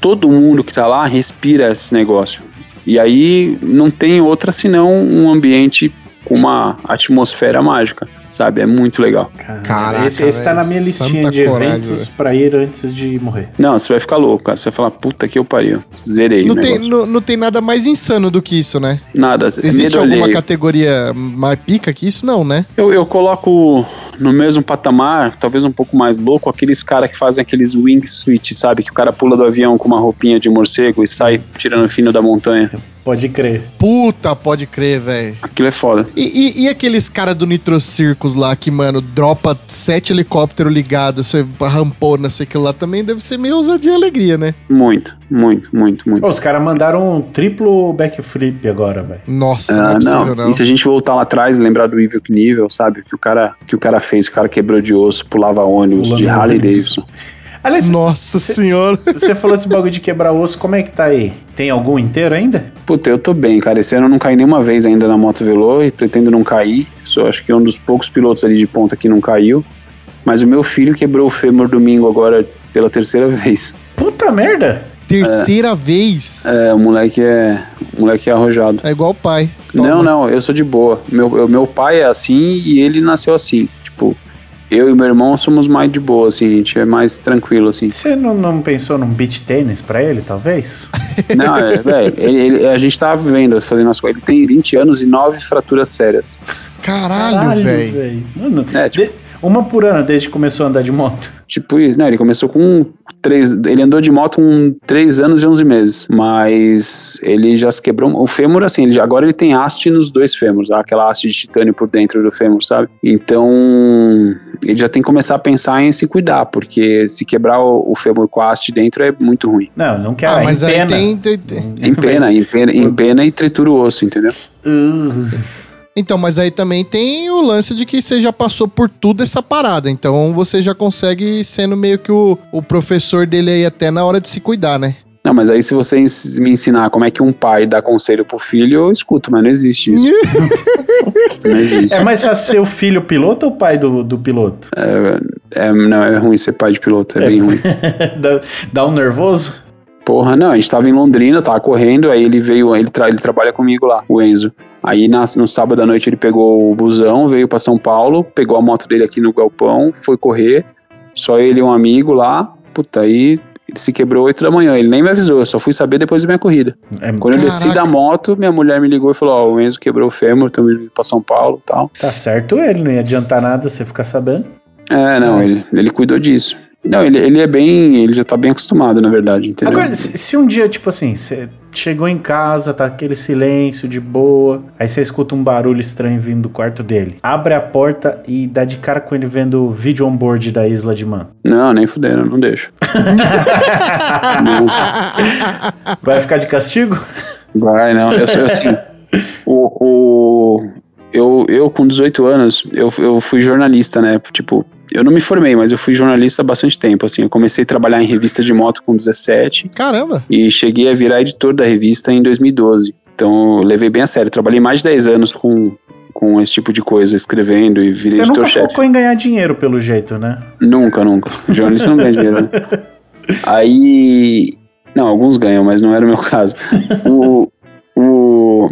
todo mundo que tá lá respira esse negócio. E aí não tem outra senão um ambiente com uma atmosfera mágica, sabe? É muito legal. Caraca, esse, esse tá na minha listinha de coragem, eventos velho. pra ir antes de morrer. Não, você vai ficar louco, cara. Você vai falar, puta que eu pariu. Zerei Não o tem, não, não tem nada mais insano do que isso, né? Nada. Existe alguma alheio. categoria mais pica que isso? Não, né? Eu, eu coloco no mesmo patamar, talvez um pouco mais louco, aqueles caras que fazem aqueles wingsuit, sabe? Que o cara pula do avião com uma roupinha de morcego e sai tirando fino da montanha. Pode crer. Puta, pode crer, velho. Aquilo é foda. E, e, e aqueles caras do Nitro Circus lá que, mano, dropa sete helicópteros ligados, você rampou nessa aquilo lá também deve ser meio ousadia e alegria, né? Muito, muito, muito, muito. Ô, os caras mandaram um triplo backflip agora, velho. Nossa, não Ah, é possível, não. não. E se a gente voltar lá atrás e lembrar do Evil Knievel, sabe? Que o cara, que o cara fez, o cara quebrou de osso, pulava ônibus Pulando de Harley. Davidson. Aliás, Nossa senhora. (laughs) você falou desse bagulho de quebrar osso, como é que tá aí? Tem algum inteiro ainda? Puta, eu tô bem, cara. Esse ano eu não caí nenhuma vez ainda na moto velô e pretendo não cair. Sou acho que um dos poucos pilotos ali de ponta que não caiu. Mas o meu filho quebrou o fêmur domingo agora pela terceira (laughs) vez. Puta merda! Terceira vez. É, o moleque é, o moleque é arrojado. É igual o pai. Toma. Não, não, eu sou de boa. Meu, eu- meu pai é assim e ele nasceu assim. Eu e meu irmão somos mais de boa, assim, a gente é mais tranquilo, assim. Você não, não pensou num beach tênis pra ele, talvez? (laughs) Não, é, velho, ele- ele- a gente tava vendo, fazendo as coisas. Ele tem 20 anos e 9 fraturas sérias. Caralho, velho. velho. Mano, É, tipo- de- uma por ano desde que começou a andar de moto. (laughs) Tipo isso, né? Ele começou com três. Ele andou de moto com 3 anos e 11 meses. Mas ele já se quebrou. O fêmur, assim, ele agora ele tem haste nos dois fêmurs, aquela haste de titânio por dentro do fêmur, sabe? Então ele já tem que começar a pensar em se cuidar, porque se quebrar o, o fêmur com a haste dentro é muito ruim. Não, não quero. Ah, é mas em aí pena. tem, tem- tem- Empena, empena, empena e tritura o osso, entendeu? Uh, Então, mas aí também tem o lance de que você já passou por tudo essa parada. Então você já consegue sendo meio que o, o professor dele aí até na hora de se cuidar, né? Não, mas aí se você me ensinar como é que um pai dá conselho pro filho, eu escuto, mas não existe isso. (laughs) não existe. é mais fácil ser o filho piloto ou o pai do, do piloto? É, não, é ruim ser pai de piloto, é, bem ruim. (laughs) dá, dá um nervoso? Porra, não, a gente tava em Londrina, tava correndo, aí ele veio, ele, tra- ele trabalha comigo lá, o Enzo. Aí na- no sábado à noite ele pegou o busão, veio pra São Paulo, pegou a moto dele aqui no galpão, foi correr, só ele e um amigo lá, puta, aí ele se quebrou 8 da manhã, ele nem me avisou, eu só fui saber depois da minha corrida. É, Quando eu desci Caraca. da moto, minha mulher me ligou e falou, ó, o Enzo quebrou o fêmur, estamos indo pra São Paulo e tal. tá certo ele, não ia adiantar nada você ficar sabendo. É, não, ele, ele cuidou disso. Não, ele, ele é bem, ele já tá bem acostumado, na verdade, entendeu? Agora, se, se um dia, tipo assim, você chegou em casa, tá aquele silêncio de boa, aí você escuta um barulho estranho vindo do quarto dele. Abre a porta e dá de cara com ele vendo o vídeo on-board da Isla de Man. Não, nem fudendo, não deixo. (laughs) Vai ficar de castigo? vai, não. Eu sou assim. O, o, eu, eu, com 18 anos, eu, eu fui jornalista, né? Tipo, eu não me formei, mas eu fui jornalista há bastante tempo, assim. Eu comecei a trabalhar em revista de moto com 17 Caramba. e cheguei a virar editor da revista em 2012. Então, eu levei bem a sério. Trabalhei mais de 10 anos com, com esse tipo de coisa, escrevendo e virei Você nunca editor-chefe. focou em ganhar dinheiro, pelo jeito, né? Nunca, nunca. Jornalista não ganha dinheiro, né? Aí. Não, alguns ganham, mas não era o meu caso. O. O.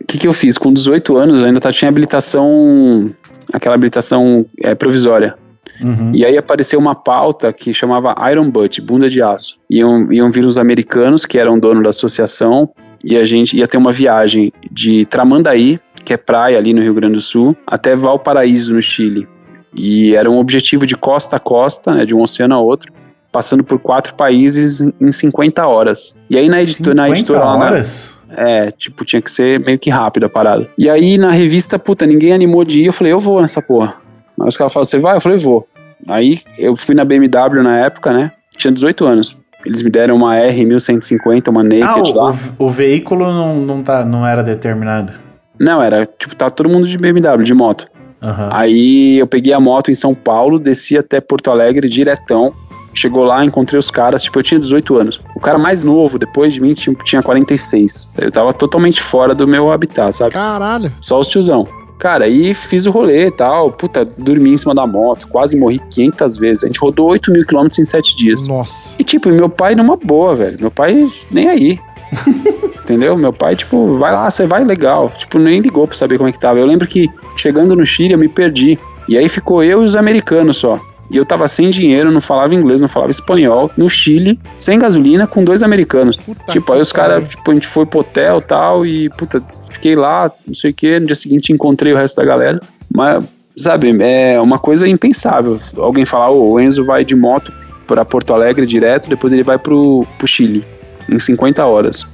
O que, que eu fiz? Com 18 anos, eu ainda tá, tinha habilitação. Aquela habilitação é, provisória. Uhum. E aí apareceu uma pauta que chamava Iron Butt, bunda de aço. Iam, iam vir os americanos, que eram dono da associação, e a gente ia ter uma viagem de Tramandaí, que é praia ali no Rio Grande do Sul, até Valparaíso, no Chile. E era um objetivo de costa a costa, né, de um oceano a outro, passando por quatro países em 50 horas. E aí na editora, na 50 editora lá horas? é, tipo, tinha que ser meio que rápido a parada. E aí na revista, puta, ninguém animou de ir. Eu falei, eu vou nessa porra. Aí os caras falaram, você vai? Eu falei, vou. Aí eu fui na BMW na época, né? Tinha 18 anos. Eles me deram uma R1150, uma Ah, Naked o, lá. o- o veículo não, não, tá, não era determinado. Não, era, tipo, tá todo mundo de BMW, de moto. Aham. Aí eu peguei a moto em São Paulo, desci até Porto Alegre diretão. Chegou lá, encontrei os caras, tipo, eu tinha 18 anos. O cara mais novo, depois de mim, tinha, tinha 46. Eu tava totalmente fora do meu habitat, sabe? Caralho. Só os tiozão. Cara, aí fiz o rolê e tal. Puta, dormi em cima da moto. Quase morri 500 vezes. A gente rodou 8 mil quilômetros em 7 dias. Nossa. E, tipo, meu pai numa boa, velho. Meu pai nem aí. (laughs) Entendeu? Meu pai, tipo, vai lá, você vai legal. Tipo, nem ligou pra saber como é que tava. Eu lembro que chegando no Chile eu me perdi. E aí ficou eu e os americanos só. E eu tava sem dinheiro, não falava inglês, não falava espanhol, no Chile, sem gasolina, com dois americanos. Puta tipo, aí os caras, tipo, a gente foi pro hotel e tal, e, puta, fiquei lá, não sei o que. No dia seguinte encontrei o resto da galera. Mas, sabe, é uma coisa impensável. Alguém falar, ô, o Enzo vai de moto pra Porto Alegre direto, depois ele vai pro, pro Chile, em 50 horas.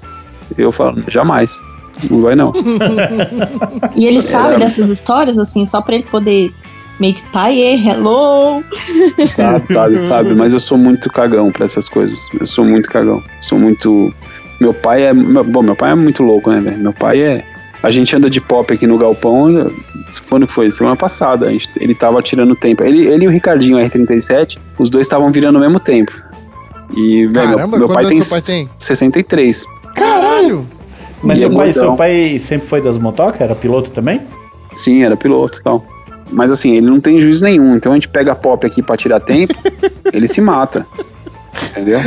Eu falo, jamais. Não vai não. (laughs) E ele sabe Era- dessas histórias, assim, só pra ele poder meio que pai, hello. Sabe, sabe, sabe. Mas eu sou muito cagão pra essas coisas. Eu sou muito cagão. Sou muito. Meu pai é. Bom, meu pai é muito louco, né, velho? Meu pai é. A gente anda de pop aqui no galpão. Quando que foi? Semana passada. A gente, ele tava tirando tempo. Ele, ele e o Ricardinho R37, os dois estavam virando ao mesmo tempo. E, velho, meu, meu pai tem, pai tem? 63. Caralho. Mas seu é pai, seu pai sempre foi das motocas? Era piloto também? Sim, era piloto e tal. Mas assim, ele não tem juízo nenhum. Então a gente pega a pop aqui pra tirar tempo, (laughs) ele se mata. Entendeu?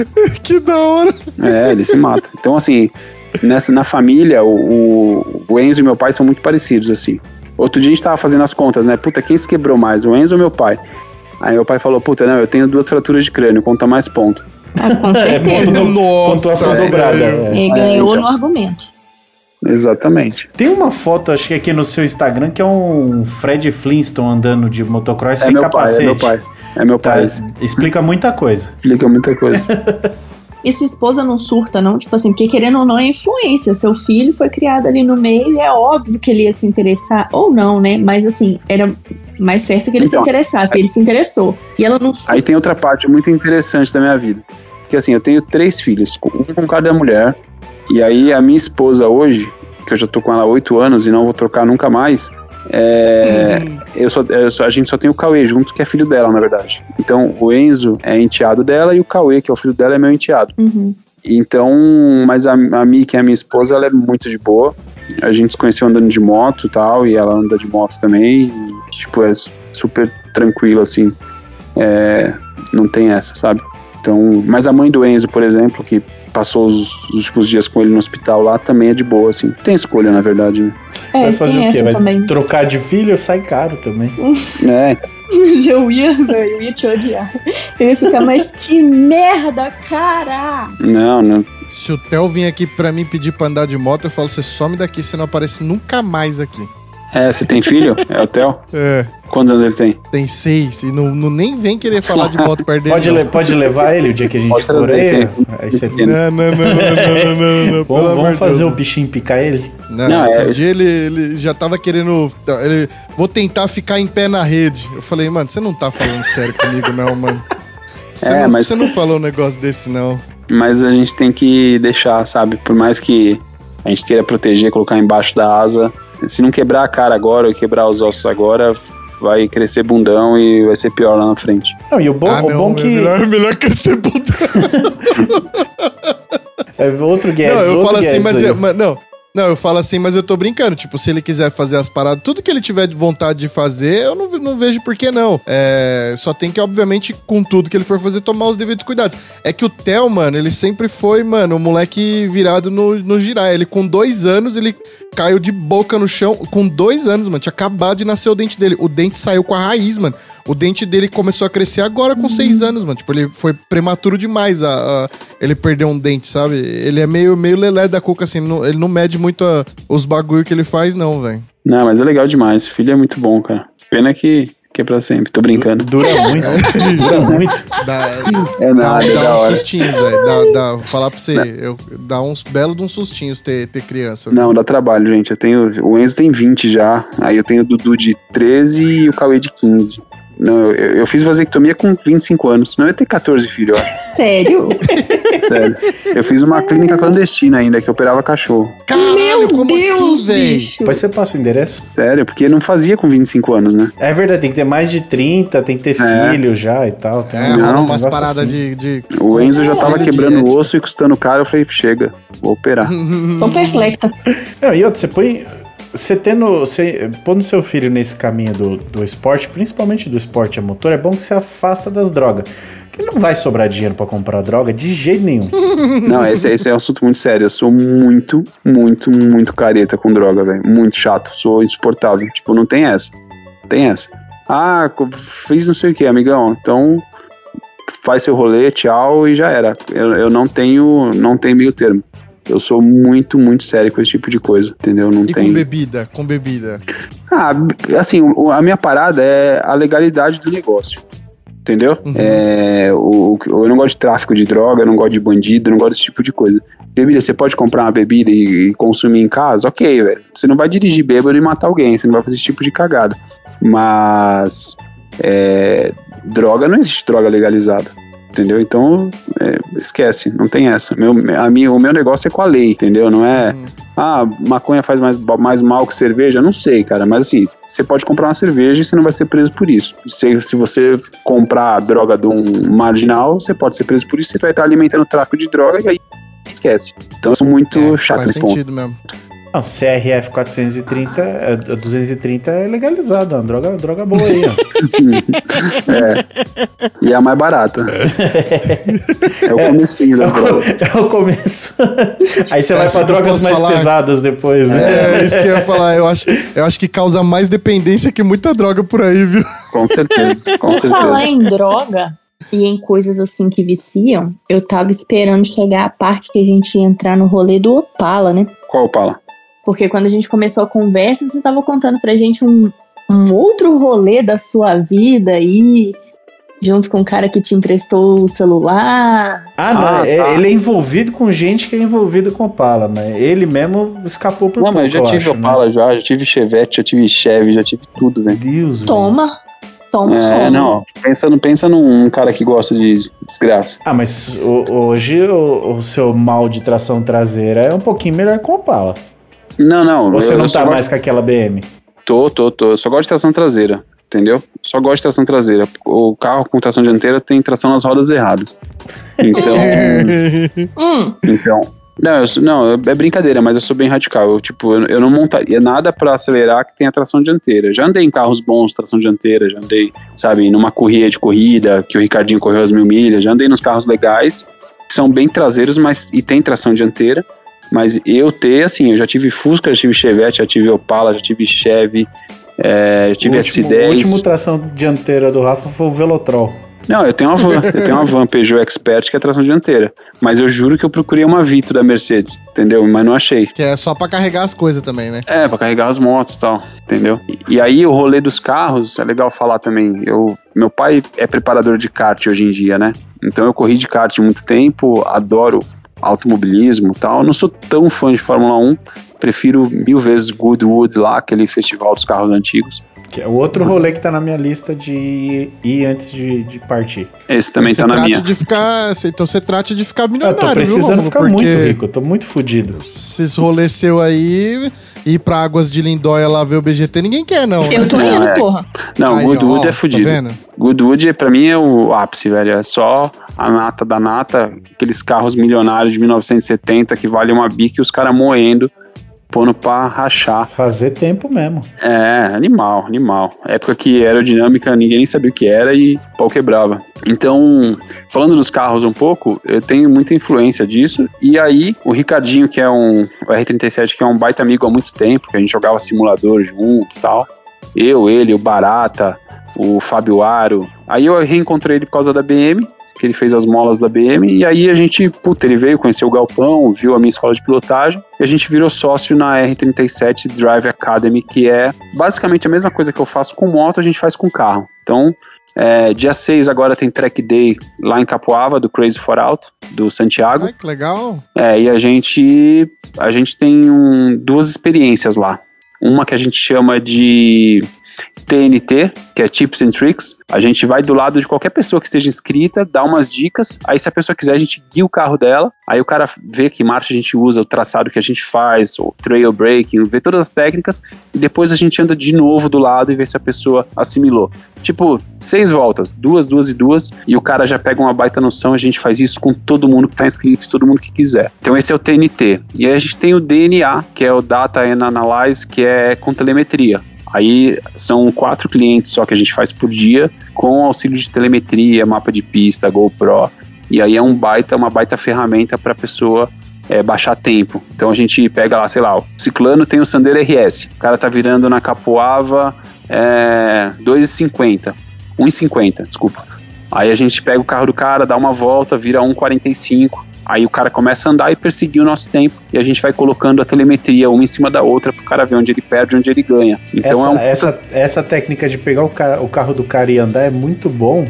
Que da hora. É, ele se mata. Então, assim, nessa, na família, o, o- Enzo e meu pai são muito parecidos, assim. Outro dia a gente tava fazendo as contas, né? Puta, quem se quebrou mais, o Enzo ou meu pai? Aí meu pai falou, puta, não, eu tenho duas fraturas de crânio, conta mais ponto. Ah, com certeza. Pontuação Nossa. dobrada. velho. é. Ele ganhou então. no argumento. Exatamente. Tem uma foto, acho que aqui no seu Instagram, que é um Fred Flintstone andando de motocross É sem meu pai, capacete. é meu pai. É meu Tá, pai. explica muita coisa. Explica muita coisa. (laughs) E sua esposa não surta, não? Tipo assim, porque querendo ou não é influência. Seu filho foi criado ali no meio e é óbvio que ele ia se interessar. Ou não, né? Mas assim, era mais certo que ele Então, se interessasse. E ele se interessou. E ela não. Aí tem outra parte muito interessante da minha vida. Que assim, eu tenho três filhos, um com cada mulher. E aí a minha esposa hoje, que eu já tô com ela há oito anos e não vou trocar nunca mais, é, eu só, eu só- a gente só tem o Cauê junto, que é filho dela, na verdade. Então o Enzo é enteado dela e o Cauê, que é o filho dela, é meu enteado. Uhum. Então, mas a, a Mi, que é a minha esposa, ela é muito de boa. A gente se conheceu andando de moto e tal, e ela anda de moto também. E, tipo, é su- super tranquilo, assim. É, não tem essa, sabe? Então, mas a mãe do Enzo, por exemplo, que passou os, os últimos dias com ele no hospital lá, também é de boa, assim. Tem escolha, na verdade, né? É, Vai fazer tem o quê? essa Vai também. trocar de filho? Sai caro também. (laughs) É, Mas eu ia, velho, eu ia te odiar. Eu ia ficar, mas que merda, cara! não, não. Se o Theo vir aqui pra mim pedir pra andar de moto, eu falo, você some daqui, você não aparece nunca mais aqui. É, você tem filho? É o Theo? É, Quantos anos ele tem? tem seis e não, não nem vem querer falar de moto perto dele. Pode, le- pode levar ele o dia que a gente for aí? Aí você. Não, não, não, não, não, não, não, Vamos, fazer Deus. o bichinho picar ele? Não, Não, esses é- dias ele, ele já tava querendo. Ele, vou tentar ficar em pé na rede. Eu falei, mano, você não tá falando sério comigo, não, mano. Você, É, não, mas- você não falou um negócio desse, não. Mas a gente tem que deixar, sabe? Por mais que a gente queira proteger, colocar embaixo da asa, se não quebrar a cara agora ou quebrar os ossos agora, vai crescer bundão e vai ser pior lá na frente. Não, e o bom, ah, o não, bom é que. melhor, melhor que ser puta. É outro Guedes. Não, eu outro falo assim, mas, eu- mas não. Não, eu falo assim, mas eu tô brincando. Tipo, se ele quiser fazer as paradas, tudo que ele tiver de vontade de fazer, eu não, não vejo por que não. É, só tem que, obviamente, com tudo que ele for fazer, tomar os devidos cuidados. É que o Theo, mano, ele sempre foi, mano, o moleque virado no, no girar. Ele, com dois anos, ele caiu de boca no chão. Com dois anos, mano, tinha acabado de nascer o dente dele. O dente saiu com a raiz, mano. O dente dele começou a crescer agora com seis anos, mano. Tipo, ele foi prematuro demais a, a- ele perdeu um dente, sabe? Ele é meio, meio lelé da cuca, assim. não- ele não mede muito a- os bagulho que ele faz, não, velho. Não, mas é legal demais. Filho é muito bom, cara. Pena que, que é pra sempre. Tô brincando. (laughs) Dura muito. dura muito. Dá, É dá, nada, é dá uns hora. sustinhos, velho. Dá, dá, vou falar pra você, eu, dá uns belos de uns sustinhos ter, ter criança. velho. Não, dá trabalho, gente. Eu tenho. O Enzo tem 20 já. Aí eu tenho o Dudu de 13 e o Cauê de 15. Não, eu, eu fiz vasectomia com 25 anos. Não, eu ia ter 14 filhos, ó. (laughs) Sério? Sério. Eu fiz uma clínica clandestina ainda, que operava cachorro. Caralho, como assim, velho? bicho. Depois você passa o endereço. Sério, porque não fazia com 25 anos, né? É verdade, tem que ter mais de 30, tem que ter É. filho já e tal. Tem É, Não, umas paradas assim. de, de. O Enzo já tava quebrando o osso e custando caro. Eu falei, chega, vou operar. Tô perplexa. Não, e outra, você põe. Você tendo. Você pondo seu filho nesse caminho do, do esporte, principalmente do esporte a motor, é bom que você afasta das drogas. Porque não vai sobrar dinheiro pra comprar droga de jeito nenhum. (laughs) Não, esse, esse é um assunto muito sério. Eu sou muito, muito, muito careta com droga, velho. Muito chato. Sou insuportável. Tipo, não tem essa. Não tem essa. Ah, fiz não sei o que, amigão. Então, faz seu rolê, tchau e já era. Eu, eu não tenho, não tenho meio termo. Eu sou muito, muito sério com esse tipo de coisa, entendeu? Não E tem. com bebida, com bebida. Ah, assim, a minha parada é a legalidade do negócio. Entendeu? Uhum. É, o- eu não gosto de tráfico de droga, eu não gosto de bandido, eu não gosto desse tipo de coisa. Bebida, você pode comprar uma bebida e, e consumir em casa? Ok, velho. Você não vai dirigir bêbado e matar alguém, você não vai fazer esse tipo de cagada. Mas. é, droga, não existe droga legalizada. Entendeu? Então, é, esquece, não tem essa. Meu, a minha, o meu negócio é com a lei, entendeu? Não é. Uhum. Ah, maconha faz mais, mais mal que cerveja? Não sei, cara. Mas assim, você pode comprar uma cerveja e você não vai ser preso por isso. Se, se você comprar a droga de um marginal, você pode ser preso por isso. Você vai estar alimentando o tráfico de droga e aí esquece. Então eu sou muito É, chato faz nesse ponto. sentido mesmo. Não, CRF 430, é, 230 é legalizado, é uma droga, droga boa aí, ó. (laughs) E é a mais barata. é o comecinho das drogas. É o começo. Aí você vai pra drogas mais falar. pesadas depois, né? É, isso que eu ia falar. Eu acho, eu acho que causa mais dependência que muita droga por aí, viu? Com certeza, (laughs) com Por falar certeza. em droga e em coisas assim que viciam, eu tava esperando chegar a parte que a gente ia entrar no rolê do Opala, né? Qual pala? Porque quando a gente começou a conversa, você tava contando pra gente um, um outro rolê da sua vida aí, junto com o cara que te emprestou o celular. Ah, não, Ah, é- tá. ele é envolvido com gente que é envolvida com Opala, mas ele mesmo escapou por Não, pouco, mas eu já eu tive acho, né? Opala já, já tive Chevette, já tive Chevy, já tive tudo, velho. Deus. Toma, toma, É, toma. não, pensa, não pensa num cara que gosta de desgraça. Ah, mas o- hoje o, o seu mal de tração traseira é um pouquinho melhor com Opala. Não, não. Ou você eu- não eu tá gosto- mais com aquela BM? Tô, tô, tô. Eu só gosto de tração traseira, entendeu? Só gosto de tração traseira. O carro com tração dianteira tem tração nas rodas erradas. Então, (laughs) Hum, então. Não, eu sou- não, é brincadeira, mas eu sou bem radical. Eu, tipo, eu, eu não montaria nada pra acelerar que tenha tração dianteira. Já andei em carros bons, tração dianteira, já andei, sabe, numa corrida de corrida, que o Ricardinho correu as mil milhas, já andei nos carros legais, que são bem traseiros, mas e tem tração dianteira. Mas eu ter, assim, eu já tive Fusca, já tive Chevette, já tive Opala, já tive Chevy, é, já tive o último, S10. o último tração dianteira do Rafa foi o Velotrol. Não, eu tenho uma van, eu tenho uma van Peugeot Expert que é tração dianteira. Mas eu juro que eu procurei uma Vito da Mercedes, entendeu? Mas não achei. Que é só pra carregar as coisas também, né? É, pra carregar as motos e tal, entendeu? E, e aí o rolê dos carros, é legal falar também. Eu, meu pai é preparador de kart hoje em dia, né? Então eu corri de kart muito tempo, adoro automobilismo e tal. Não sou tão fã de Fórmula 1, prefiro mil vezes Goodwood lá, aquele festival dos carros antigos. Que é o outro rolê que tá na minha lista de ir antes de, de partir. Esse também Você tá na trate minha. de ficar. Então você trate de ficar Eu milionário, tô viu, precisando Rômulo? ficar muito rico, eu tô muito fudido. Esses rolês seu aí, ir pra Águas de Lindóia lá ver o BGT, ninguém quer, não. eu tô Não, indo, é. porra. Não, Aí, Goodwood ó, é fudido. Tá vendo? Goodwood, pra mim, é o ápice, velho. É só a nata da nata, aqueles carros milionários de 1970 que valem uma bica e os caras moendo, pondo pra rachar. Fazer tempo mesmo. É, animal, animal. Época que aerodinâmica ninguém nem sabia o que era e pau quebrava. Então, falando dos carros um pouco, eu tenho muita influência disso. E aí, o Ricardinho, que é um o R37, que é um baita amigo há muito tempo, que a gente jogava simulador junto e tal. Eu, ele, o Barata, o Fábio Aro. Aí eu reencontrei ele por causa da BM, que ele fez as molas da BM, e aí a gente, puta, ele veio, conheceu o Galpão, viu a minha escola de pilotagem, e a gente virou sócio na R37 Drive Academy, que é basicamente a mesma coisa que eu faço com moto, a gente faz com carro. Então, é, dia 6 agora tem Track Day lá em Capoava, do Crazy for Auto, do Santiago. Ai, que legal. É, e a gente, a gente tem um- duas experiências lá. Uma que a gente chama de TNT, que é Tips and Tricks. A gente vai do lado de qualquer pessoa que esteja inscrita, dá umas dicas. Aí, se a pessoa quiser, a gente guia o carro dela. Aí o cara vê que marcha a gente usa, o traçado que a gente faz, o trail breaking, vê todas as técnicas. E depois a gente anda de novo do lado e vê se a pessoa assimilou. Tipo, seis voltas, duas, duas e duas. E o cara já pega uma baita noção. A gente faz isso com todo mundo que tá inscrito, todo mundo que quiser. Então, esse é o TNT. E aí a gente tem o DNA, que é o Data and Analyze, que é com telemetria. Aí são quatro clientes só que a gente faz por dia, com auxílio de telemetria, mapa de pista, GoPro. E aí é um baita, uma baita ferramenta para a pessoa é, baixar tempo. Então a gente pega lá, sei lá, o Ciclano tem o Sandero RS. O cara tá virando na Capoava é, 2,50. 1,50, desculpa. Aí a gente pega o carro do cara, dá uma volta, vira 1,45. Aí o cara começa a andar e perseguir o nosso tempo. E a gente vai colocando a telemetria uma em cima da outra pro cara ver onde ele perde e onde ele ganha. Então essa, é um. essa, essa técnica de pegar o, cara- o carro do cara e andar é muito bom,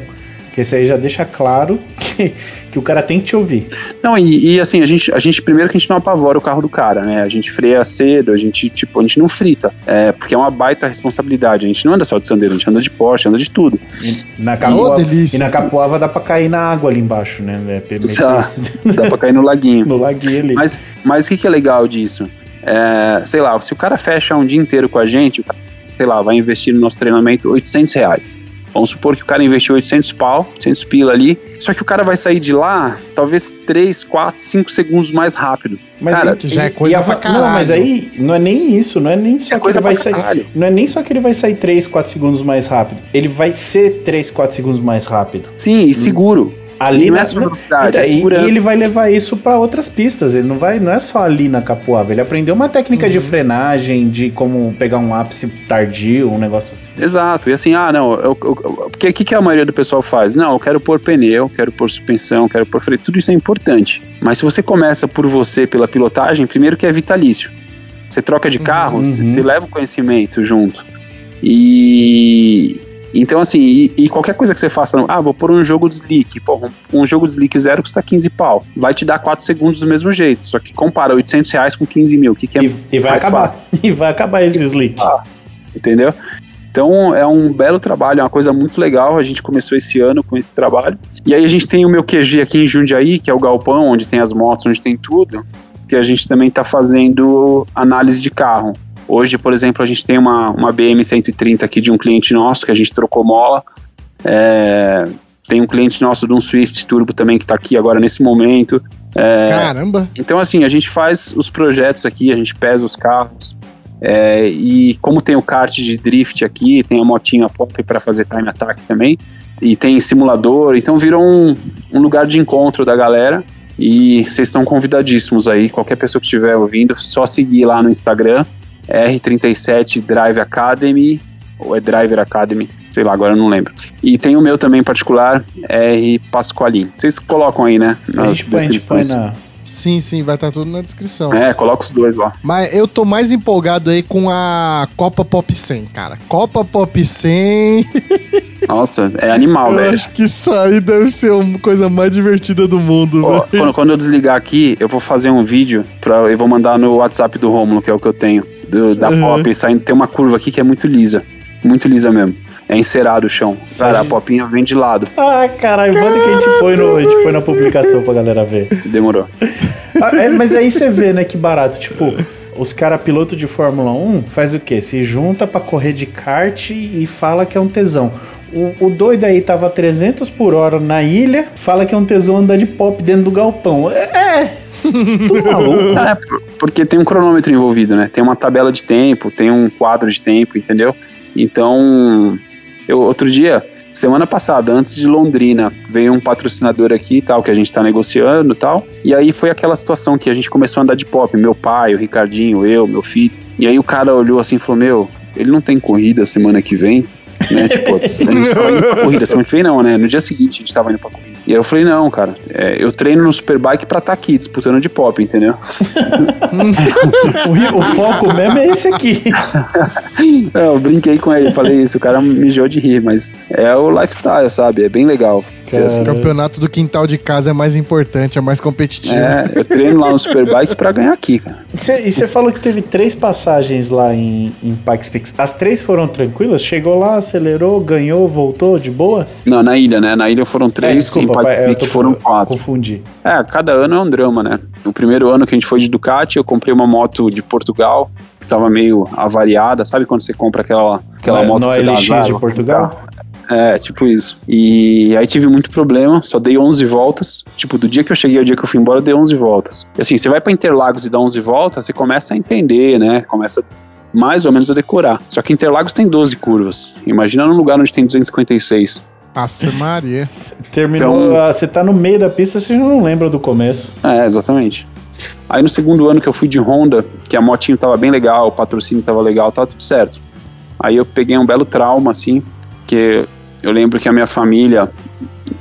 porque isso aí já deixa claro que, que o cara tem que te ouvir. Não, e, e, assim, a gente, a gente, primeiro que a gente não apavora o carro do cara, né? A gente freia cedo, a gente, tipo, a gente não frita. É, porque é uma baita responsabilidade. A gente não anda só de sandeiro, a gente anda de Porsche, anda de tudo. E na, Ô, capoava, delícia. e na capoava dá pra cair na água ali embaixo, né? É, meter Dá, dá pra cair no laguinho. (laughs) no laguinho ali. Mas, mas o que, que é legal disso? É, sei lá, se o cara fecha um dia inteiro com a gente, o cara, sei lá, vai investir no nosso treinamento 800 reais. Vamos supor que o cara investiu 800 pau, 800 pila ali, só que o cara vai sair de lá talvez 3, 4, 5 segundos mais rápido. Mas cara, aí- já é coisa pra va- Não, mas caralho. aí não é nem isso, não é nem só É que coisa ele vai sair. caralho. Não é nem só que ele vai sair 3, 4 segundos mais rápido. Ele vai ser 3, 4 segundos mais rápido. Sim, e seguro. Ali não na- é só velocidade, Então, é e-. E ele vai levar isso pra outras pistas. Ele não vai, não é só ali na Capoava. Ele aprendeu uma técnica Uhum. de frenagem, de como pegar um ápice tardio, um negócio assim. Exato. E assim, ah, não, eu- porque o que, que a maioria do pessoal faz? Não, eu quero pôr pneu, quero pôr suspensão, quero pôr freio, tudo isso é importante. Mas se você começa por você, pela pilotagem, primeiro que é vitalício. Você troca de carro, Uhum. você leva o conhecimento junto. E. Então, assim, e, e qualquer coisa que você faça, ah, vou pôr um jogo de slick. Pô, um, um jogo de slick zero custa 15 pau. Vai te dar 4 segundos do mesmo jeito. Só que compara 800 reais com 15 mil. O que, que é E, e vai mais acabar. fácil? (laughs) E vai acabar esse slick. entendeu? Então é um belo trabalho, é uma coisa muito legal. A gente começou esse ano com esse trabalho. E aí a gente tem o meu QG aqui em Jundiaí, que é o galpão, onde tem as motos, onde tem tudo, que a gente também está fazendo análise de carro. Hoje, por exemplo, a gente tem uma, uma BM130 aqui de um cliente nosso, que a gente trocou mola. É, tem um cliente nosso de um Swift Turbo também que está aqui agora nesse momento. É, Caramba. então, assim, a gente faz os projetos aqui, a gente pesa os carros. é, e como tem o kart de drift aqui, tem a motinha pop para fazer time attack também, e tem simulador, então virou um, um lugar de encontro da galera. E vocês estão convidadíssimos aí, qualquer pessoa que estiver ouvindo, só seguir lá no Instagram, R37 Drive Academy, ou é Driver Academy, sei lá, agora eu não lembro. E tem o meu também em particular, R Pasquali. Vocês colocam aí, né? A gente, põe, a gente põe na. Sim, sim, vai estar tudo na descrição. É, coloca os dois lá. Mas eu tô mais empolgado aí com a Copa Pop 100, cara. Copa Pop 100. (laughs) Nossa, é animal, eu velho. acho que isso aí deve ser a coisa mais divertida do mundo, Ó, velho. quando, quando eu desligar aqui, eu vou fazer um vídeo pra, eu vou mandar no WhatsApp do Romulo, que é o que eu tenho, do- da Uhum. Pop, saindo, tem uma curva aqui que é muito lisa, muito lisa mesmo. É encerado o chão. Cara, a popinha vem de lado. Ah, caralho, manda que a gente põe, no, a gente põe na publicação pra galera ver. Demorou. Ah, é, mas aí você vê, né, que barato. Tipo, os caras piloto de Fórmula 1 faz o quê? Se junta pra correr de kart e fala que é um tesão. O, o doido aí tava 300 por hora na ilha, fala que é um tesão andar de pop dentro do galpão. É, é maluco. (laughs) É, por- porque tem um cronômetro envolvido, né? Tem uma tabela de tempo, tem um quadro de tempo, entendeu? Então, eu outro dia, semana passada, antes de Londrina, veio um patrocinador aqui e tal, que a gente tá negociando e tal. E aí foi aquela situação que a gente começou a andar de pop, meu pai, o Ricardinho, eu, meu filho. E aí o cara olhou assim e falou: Meu, ele não tem corrida semana que vem? Né? Tipo, (laughs) a gente tava indo pra corrida, semana que vem não, né? No dia seguinte a gente tava indo pra corrida. E aí eu falei, não, cara, é, eu treino no Superbike pra estar aqui, disputando de pop, entendeu? (laughs) O, o foco mesmo é esse aqui. (laughs) É, eu brinquei com ele, falei isso, o cara mijou de rir, mas é o lifestyle, sabe? É bem legal. ser assim. O campeonato do quintal de casa é mais importante, é mais competitivo. É, eu treino lá no Superbike pra ganhar aqui, cara. Cê- e você falou que teve três passagens lá em, em Pikes Peak. As três foram tranquilas? Chegou lá, acelerou, ganhou, voltou de boa? Não, na ilha, né? Na ilha foram É, três, desculpa, Tô- foram quatro. Confundi. É, cada ano é um drama, né? O primeiro ano que a gente foi de Ducati, eu comprei uma moto de Portugal, que tava meio avariada. Sabe quando você compra aquela, aquela No- moto no que você dá LX azar, de Portugal? É, tipo isso. E aí tive muito problema, só dei 11 voltas. Tipo, do dia que eu cheguei ao dia que eu fui embora, eu dei 11 voltas. E assim, você vai pra Interlagos e dá 11 voltas, você começa a entender, né? Começa mais ou menos a decorar. Só que Interlagos tem 12 curvas. Imagina num lugar onde tem 256. Aff, Maria. (laughs) Terminou, Então- você tá no meio da pista, você já não lembra do começo. É, exatamente. Aí no segundo ano que eu fui de Honda, que a motinho tava bem legal, o patrocínio tava legal, tava tudo certo. Aí eu peguei um belo trauma, assim, que eu lembro que a minha família,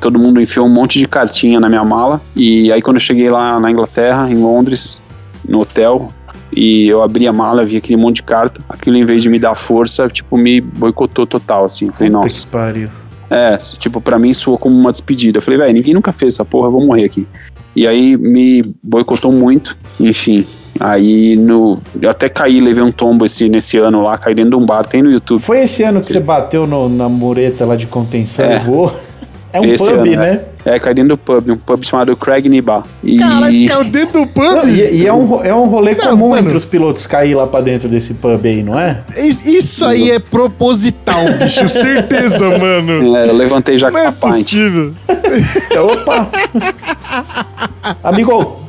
todo mundo enfiou um monte de cartinha na minha mala. E aí quando eu cheguei lá na Inglaterra, em Londres, no hotel, e eu abri a mala, vi aquele monte de carta, aquilo em vez de me dar força, tipo, me boicotou total, assim. Falei, Puta nossa. que pariu. É, tipo, pra mim soou como uma despedida. Eu falei, velho, ninguém nunca fez essa porra, eu vou morrer aqui. E aí me boicotou muito, enfim. Aí no. Eu até caí, levei um tombo esse, nesse ano lá, caí dentro de um bar, tem no YouTube. Foi esse ano que você bateu no- na mureta lá de contenção É. e voou? (laughs) É um Esse pub, ano, né? É, caí dentro do pub, um pub chamado Craig Niba. E Caralho, esse caiu dentro do pub? Não, e, e é, um, é um rolê Não, comum mano. entre os pilotos cair lá pra dentro desse pub aí, não é? Is- Isso aí é proposital, (laughs) bicho. Certeza, mano. é, eu levantei já Não com é a pint. possível. Opa! (laughs) Amigo!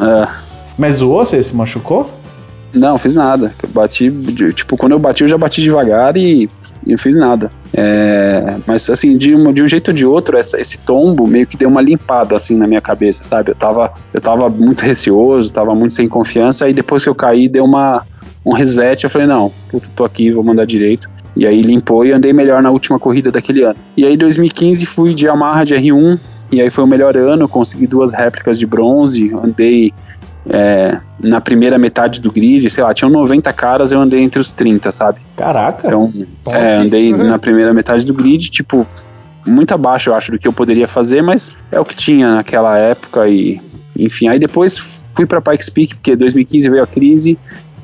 É, Mas zoou? Você se machucou? Não, fiz nada. Eu bati, tipo, quando eu bati, eu já bati devagar e, não fiz nada. É, mas assim, de, uma- de um jeito ou de outro, essa- esse tombo meio que deu uma limpada assim na minha cabeça, sabe? Eu tava, eu tava muito receoso, tava muito sem confiança, e depois que eu caí, deu uma, um reset. Eu falei, não, puta, tô aqui, vou mandar direito. E aí limpou e andei melhor na última corrida daquele ano. E aí, 2015, fui de Yamaha de R1, e aí foi o melhor ano, consegui duas réplicas de bronze, andei é, na primeira metade do grid, sei lá, tinham 90 caras, eu andei entre os 30, sabe? Caraca! Então, é, andei na primeira metade do grid, tipo, muito abaixo, eu acho, do que eu poderia fazer, mas é o que tinha naquela época e, enfim. Aí depois fui pra Pikes Peak, porque 2015 veio a crise,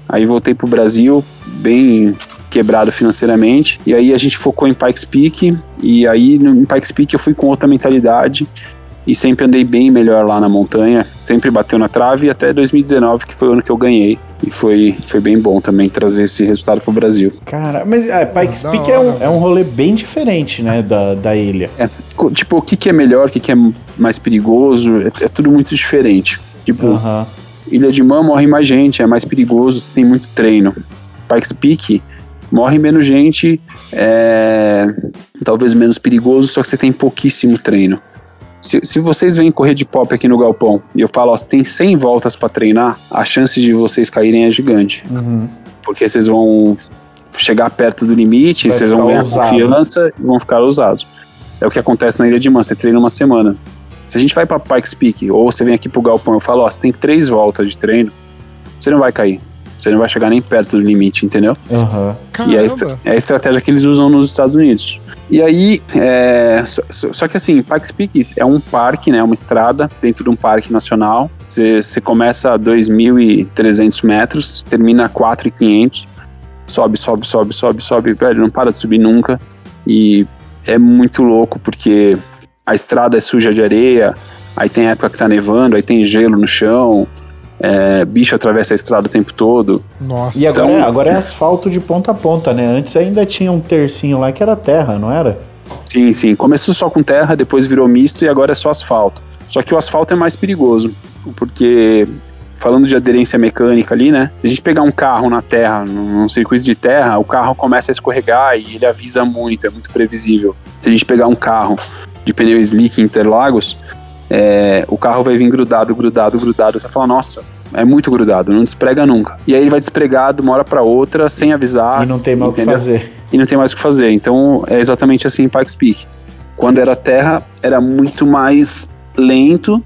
aí voltei pro Brasil, bem quebrado financeiramente, e aí a gente focou em Pikes Peak, e aí no, em Pikes Peak eu fui com outra mentalidade, e sempre andei bem melhor lá na montanha, sempre bateu na trave, até 2019, que foi o ano que eu ganhei, e foi, foi bem bom também trazer esse resultado pro Brasil. Cara, mas é, Pikes Da Peak é um, hora. é um rolê bem diferente, né, da, da ilha. É, tipo, o que, que é melhor, o que, que é mais perigoso, é, é tudo muito diferente. Tipo. Ilha de Man morre mais gente, é mais perigoso, você tem muito treino. Pikes Peak morre menos gente, é talvez menos perigoso, só que você tem pouquíssimo treino. Se, se vocês vêm correr de pop aqui no galpão e eu falo, ó, você tem 100 voltas para treinar, a chance de vocês caírem é gigante. Uhum. Porque vocês vão chegar perto do limite, Vai vocês vão ganhar ousado. confiança e vão ficar ousados. É o que acontece na Ilha de Man, você treina uma semana. Se a gente vai pra Pikes Peak, ou você vem aqui pro galpão, eu falo, ó, você tem três voltas de treino, você não vai cair. Você não vai chegar nem perto do limite, entendeu? Aham. E é a, é a estratégia que eles usam nos Estados Unidos. E aí, é, só, só- só que assim, Pikes Peak é um parque, né, uma estrada dentro de um parque nacional. Você, você começa a 2.300 metros, termina a 4.500, sobe, sobe, sobe, sobe, sobe, velho, não para de subir nunca. E é muito louco porque a estrada é suja de areia, aí tem época que tá nevando, aí tem gelo no chão, é, bicho atravessa a estrada o tempo todo. Nossa. E agora, Então- é, agora é asfalto de ponta a ponta, né? Antes ainda tinha um tercinho lá que era terra, não era? Sim, sim. Começou só com terra, depois virou misto e agora é só asfalto. Só que o asfalto é mais perigoso, porque falando de aderência mecânica ali, né? Se a gente pegar um carro na terra, num circuito de terra, o carro começa a escorregar e ele avisa muito, é muito previsível. Se a gente pegar um carro de pneu slick Interlagos, é, o carro vai vir grudado, grudado, grudado. Você vai falar, nossa, é muito grudado, não desprega nunca. E aí ele vai despregar de uma hora para outra, sem avisar. e não tem mais o que fazer. e não tem mais o que fazer. Então é exatamente assim em Pikes Peak. Quando era terra, era muito mais lento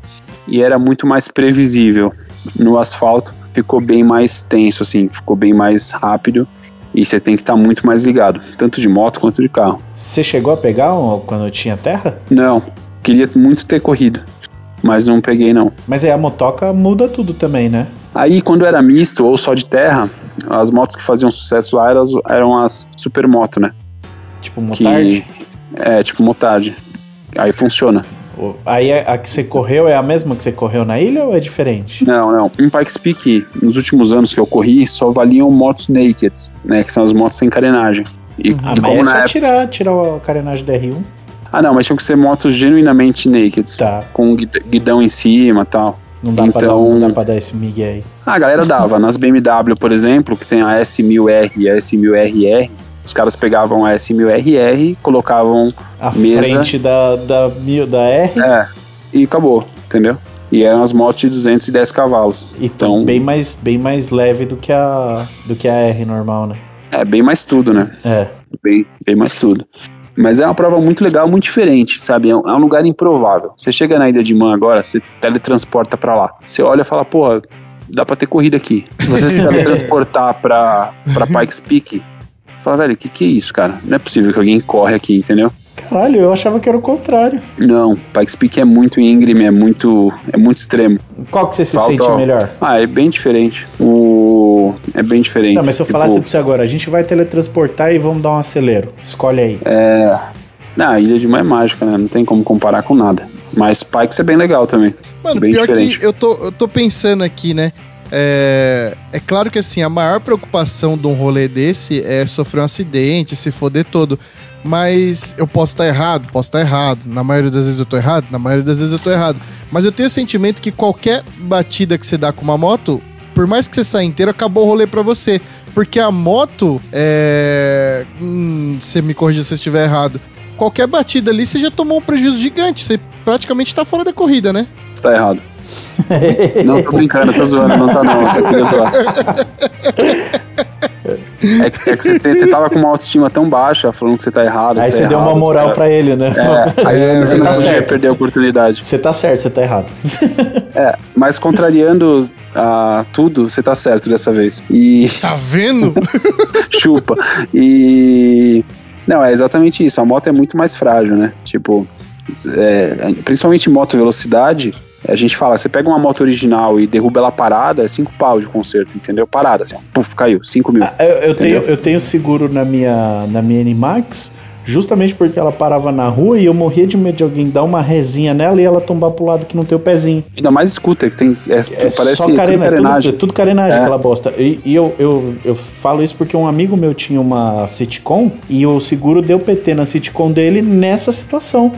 e era muito mais previsível. No asfalto ficou bem mais tenso, assim, ficou bem mais rápido E você tem que estar muito mais ligado, tanto de moto quanto de carro. Você chegou a pegar um- quando tinha terra? Não, queria muito ter corrido, mas não peguei não. Mas aí a motoca muda tudo também, né? Aí, quando era misto ou só de terra, as motos que faziam sucesso lá eram, as- eram as supermoto, né? Tipo, motard. É, tipo motard. Aí funciona. Aí a, a que você correu é a mesma que você correu na ilha ou é diferente? Não, não. Em Pikes Peak, nos últimos anos que eu corri, só valiam motos naked, né? Que são as motos sem carenagem. E, Ah, e mas como é na só época... tirar, tirar a carenagem da R1. Ah, não, mas tinham que ser motos genuinamente naked. Tá. Com guid- guidão em cima e tal. Não dá, pra dar, Então- não dá pra dar esse migué aí. Ah, a galera dava. Nas BMW, por exemplo, que tem a S1000R e a S1000RR, os caras pegavam a S1000RR, colocavam A Mesa. frente da, da, da R É, e acabou, entendeu? E eram as motos de 210 cavalos. e Então, bem, mais, bem mais leve do que, a, do que a R normal, né? é bem mais tudo, né? É. Bem, bem mais tudo. Mas é uma prova muito legal, muito diferente, sabe? É um, é um lugar improvável. Você chega na Ilha de Man agora, você teletransporta pra lá. Você olha e fala, porra, dá pra ter corrida aqui. Se você se (laughs) teletransportar pra, pra Pikes Peak, você fala, velho, o que que é isso, cara? Não é possível que alguém corre aqui, entendeu? Caralho, eu achava que era o contrário. Não, Pikes Peak é muito íngreme, é muito, é muito extremo. Qual que você se Falta- sente melhor? Ah, é bem diferente. O... É bem diferente. Não, mas se eu Tipo, falasse pra você agora, a gente vai teletransportar e vamos dar um acelero. Escolhe aí. É... Não, a Ilha de Man é mágica, né? Não tem como comparar com nada. Mas Pikes é bem legal também. Mano, Bem pior diferente. que eu tô, eu tô pensando aqui, né? É, é claro que assim, a maior preocupação de um rolê desse é sofrer um acidente, se foder todo. Mas eu posso estar errado, posso estar errado. Na maioria das vezes eu tô errado, na maioria das vezes eu tô errado. Mas eu tenho o sentimento que qualquer batida que você dá com uma moto, por mais que você saia inteiro, acabou o rolê pra você. Porque a moto, é. Hum, você me corrija se eu estiver errado. Qualquer batida ali, você já tomou um prejuízo gigante. Você praticamente tá fora da corrida, né? Você tá errado. Não tô brincando, tô zoando, não tá não, só queria zoar. É que, é que você, tem- você tava com uma autoestima tão baixa, falando que você tá errado. Aí você você é deu uma errado, moral você pra ele, né? É, (laughs) aí É, você não tá podia certo. perder a oportunidade. Você tá certo, você tá errado. (laughs) É, mas contrariando ah, tudo, você tá certo dessa vez. E Tá vendo? (laughs) chupa. E. Não, é exatamente isso. A moto é muito mais frágil, né? Tipo, é, principalmente em moto velocidade, a gente fala, você pega uma moto original e derruba ela parada, é 5 pau de conserto, entendeu? Parada, assim, ó, puf, caiu, 5 mil. Eu, eu tenho, eu tenho seguro na minha, na minha N-Max, justamente porque ela parava na rua e eu morria de medo de alguém dar uma resinha nela e ela tombar pro lado que não tem o pezinho. Ainda mais scooter, que tem. É, É parece só tudo carena, é tudo, carenagem. é tudo carenagem É. aquela bosta. E, e eu, eu, eu falo isso porque um amigo meu tinha uma Citicom e o seguro deu PT na Citicom dele nessa situação.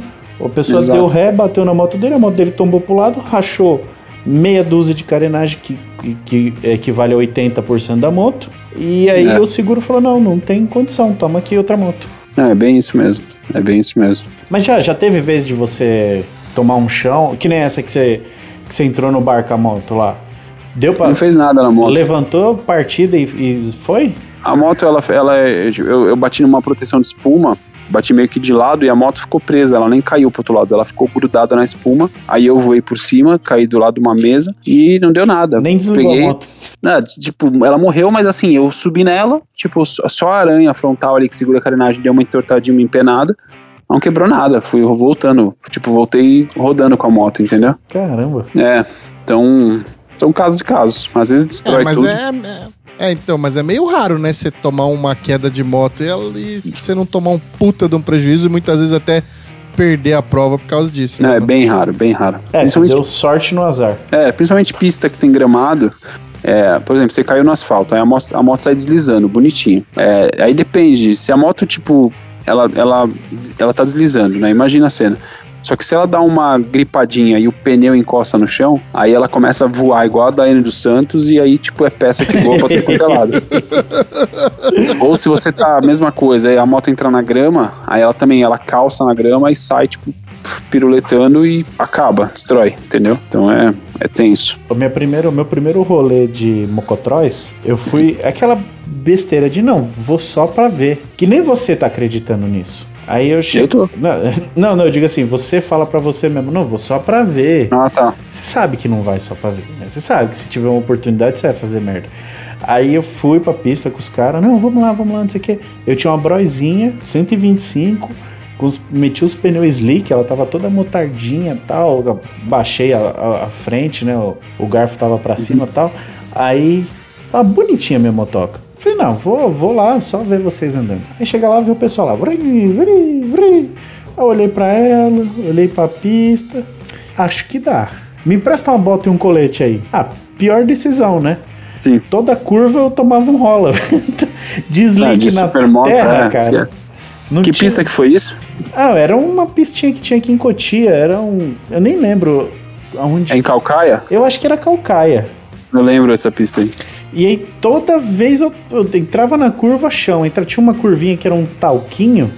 A pessoa Exato. deu ré, bateu na moto dele, a moto dele tombou pro lado, rachou meia dúzia de carenagem que, que, que equivale a 80% da moto. E aí É. o seguro falou: não, não tem condição, toma aqui outra moto. Não, é bem isso mesmo. É bem isso mesmo. Mas já, já teve vez de você tomar um chão, que nem essa que você, que você entrou no bar com a moto lá. Deu pra. Não fez nada na moto. Levantou partida e, e foi? A moto, ela, ela é- eu, eu bati numa proteção de espuma, bati meio que de lado e a moto ficou presa, ela nem caiu pro outro lado, ela ficou grudada na espuma. Aí eu voei por cima, caí do lado de uma mesa e não deu nada. Nem desligou Peguei, a moto. Não, tipo, ela morreu, mas assim, eu subi nela, tipo, só só a aranha frontal ali que segura a carenagem deu uma entortadinha, uma empenada. Não quebrou nada, fui voltando, tipo, voltei rodando com a moto, entendeu? Caramba. É, então, são casos de casos. Às vezes destrói É, mas tudo. é, é. É, então, mas é meio raro, né? Você tomar uma queda de moto e, ela- e você não tomar um puta de um prejuízo e muitas vezes até perder a prova por causa disso. Não, né, é bem raro, bem raro. É, Principalmente deu sorte no azar. É, principalmente pista que tem gramado. É, por exemplo, você caiu no asfalto, aí a moto, a moto sai deslizando, bonitinho. É, aí depende, se a moto, tipo, ela, ela, ela tá deslizando, né? Imagina a cena. Só que se ela dá uma gripadinha e o pneu encosta no chão, aí ela começa a voar igual a Daiane dos Santos e aí, tipo, é peça que voa pra todo quanto é lado. (laughs) Ou se você tá a mesma coisa, aí a moto entra na grama, aí ela também, ela calça na grama e sai, tipo, piruletando e acaba, destrói, entendeu? Então é, é tenso. O meu primeiro, o meu primeiro rolê de mocotróis, eu fui aquela besteira de não, vou só pra ver. Que nem você tá acreditando nisso. Aí eu chego. Eu tô. Não, não, eu digo assim, você fala pra você mesmo, não, vou só pra ver. Ah, tá. Você sabe que não vai só pra ver, né? Você sabe que se tiver uma oportunidade você vai fazer merda. Aí eu fui pra pista com os caras, não, vamos lá, vamos lá, não sei o quê. Eu tinha uma broizinha, 125, com os, meti os pneus slick, ela tava toda motardinha e tal. eu Baixei a, a- a frente, né? O, o garfo tava pra cima e tal. Aí, tava bonitinha a minha motoca. Falei, não, vou, vou lá só ver vocês andando. Aí chega lá, vê o pessoal lá. Vri, vri, vri. Aí olhei pra ela, olhei pra pista. Acho que dá. Me empresta uma bota e um colete aí. Ah, pior decisão, né? Sim. Toda curva eu tomava um rola. (laughs) de Ah, de na supermoto, terra, é, cara. Não Que tinha- pista que foi isso? Ah, era uma pistinha que tinha aqui em Cotia. Era um. Eu nem lembro aonde. É em Calcaia? Eu acho que era Calcaia. Eu lembro dessa pista aí. E aí toda vez eu, eu entrava na curva chão, entra, tinha uma curvinha que era um talquinho,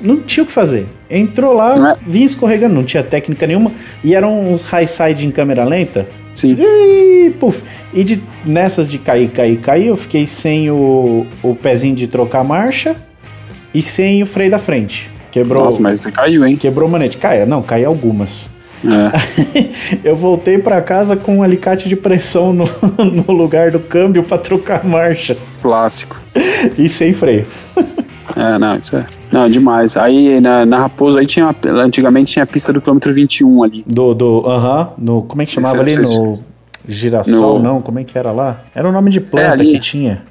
não tinha o que fazer. Entrou lá, é? vinha escorregando, não tinha técnica nenhuma, e eram uns high side em câmera lenta. Sim. E, puf, e de, nessas de cair, cair, cair, eu fiquei sem o, o pezinho de trocar marcha e sem o freio da frente. Quebrou, Nossa, mas você caiu, hein? quebrou o manete. Caia, não, caí algumas. É. (laughs) eu voltei pra casa com um alicate de pressão no, (laughs) no lugar do câmbio pra trocar marcha Clássico. e sem freio. (laughs) É, não, isso é. Não, demais. Aí na, na Raposo, aí tinha. Antigamente tinha a pista do quilômetro 21 ali. Do, do, aham, no, como é que chamava ali? No girassol, No- não, como é que era lá? Era o nome de planta É, que tinha.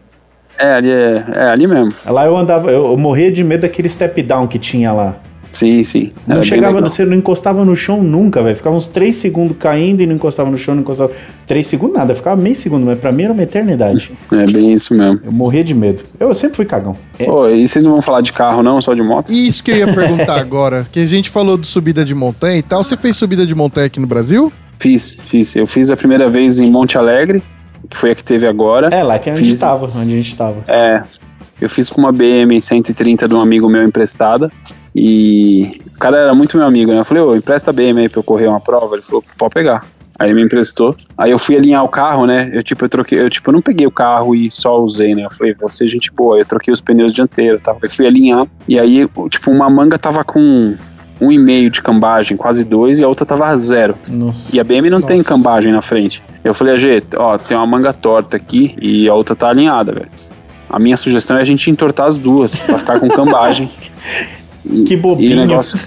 É, ali é, é ali mesmo. Lá eu andava, eu, eu morria de medo daquele step down que tinha lá. Sim, sim. Não Era bem chegava, você não encostava no chão nunca, velho. Ficava uns 3 segundos caindo e não encostava no chão, não encostava. 3 segundos nada, ficava meio segundo, mas pra mim era uma eternidade. (laughs) É bem isso mesmo. Eu morria de medo. Eu sempre fui cagão. É, Pô, e vocês não vão falar de carro, não? Só de moto? Isso que eu ia (laughs) perguntar agora, que a gente falou de subida de montanha e tal. Você fez subida de montanha aqui no Brasil? Fiz, fiz. Eu fiz a primeira vez em Monte Alegre, que foi a que teve agora. é lá que a gente Fiz- tava, onde a gente tava. É, eu fiz com uma BM 130 de um amigo meu emprestada. E o cara era muito meu amigo, né? Eu falei, ô, empresta a BM aí pra eu correr uma prova. Ele falou, pode pegar. Aí ele me emprestou. Aí eu fui alinhar o carro, né? Eu tipo, eu troquei, eu tipo, eu não peguei o carro e só usei, né? Eu falei, você gente boa. Eu troquei os pneus dianteiros e tal. Eu fui alinhar. E aí, tipo, uma manga tava com um e meio de cambagem, quase dois, e a outra tava zero. Nossa. E a BM não tem Nossa. cambagem na frente. Eu falei, AG, ó, tem uma manga torta aqui e a outra tá alinhada, velho. A minha sugestão é a gente entortar as duas, pra ficar com (laughs) cambagem. (laughs) E- Que E o bobinho. negócio.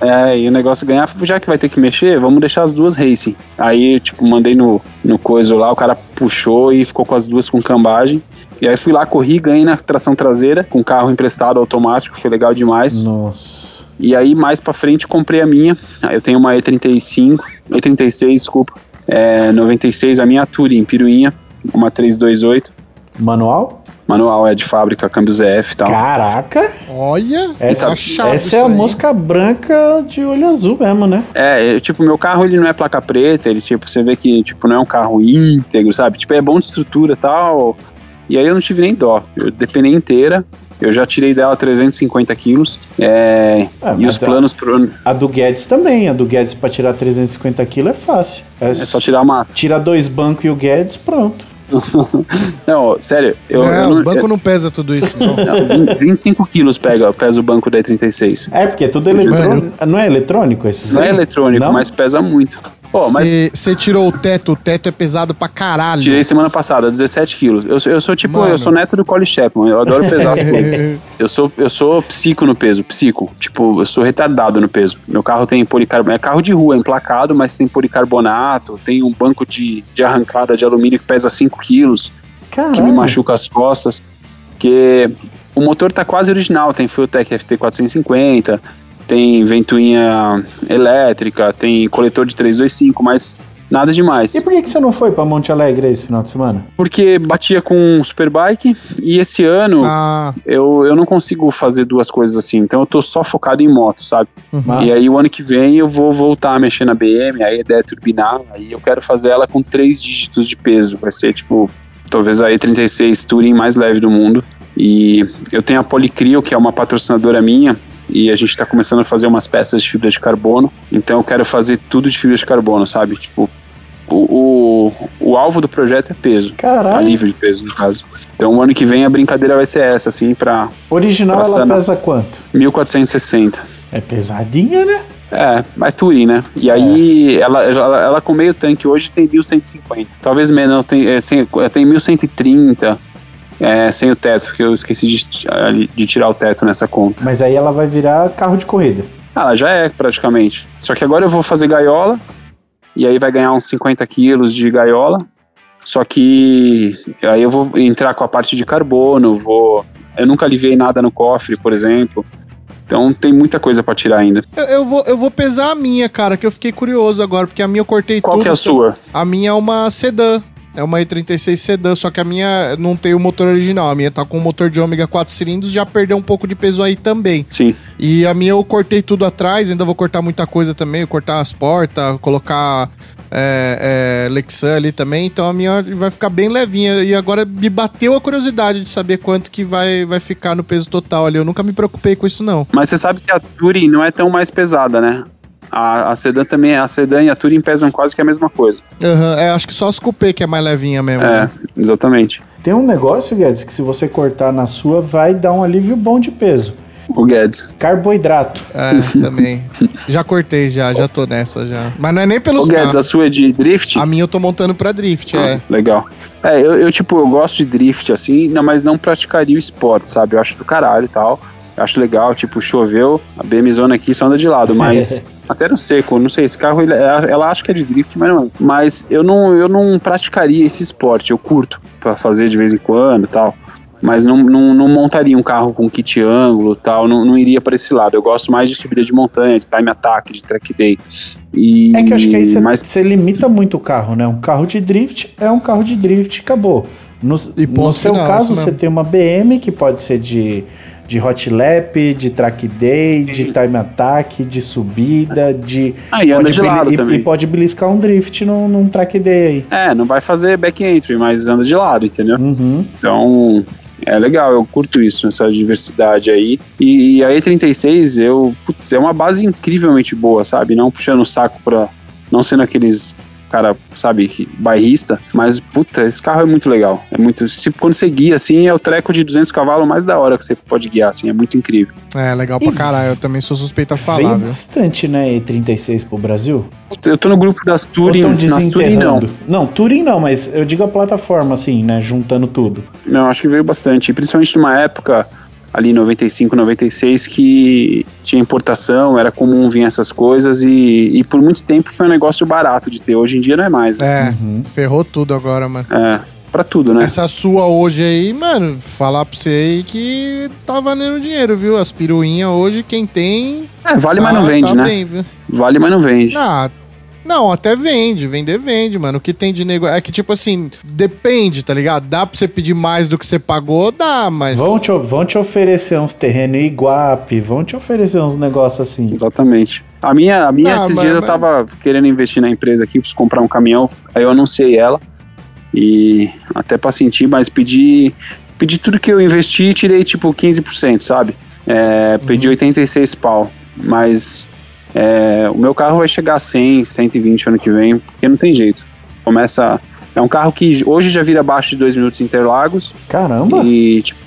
É, e o negócio ganhar, já que vai ter que mexer, vamos deixar as duas racing. Aí, tipo, mandei no, no coisa lá, o cara puxou e ficou com as duas com cambagem. E aí fui lá, corri, ganhei na tração traseira, com carro emprestado automático, foi legal demais. Nossa. E aí, mais pra frente, comprei a minha. Aí eu tenho uma E35, E36, desculpa. É, 96, a minha Touring, piruinha, uma 328. Manual? Manual, é de fábrica, câmbio ZF e tal. Caraca! Olha, Essa, tá essa é a aí. mosca branca de olho azul mesmo, né? É, tipo, meu carro ele não é placa preta, ele tipo, você vê que tipo, não é um carro íntegro, sabe? Tipo, é bom de estrutura e tal. E aí eu não tive nem dó. Eu depenei inteira. Eu já tirei dela 350 quilos. É, Ah, e os a- planos pro. A do Guedes também. A do Guedes pra tirar 350 kg é fácil. É, É só tirar a massa. Tira dois bancos e o Guedes, pronto. Não, sério, eu. não, eu os não- bancos não pesam tudo isso, não. não, 20 25 quilos pega, pesa o banco da E36. É, porque é tudo eletrônico. Não é eletrônico esse? Não é eletrônico, Não? mas pesa muito. Pô, mas Você tirou o teto, o teto é pesado pra caralho. tirei semana passada, 17 quilos. Eu, sou- eu sou tipo, Mano. eu sou neto do Collie Chapman, eu adoro pesar as coisas. (laughs) Eu sou, eu sou psico no peso, psico. Tipo, eu sou retardado no peso. Meu carro tem policarbonato. É carro de rua, é emplacado, mas tem policarbonato. Tem um banco de, de arrancada de alumínio que pesa 5 quilos, que me Caralho. machuca as costas. Que o motor tá quase original. Tem Fueltech FT450, tem ventoinha elétrica, tem coletor de 325, mas nada demais. E por que, que você não foi pra Monte Alegre esse final de semana? Porque batia com Superbike e esse ano Ah, eu, eu não consigo fazer duas coisas assim. Então eu tô só focado em moto, sabe? Ah, E aí o ano que vem eu vou voltar a mexer na BM, aí a ideia é turbinar, aí eu quero fazer ela com três dígitos de peso. Vai ser tipo, talvez a E36 Touring mais leve do mundo. E eu tenho a Policrio, que é uma patrocinadora minha, e a gente tá começando a fazer umas peças de fibra de carbono. Então eu quero fazer tudo de fibra de carbono, sabe? Tipo, o, o, o alvo do projeto é peso. Caralho. Alívio de peso, no caso. Então o ano que vem a brincadeira vai ser essa, assim, pra Original ela Passando. pesa quanto? 1460. É pesadinha, né? É, é Touring, né? E aí, ela, ela, ela com meio tanque hoje tem 1150. Talvez menos, tem, é, tem 1130 é, sem o teto, porque eu esqueci de, de tirar o teto nessa conta. Mas aí ela vai virar carro de corrida. Ah, ela já é praticamente. Só que agora eu vou fazer gaiola, e aí vai ganhar uns 50 quilos de gaiola. Só que aí eu vou entrar com a parte de carbono, vou. Eu nunca aliviei nada no cofre, por exemplo. Então tem muita coisa para tirar ainda. Eu, eu, vou, eu vou pesar a minha, cara, que eu fiquei curioso agora, porque a minha eu cortei Qual tudo. que é a sua? A minha é uma sedã. É uma E36 sedã, só que a minha não tem o motor original. A minha tá com o motor de ômega 4 cilindros, já perdeu um pouco de peso aí também. Sim. E a minha eu cortei tudo atrás, ainda vou cortar muita coisa também, cortar as portas, colocar é, é, Lexan ali também, então a minha vai ficar bem levinha. E agora me bateu a curiosidade de saber quanto que vai, vai ficar no peso total ali. Eu nunca me preocupei com isso, não. Mas você sabe que a Touring não é tão mais pesada, né? A, a sedã também, a sedã e a Touring pesam quase que a mesma coisa. Uhum, é, acho que só as Coupé que é mais levinha mesmo. É, né? exatamente. Tem um negócio, Guedes, que se você cortar na sua, vai dar um alívio bom de peso. O Guedes. Carboidrato. É, também. (laughs) já cortei, já, já tô nessa já. Mas não é nem O pelos Guedes, a carros. sua é de drift? A minha eu tô montando pra drift, é. Ah, Legal. É, eu, eu, tipo, eu gosto de drift, assim, não, mas não praticaria o esporte, sabe? Eu acho do caralho e tal. Eu acho legal, tipo, choveu, a BM Zona aqui só anda de lado, mas (laughs) até no seco, não sei, esse carro, ele- ela, ela acha que é de drift, mas não é. Mas eu não, eu não praticaria esse esporte, eu curto pra fazer de vez em quando e tal. Mas não, não, não montaria um carro com kit ângulo e tal, não, não iria para esse lado. Eu gosto mais de subida de montanha, de time attack, de track day. E, É que eu acho que aí você mas você limita muito o carro, né? Um carro de drift é um carro de drift, acabou. No, E no seu final, caso, isso você tem uma BM que pode ser de, de hot lap, de track day, de time attack, de subida, de. Ah, e anda de lado e, também. e pode beliscar um drift num, num track day aí. É, não vai fazer back entry, mas anda de lado, entendeu? Uhum. Então, é legal, eu curto isso, essa diversidade aí. E, e a E36, eu, putz, é uma base incrivelmente boa, sabe? Não puxando o saco pra. Não sendo aqueles cara, sabe, bairrista, mas puta, esse carro é muito legal. É muito. Se, quando você guia assim, é o treco de 200 cavalos mais da hora que você pode guiar, assim, é muito incrível. É, legal pra caralho. Eu também sou suspeito a falar, Veio viu? bastante, né, E36 pro Brasil? Putz, eu tô no grupo das Ou Touring, nas Touring não. Não, Touring não, mas eu digo a plataforma, assim, né, juntando tudo. Não, acho que veio bastante, principalmente numa época ali 95, 96 que tinha importação, era comum vir essas coisas e, e por muito tempo foi um negócio barato de ter. Hoje em dia não é mais, né? É, ferrou tudo agora, mano. É, pra tudo, né? Essa sua hoje aí, mano, falar pra você aí que tá valendo dinheiro, viu? As piruinhas hoje, quem tem. É, vale, mas não tá- vende, tá né? bem, viu? Vale, mas não vende. Ah, não, até vende, vender vende, mano. O que tem de negócio. É que, tipo assim, depende, tá ligado? Dá pra você pedir mais do que você pagou, dá, mas. Vão te, vão te oferecer uns terrenos Iguape, vão te oferecer uns negócios assim. Exatamente. A minha, a minha Ah, esses mas- dias eu mas- tava querendo investir na empresa aqui, preciso comprar um caminhão, aí eu anunciei ela e até pra sentir, mas pedi, pedi tudo que eu investi e tirei tipo 15%, sabe? É, pedi Uhum. 86 pau, mas é, o meu carro vai chegar a 100, 120 ano que vem, porque não tem jeito. Começa... É um carro que hoje já vira abaixo de 2 minutos em Interlagos Caramba! e tipo,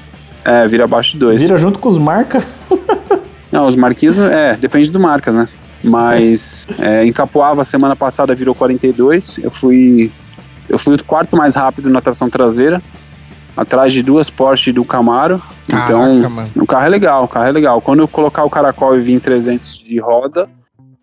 é, vira abaixo de 2. Vira junto com os marcas. (laughs) Não, os marquinhos, é, depende do marcas, né? Mas é, em Capoava, semana passada virou 42. Eu fui, eu fui o quarto mais rápido na tração traseira, atrás de duas Porsche do Camaro. Caraca, então, mano. o carro é legal, o carro é legal. Quando eu colocar o caracol e vir em 300 de roda,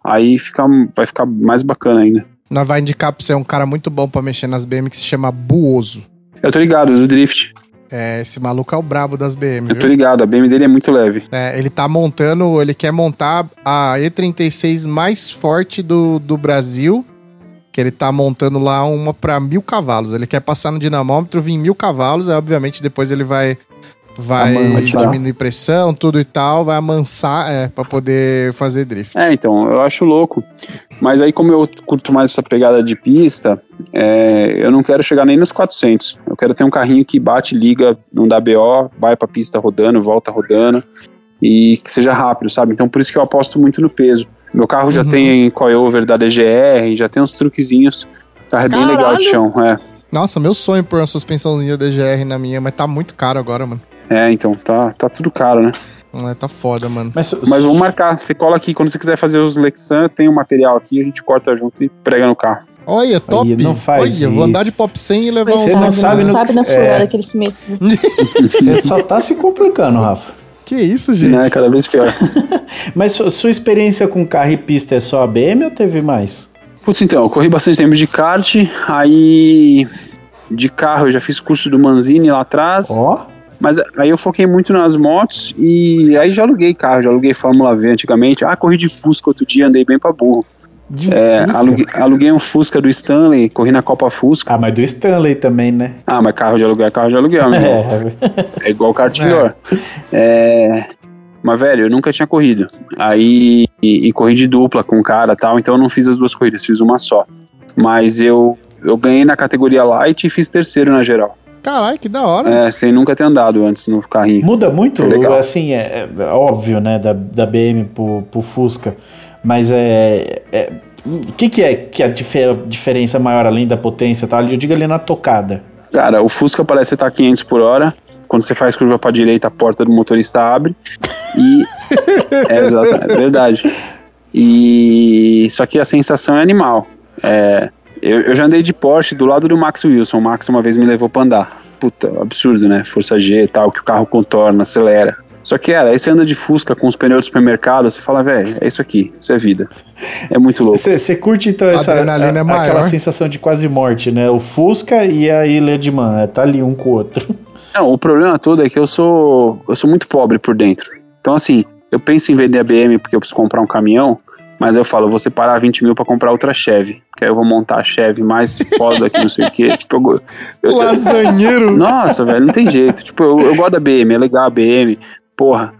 aí fica, vai ficar mais bacana ainda. Nós vai indicar pra você um cara muito bom pra mexer nas BM que se chama Buoso. Eu tô ligado, do Drift. É, esse maluco é o brabo das BM, Eu tô viu? ligado, a BM dele é muito leve. É, ele tá montando, ele quer montar a E36 mais forte do, do Brasil. Que ele tá montando lá uma pra mil cavalos. Ele quer passar no dinamômetro, vir mil cavalos. Aí, obviamente, depois ele vai, vai Amansar. diminuir pressão, tudo e tal. Vai amansar, é, pra poder fazer drift. É, então, eu acho louco. Mas aí, como eu curto mais essa pegada de pista, é, eu não quero chegar nem nos 400. Eu quero ter um carrinho que bate, liga, não dá BO, vai pra pista rodando, volta rodando e que seja rápido, sabe? Então, por isso que eu aposto muito no peso. Meu carro já Uhum. tem coilover da DGR, já tem uns truquezinhos. O carro é bem legal de chão, é. Nossa, meu sonho por uma suspensãozinha DGR na minha, mas tá muito caro agora, mano. É, então, tá, tá tudo caro, né? Ah, tá foda, mano. Mas, Mas vamos marcar. Você cola aqui. Quando você quiser fazer os Lexan, tem o material aqui, a gente corta junto e prega no carro. Olha, top. não faz Olha, vou andar de isso. pop 100 e levar um... Você é, não não sabe no sabe que- na furada é. que ele se mete. (laughs) (laughs) Você só tá se complicando, Rafa. Que isso, gente? Né? Cada vez pior. (laughs) Mas su- sua experiência com carro e pista é só a BM ou teve mais? Putz, então, eu corri bastante tempo de kart, aí de carro eu já fiz curso do Manzini lá atrás, Ó, mas aí eu foquei muito nas motos e aí já aluguei carro, já aluguei Fórmula V antigamente. Ah, corri de Fusca outro dia, andei bem pra burro. De É, Fusca. aluguei, aluguei um Fusca do Stanley, corri na Copa Fusca. Ah, mas do Stanley também, né? Ah, mas carro de aluguel é carro de aluguel, amigo. (laughs) É, É igual kart indoor. É. Mas, velho, eu nunca tinha corrido. Aí, e, e corri de dupla com o cara e tal, então eu não fiz as duas corridas, fiz uma só. Mas eu, eu ganhei na categoria light e fiz terceiro na geral. Caralho, que da hora. É, sem nunca ter andado antes no carrinho. Muda muito, assim, é, é óbvio, né, da, da BM pro, pro Fusca, mas é... é- o que que é que a dife- diferença maior, além da potência e tal? Eu digo ali na tocada. Cara, o Fusca parece estar 500 por hora. Quando você faz curva pra direita, a porta do motorista abre. E. (laughs) é, exato, é verdade. E. Só que a sensação é animal. É, eu, eu já andei de Porsche do lado do Max Wilson. O Max uma vez me levou pra andar. Puta, absurdo, né? Força G e tal, que o carro contorna, acelera. Só que, cara, aí você anda de Fusca com os pneus do supermercado, você fala, velho, é isso aqui, isso é vida. É muito louco. Você curte então essa adrenalina é a- maior. aquela sensação de quase morte, né? O Fusca e a Ilha de Man, é, tá ali um com o outro. (laughs) Não, o problema todo é que eu sou eu sou muito pobre por dentro. Então, assim, eu penso em vender a BM porque eu preciso comprar um caminhão, mas eu falo, vou separar 20 mil pra comprar outra Chevy. Que aí eu vou montar a Chevy mais foda que não sei o quê. (laughs) Tipo, eu- eu- Lasanheiro. nossa, velho, não tem jeito. Tipo, eu, eu gosto da BM, é legal a BM. Porra,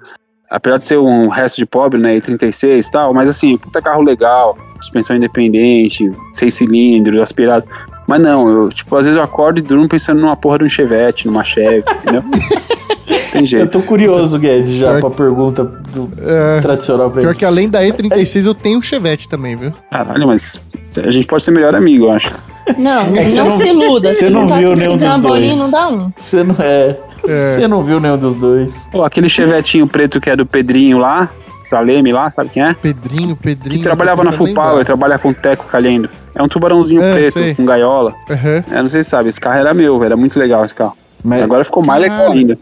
apesar de ser um resto de pobre, né, e 36 e tal, mas assim, puta carro legal, suspensão independente, seis cilindros, aspirado. Mas não, eu, tipo, às vezes eu acordo e durmo pensando numa porra de um Chevette, numa Chevy, entendeu? (laughs) tem Eu jeito. tô curioso, Guedes, já Pior- pra pergunta do É, tradicional pra pior ele. que além da E36 eu tenho um Chevette também, viu? Caralho, mas a gente pode ser melhor amigo, eu acho. Não, É não, não- se iluda. você Se não juntar viu nenhum dos bolinha, dois. não dá um. Você não é. Você não viu nenhum dos dois. Pô, aquele Chevetinho preto que é do Pedrinho lá, Saleme lá, sabe quem é? Pedrinho, Pedrinho. Que trabalhava na Full Power, trabalha com Teco Calhendo. É um tubarãozinho É, preto, sei. com gaiola. Aham. É, não sei se sabe, esse carro era meu, velho, era muito legal esse carro. Mas Agora ficou mais legal ainda.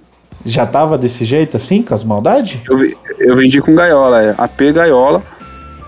já tava desse jeito, assim, com as maldades? Eu, eu vendi com gaiola, é, AP gaiola.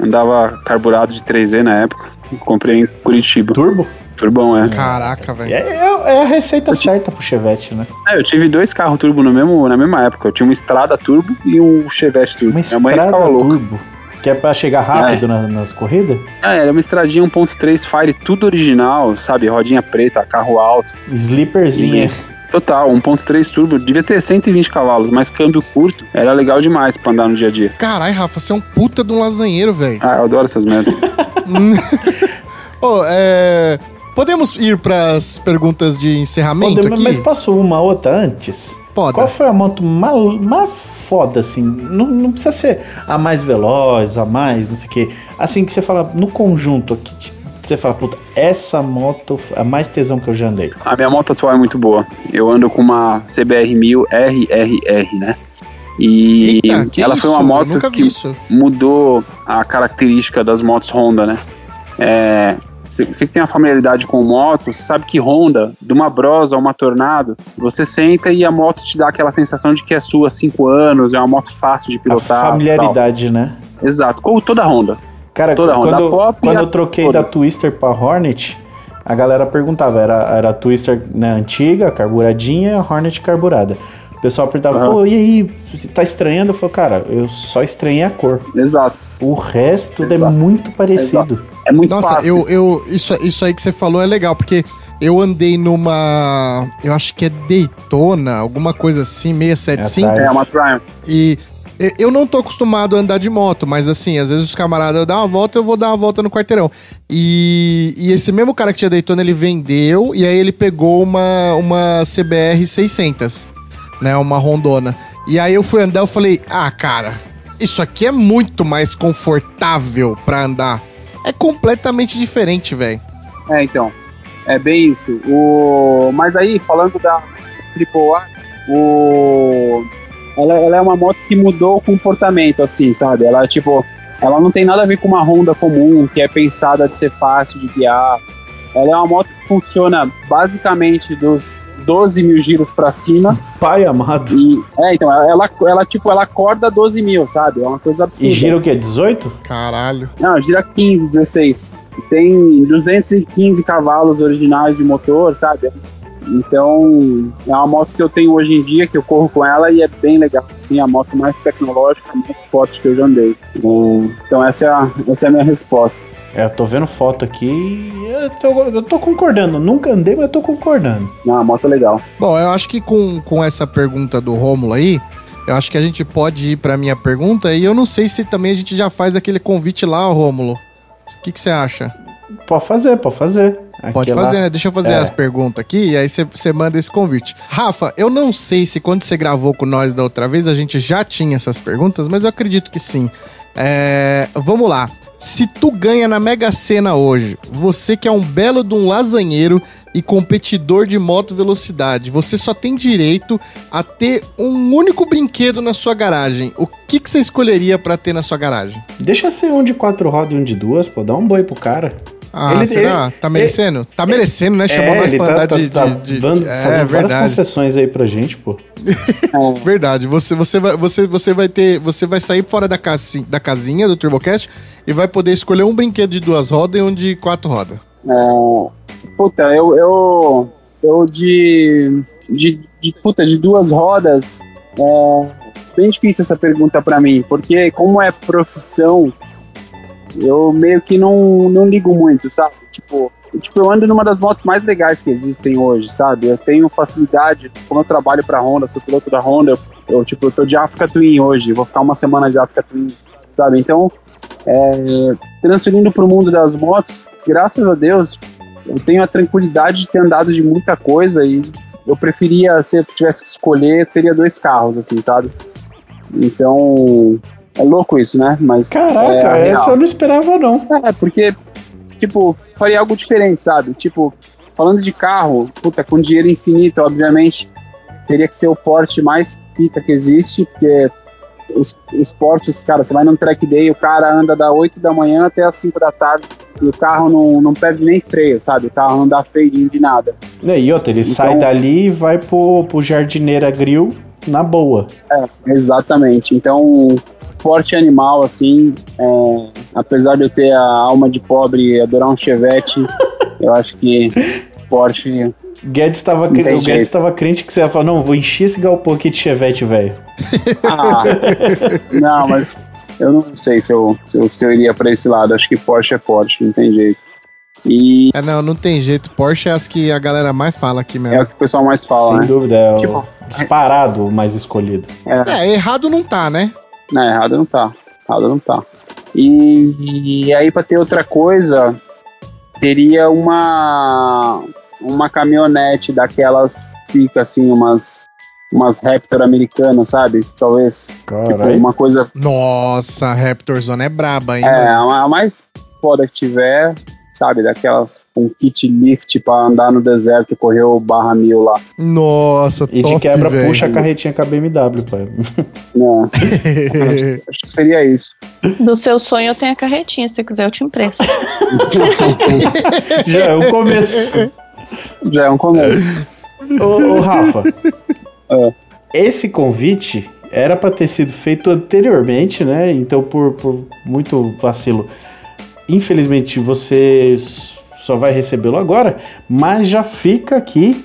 Andava carburado de 3Z na época. Comprei em Curitiba. Turbo? Turbão, é. Caraca, É, velho. é- é a receita certa pro Chevette, né? É, eu tive dois carros turbo no mesmo, na mesma época. Eu tinha uma Estrada Turbo e um Chevette Turbo. Uma Minha mãe estrada ficava louca. turbo. Que é pra chegar rápido na- nas corridas? Ah, era uma estradinha 1.3 Fire, tudo original, sabe? Rodinha preta, carro alto. Sleeperzinha. Total, 1.3 turbo. Devia ter 120 cavalos, mas câmbio curto. Era legal demais pra andar no dia a dia. Caralho, Rafa, você é um puta de um lasanheiro, velho. Ah, eu adoro essas merdas. (laughs) Ô, é. Podemos ir pras perguntas de encerramento Podemos- aqui? mas posso uma outra antes? Pode. Qual foi a moto mais, foda, assim? Não, não precisa ser a mais veloz, a mais, não sei o quê. Assim que você fala, no conjunto aqui, tipo, você fala, puta, essa moto é a mais tesão que eu já andei. A minha moto atual é muito boa. Eu ando com uma CBR 1000 RRR, né? E Eita, ela isso? foi uma moto que isso. mudou a característica das motos Honda, né? É, você que tem uma familiaridade com moto, você sabe que Honda, de uma Bros a uma Tornado, você senta e a moto te dá aquela sensação de que é sua há cinco anos, é uma moto fácil de A pilotar. familiaridade, né? tal. Exato, como toda Honda. Cara, Toda Honda quando, Pop e quando a eu troquei todas. da Twister pra Hornet, a galera perguntava, era, era a Twister né, antiga, carburadinha, e a Hornet carburada. O pessoal perguntava, Aham. pô, e aí, você tá estranhando? Eu falei, cara, eu só estranhei a cor. Exato. O resto tudo é Exato. muito parecido. É muito Nossa, fácil. eu, eu isso, isso aí que você falou é legal, porque eu andei numa. Eu acho que é Daytona, alguma coisa assim, 675. É, É uma Prime. E e- eu não tô acostumado a andar de moto, mas assim, às vezes os camaradas dão uma volta, eu vou dar uma volta no quarteirão. E, e esse mesmo cara que tinha Daytona, ele vendeu e aí ele pegou uma, uma CBR 600, né, uma rondona. E aí eu fui andar, eu falei, ah, cara, isso aqui é muito mais confortável pra andar. É completamente diferente, velho. É, então. É bem isso. O... Mas aí, falando da AAA, o... ela, ela é uma moto que mudou o comportamento, assim, sabe? Ela, tipo, ela não tem nada a ver com uma Honda comum, que é pensada de ser fácil de guiar. Ela é uma moto que funciona basicamente dos 12 mil giros pra cima. Pai amado. E, é, então, ela, ela, ela, tipo, ela acorda 12 mil, sabe? É uma coisa absurda. E gira o quê? 18? Caralho. Não, gira 15, 16. Tem 215 cavalos originais de motor, sabe? Então, é uma moto que eu tenho hoje em dia, que eu corro com ela e é bem legal. Assim, a moto mais tecnológica, mais forte que eu já andei. Então, essa é a, essa é a minha resposta. É, eu tô vendo foto aqui e eu tô, eu tô concordando. Nunca andei, mas eu tô concordando. Não, a moto é legal. Bom, eu acho que com, com essa pergunta do Rômulo aí, eu acho que a gente pode ir pra minha pergunta e eu não sei se também a gente já faz aquele convite lá, Rômulo. O que que você acha? Pode fazer, pode fazer. Pode Aquela- fazer, né? Deixa eu fazer É. as perguntas aqui e aí você manda esse convite. Rafa, eu não sei se quando você gravou com nós da outra vez a gente já tinha essas perguntas, mas eu acredito que sim. É, vamos lá. Se tu ganha na Mega Sena hoje, você que é um belo de um lasanheiro e competidor de moto velocidade, você só tem direito a ter um único brinquedo na sua garagem. O que, que você escolheria pra ter na sua garagem? Deixa ser um de quatro rodas e um de duas, pô. Dá um boi pro cara. Ah, Ele- será? ele- tá merecendo? tá merecendo, né? Chamou é, nós ele pra tá, andar tá, de, tá de- de- van- É, fazendo várias verdade. concessões aí pra gente, pô. (laughs) Verdade. Você, você, vai, você, você vai ter. Você vai sair fora da, casi, da casinha do TurboCast e vai poder escolher um brinquedo de duas rodas e um de quatro rodas. É, puta, eu, eu, eu de, de, de, puta, de duas rodas, é bem difícil essa pergunta pra mim, porque como é profissão, eu meio que não, não ligo muito, sabe? Tipo, tipo, eu ando numa das motos mais legais que existem hoje, sabe? Eu tenho facilidade, como eu trabalho pra Honda, sou piloto da Honda, eu, eu, tipo, eu tô de Africa Twin hoje, vou ficar uma semana de Africa Twin, sabe? Então, é, transferindo pro mundo das motos, graças a Deus, eu tenho a tranquilidade de ter andado de muita coisa e eu preferia, se eu tivesse que escolher, teria dois carros, assim, sabe? Então, é louco isso, né? Mas Caraca, é, essa eu não esperava, não. É, porque, tipo, faria algo diferente, sabe? Tipo, falando de carro, puta, com dinheiro infinito, obviamente, teria que ser o porte mais pica que existe, porque os, os portes, cara, você vai num track day, o cara anda da 8 da manhã até as 5 da tarde, e o carro não, não perde nem freio, sabe? O carro não dá freio de nada. E outra, ele sai Então- dali e vai pro, pro Jardineira Grill na boa. É, exatamente. Então, porte animal, assim, é, apesar de eu ter a alma de pobre e adorar um chevette, (laughs) eu acho que porte Guedes tava, cre- o Guedes jeito. tava crente que você ia falar, não, vou encher esse galpão aqui de chevette, velho. Ah, não, mas eu não sei se eu, se eu, se eu iria pra esse lado. Acho que Porsche é Porsche, não tem jeito. E É, não, não tem jeito. Porsche é as que a galera mais fala aqui é mesmo. o que o pessoal mais fala, Sem né? dúvida, é o Tipo, disparado mais escolhido. É, É, errado não tá, né? Não, errado não tá. Errado não tá. E, e aí, pra ter outra coisa, teria uma uma caminhonete daquelas fica assim, umas umas Raptor americanas, sabe? Talvez. Tipo, uma coisa Nossa, a Raptor Zone é braba, hein? É, mano? a mais foda que tiver, sabe, daquelas com kit lift pra andar no deserto e correr o barra mil lá. Nossa, E top, de quebra, velho. puxa a carretinha com a BMW, pai. Né? (laughs) Acho que seria isso. Do seu sonho eu tenho a carretinha, se você quiser eu te empresto. Já é o começo. Já é um começo. ô, ô, Rafa, É. esse convite era pra ter sido feito anteriormente, né? Então, por, por muito vacilo, infelizmente você só vai recebê-lo agora, mas já fica aqui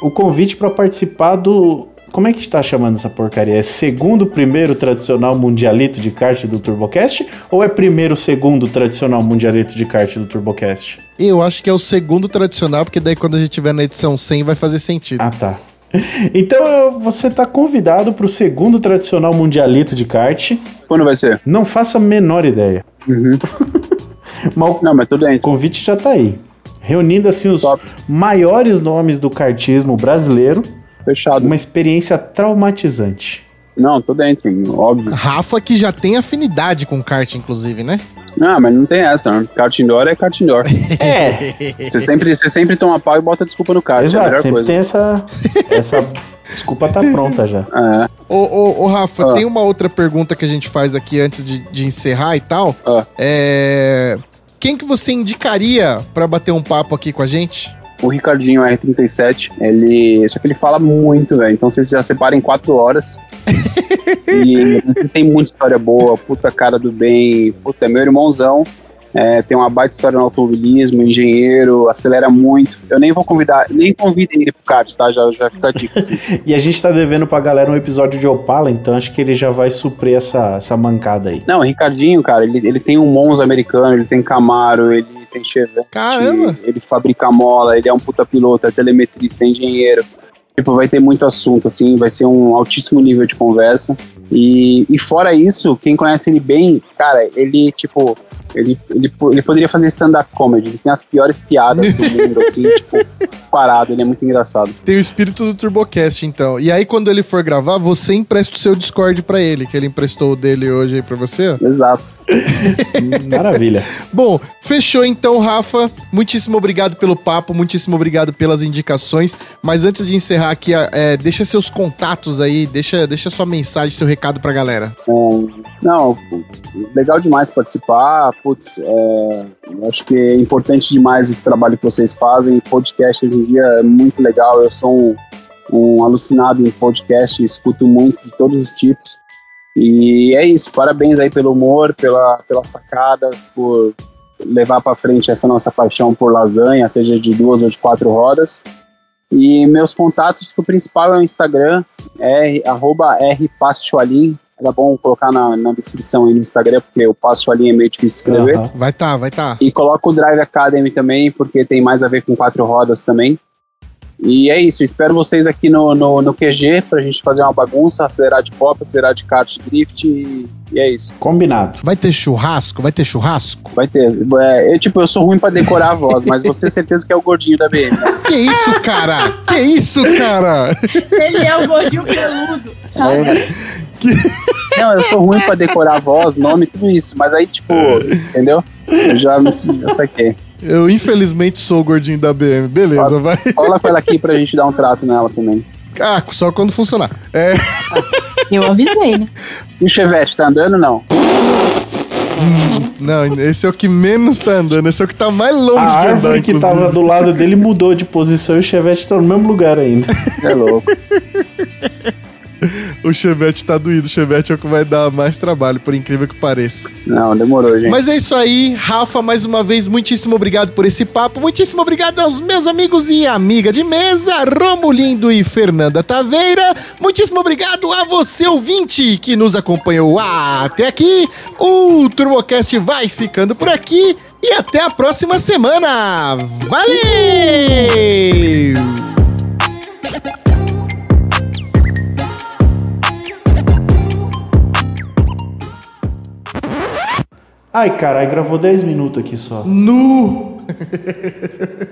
o convite pra participar do. Como é que tá chamando essa porcaria? É segundo, primeiro tradicional mundialito de kart do TurboCast? Ou é primeiro, segundo tradicional mundialito de kart do TurboCast? Eu acho que é o segundo tradicional, porque daí quando a gente tiver na edição 100 vai fazer sentido. Ah, tá. (laughs) Então você tá convidado pro segundo tradicional mundialito de kart. Quando vai ser? Não faço a menor ideia. Uhum. (laughs) Mas o Não, mas tudo bem. convite já tá aí. Reunindo assim os Top. maiores nomes do kartismo brasileiro, Fechado. uma experiência traumatizante. Não, tô dentro, óbvio. Rafa que já tem afinidade com kart, inclusive, né? Ah, mas não tem essa, né? Kart indoor é kart indoor. (laughs) É, Você sempre, você sempre toma pau e bota desculpa no kart. é a exato. melhor Sempre coisa. tem essa. Essa (laughs) desculpa tá pronta já. É. Ô, ô, ô, Rafa, Ah. tem uma outra pergunta que a gente faz aqui antes de, de encerrar e tal. Ah. É. Quem que você indicaria pra bater um papo aqui com a gente? O Ricardinho R37, ele. Só que ele fala muito, velho. Então vocês já separam em quatro horas. (laughs) e tem muita história boa, puta cara do bem. Puta, é meu irmãozão. É, tem uma baita história no automobilismo, engenheiro, acelera muito. Eu nem vou convidar, nem convidem ele pro kart, tá? Já, já fica a dica. (laughs) E a gente tá devendo pra galera um episódio de Opala, então acho que ele já vai suprir essa, essa mancada aí. Não, o Ricardinho, cara, ele, ele tem um Monza americano, ele tem Camaro, ele tem Chevette. Caramba! Ele fabrica mola, ele é um puta piloto, é telemetrista, é engenheiro. Tipo, vai ter muito assunto, assim, vai ser um altíssimo nível de conversa. E, e fora isso, quem conhece ele bem, cara, ele, tipo, ele, ele, ele poderia fazer stand-up comedy. Ele tem as piores piadas do (laughs) mundo, assim, tipo, parado, ele é muito engraçado. Tem o espírito do TurboCast, então. E aí, quando ele for gravar, você empresta o seu Discord pra ele, que ele emprestou o dele hoje aí pra você. ó. Exato. (laughs) Maravilha. Bom, fechou então, Rafa. Muitíssimo obrigado pelo papo, muitíssimo obrigado pelas indicações. Mas antes de encerrar aqui, é, deixa seus contatos aí, deixa, deixa sua mensagem, seu recado pra galera. É, não, legal demais participar. Putz, é, acho que é importante demais esse trabalho que vocês fazem. Podcast hoje em dia é muito legal. Eu sou um, um alucinado em podcast, escuto muito de todos os tipos. E é isso. Parabéns aí pelo humor, pela, pelas sacadas, por levar para frente essa nossa paixão por lasanha, seja de duas ou de quatro rodas. E meus contatos, o principal é o Instagram, é. Era bom colocar na, na descrição aí no Instagram, porque o Paschoalim é meio difícil de escrever. Aham. Vai tá, vai tá. E coloca o Drive Academy também, porque tem mais a ver com quatro rodas também. E é isso, espero vocês aqui no, no, no QG pra gente fazer uma bagunça, acelerar de pop, acelerar de kart drift e, e é isso. Combinado. Vai ter churrasco? Vai ter churrasco? Vai ter. É, eu, tipo, eu sou ruim pra decorar a voz, mas você tem certeza que é o gordinho da BM, né? Que isso, cara? que isso, cara? Ele é o gordinho peludo, sabe? Não, eu sou ruim pra decorar a voz, nome, tudo isso. Mas aí, tipo, entendeu? Eu já me já saquei. Eu infelizmente sou o gordinho da BM. Beleza, vai. Fala com ela aqui pra (laughs) gente dar um trato nela também. Ah, só quando funcionar. É, Eu avisei, né? E o Chevette, tá andando não? não, esse é o que menos tá andando, esse é o que tá mais longe A de andar, árvore que inclusive. tava do lado dele mudou de posição e o Chevette tá no mesmo lugar ainda. É louco. (laughs) O Chevette tá doído, o Chevette é o que vai dar mais trabalho, por incrível que pareça. Não, demorou, gente. Mas é isso aí, Rafa, mais uma vez, muitíssimo obrigado por esse papo, muitíssimo obrigado aos meus amigos e amiga de mesa, Romulindo e Fernanda Taveira, muitíssimo obrigado a você, ouvinte, que nos acompanhou até aqui. O TurboCast vai ficando por aqui e até a próxima semana. Valeu! Ai, caralho, gravou 10 minutos aqui só. Nu! (laughs)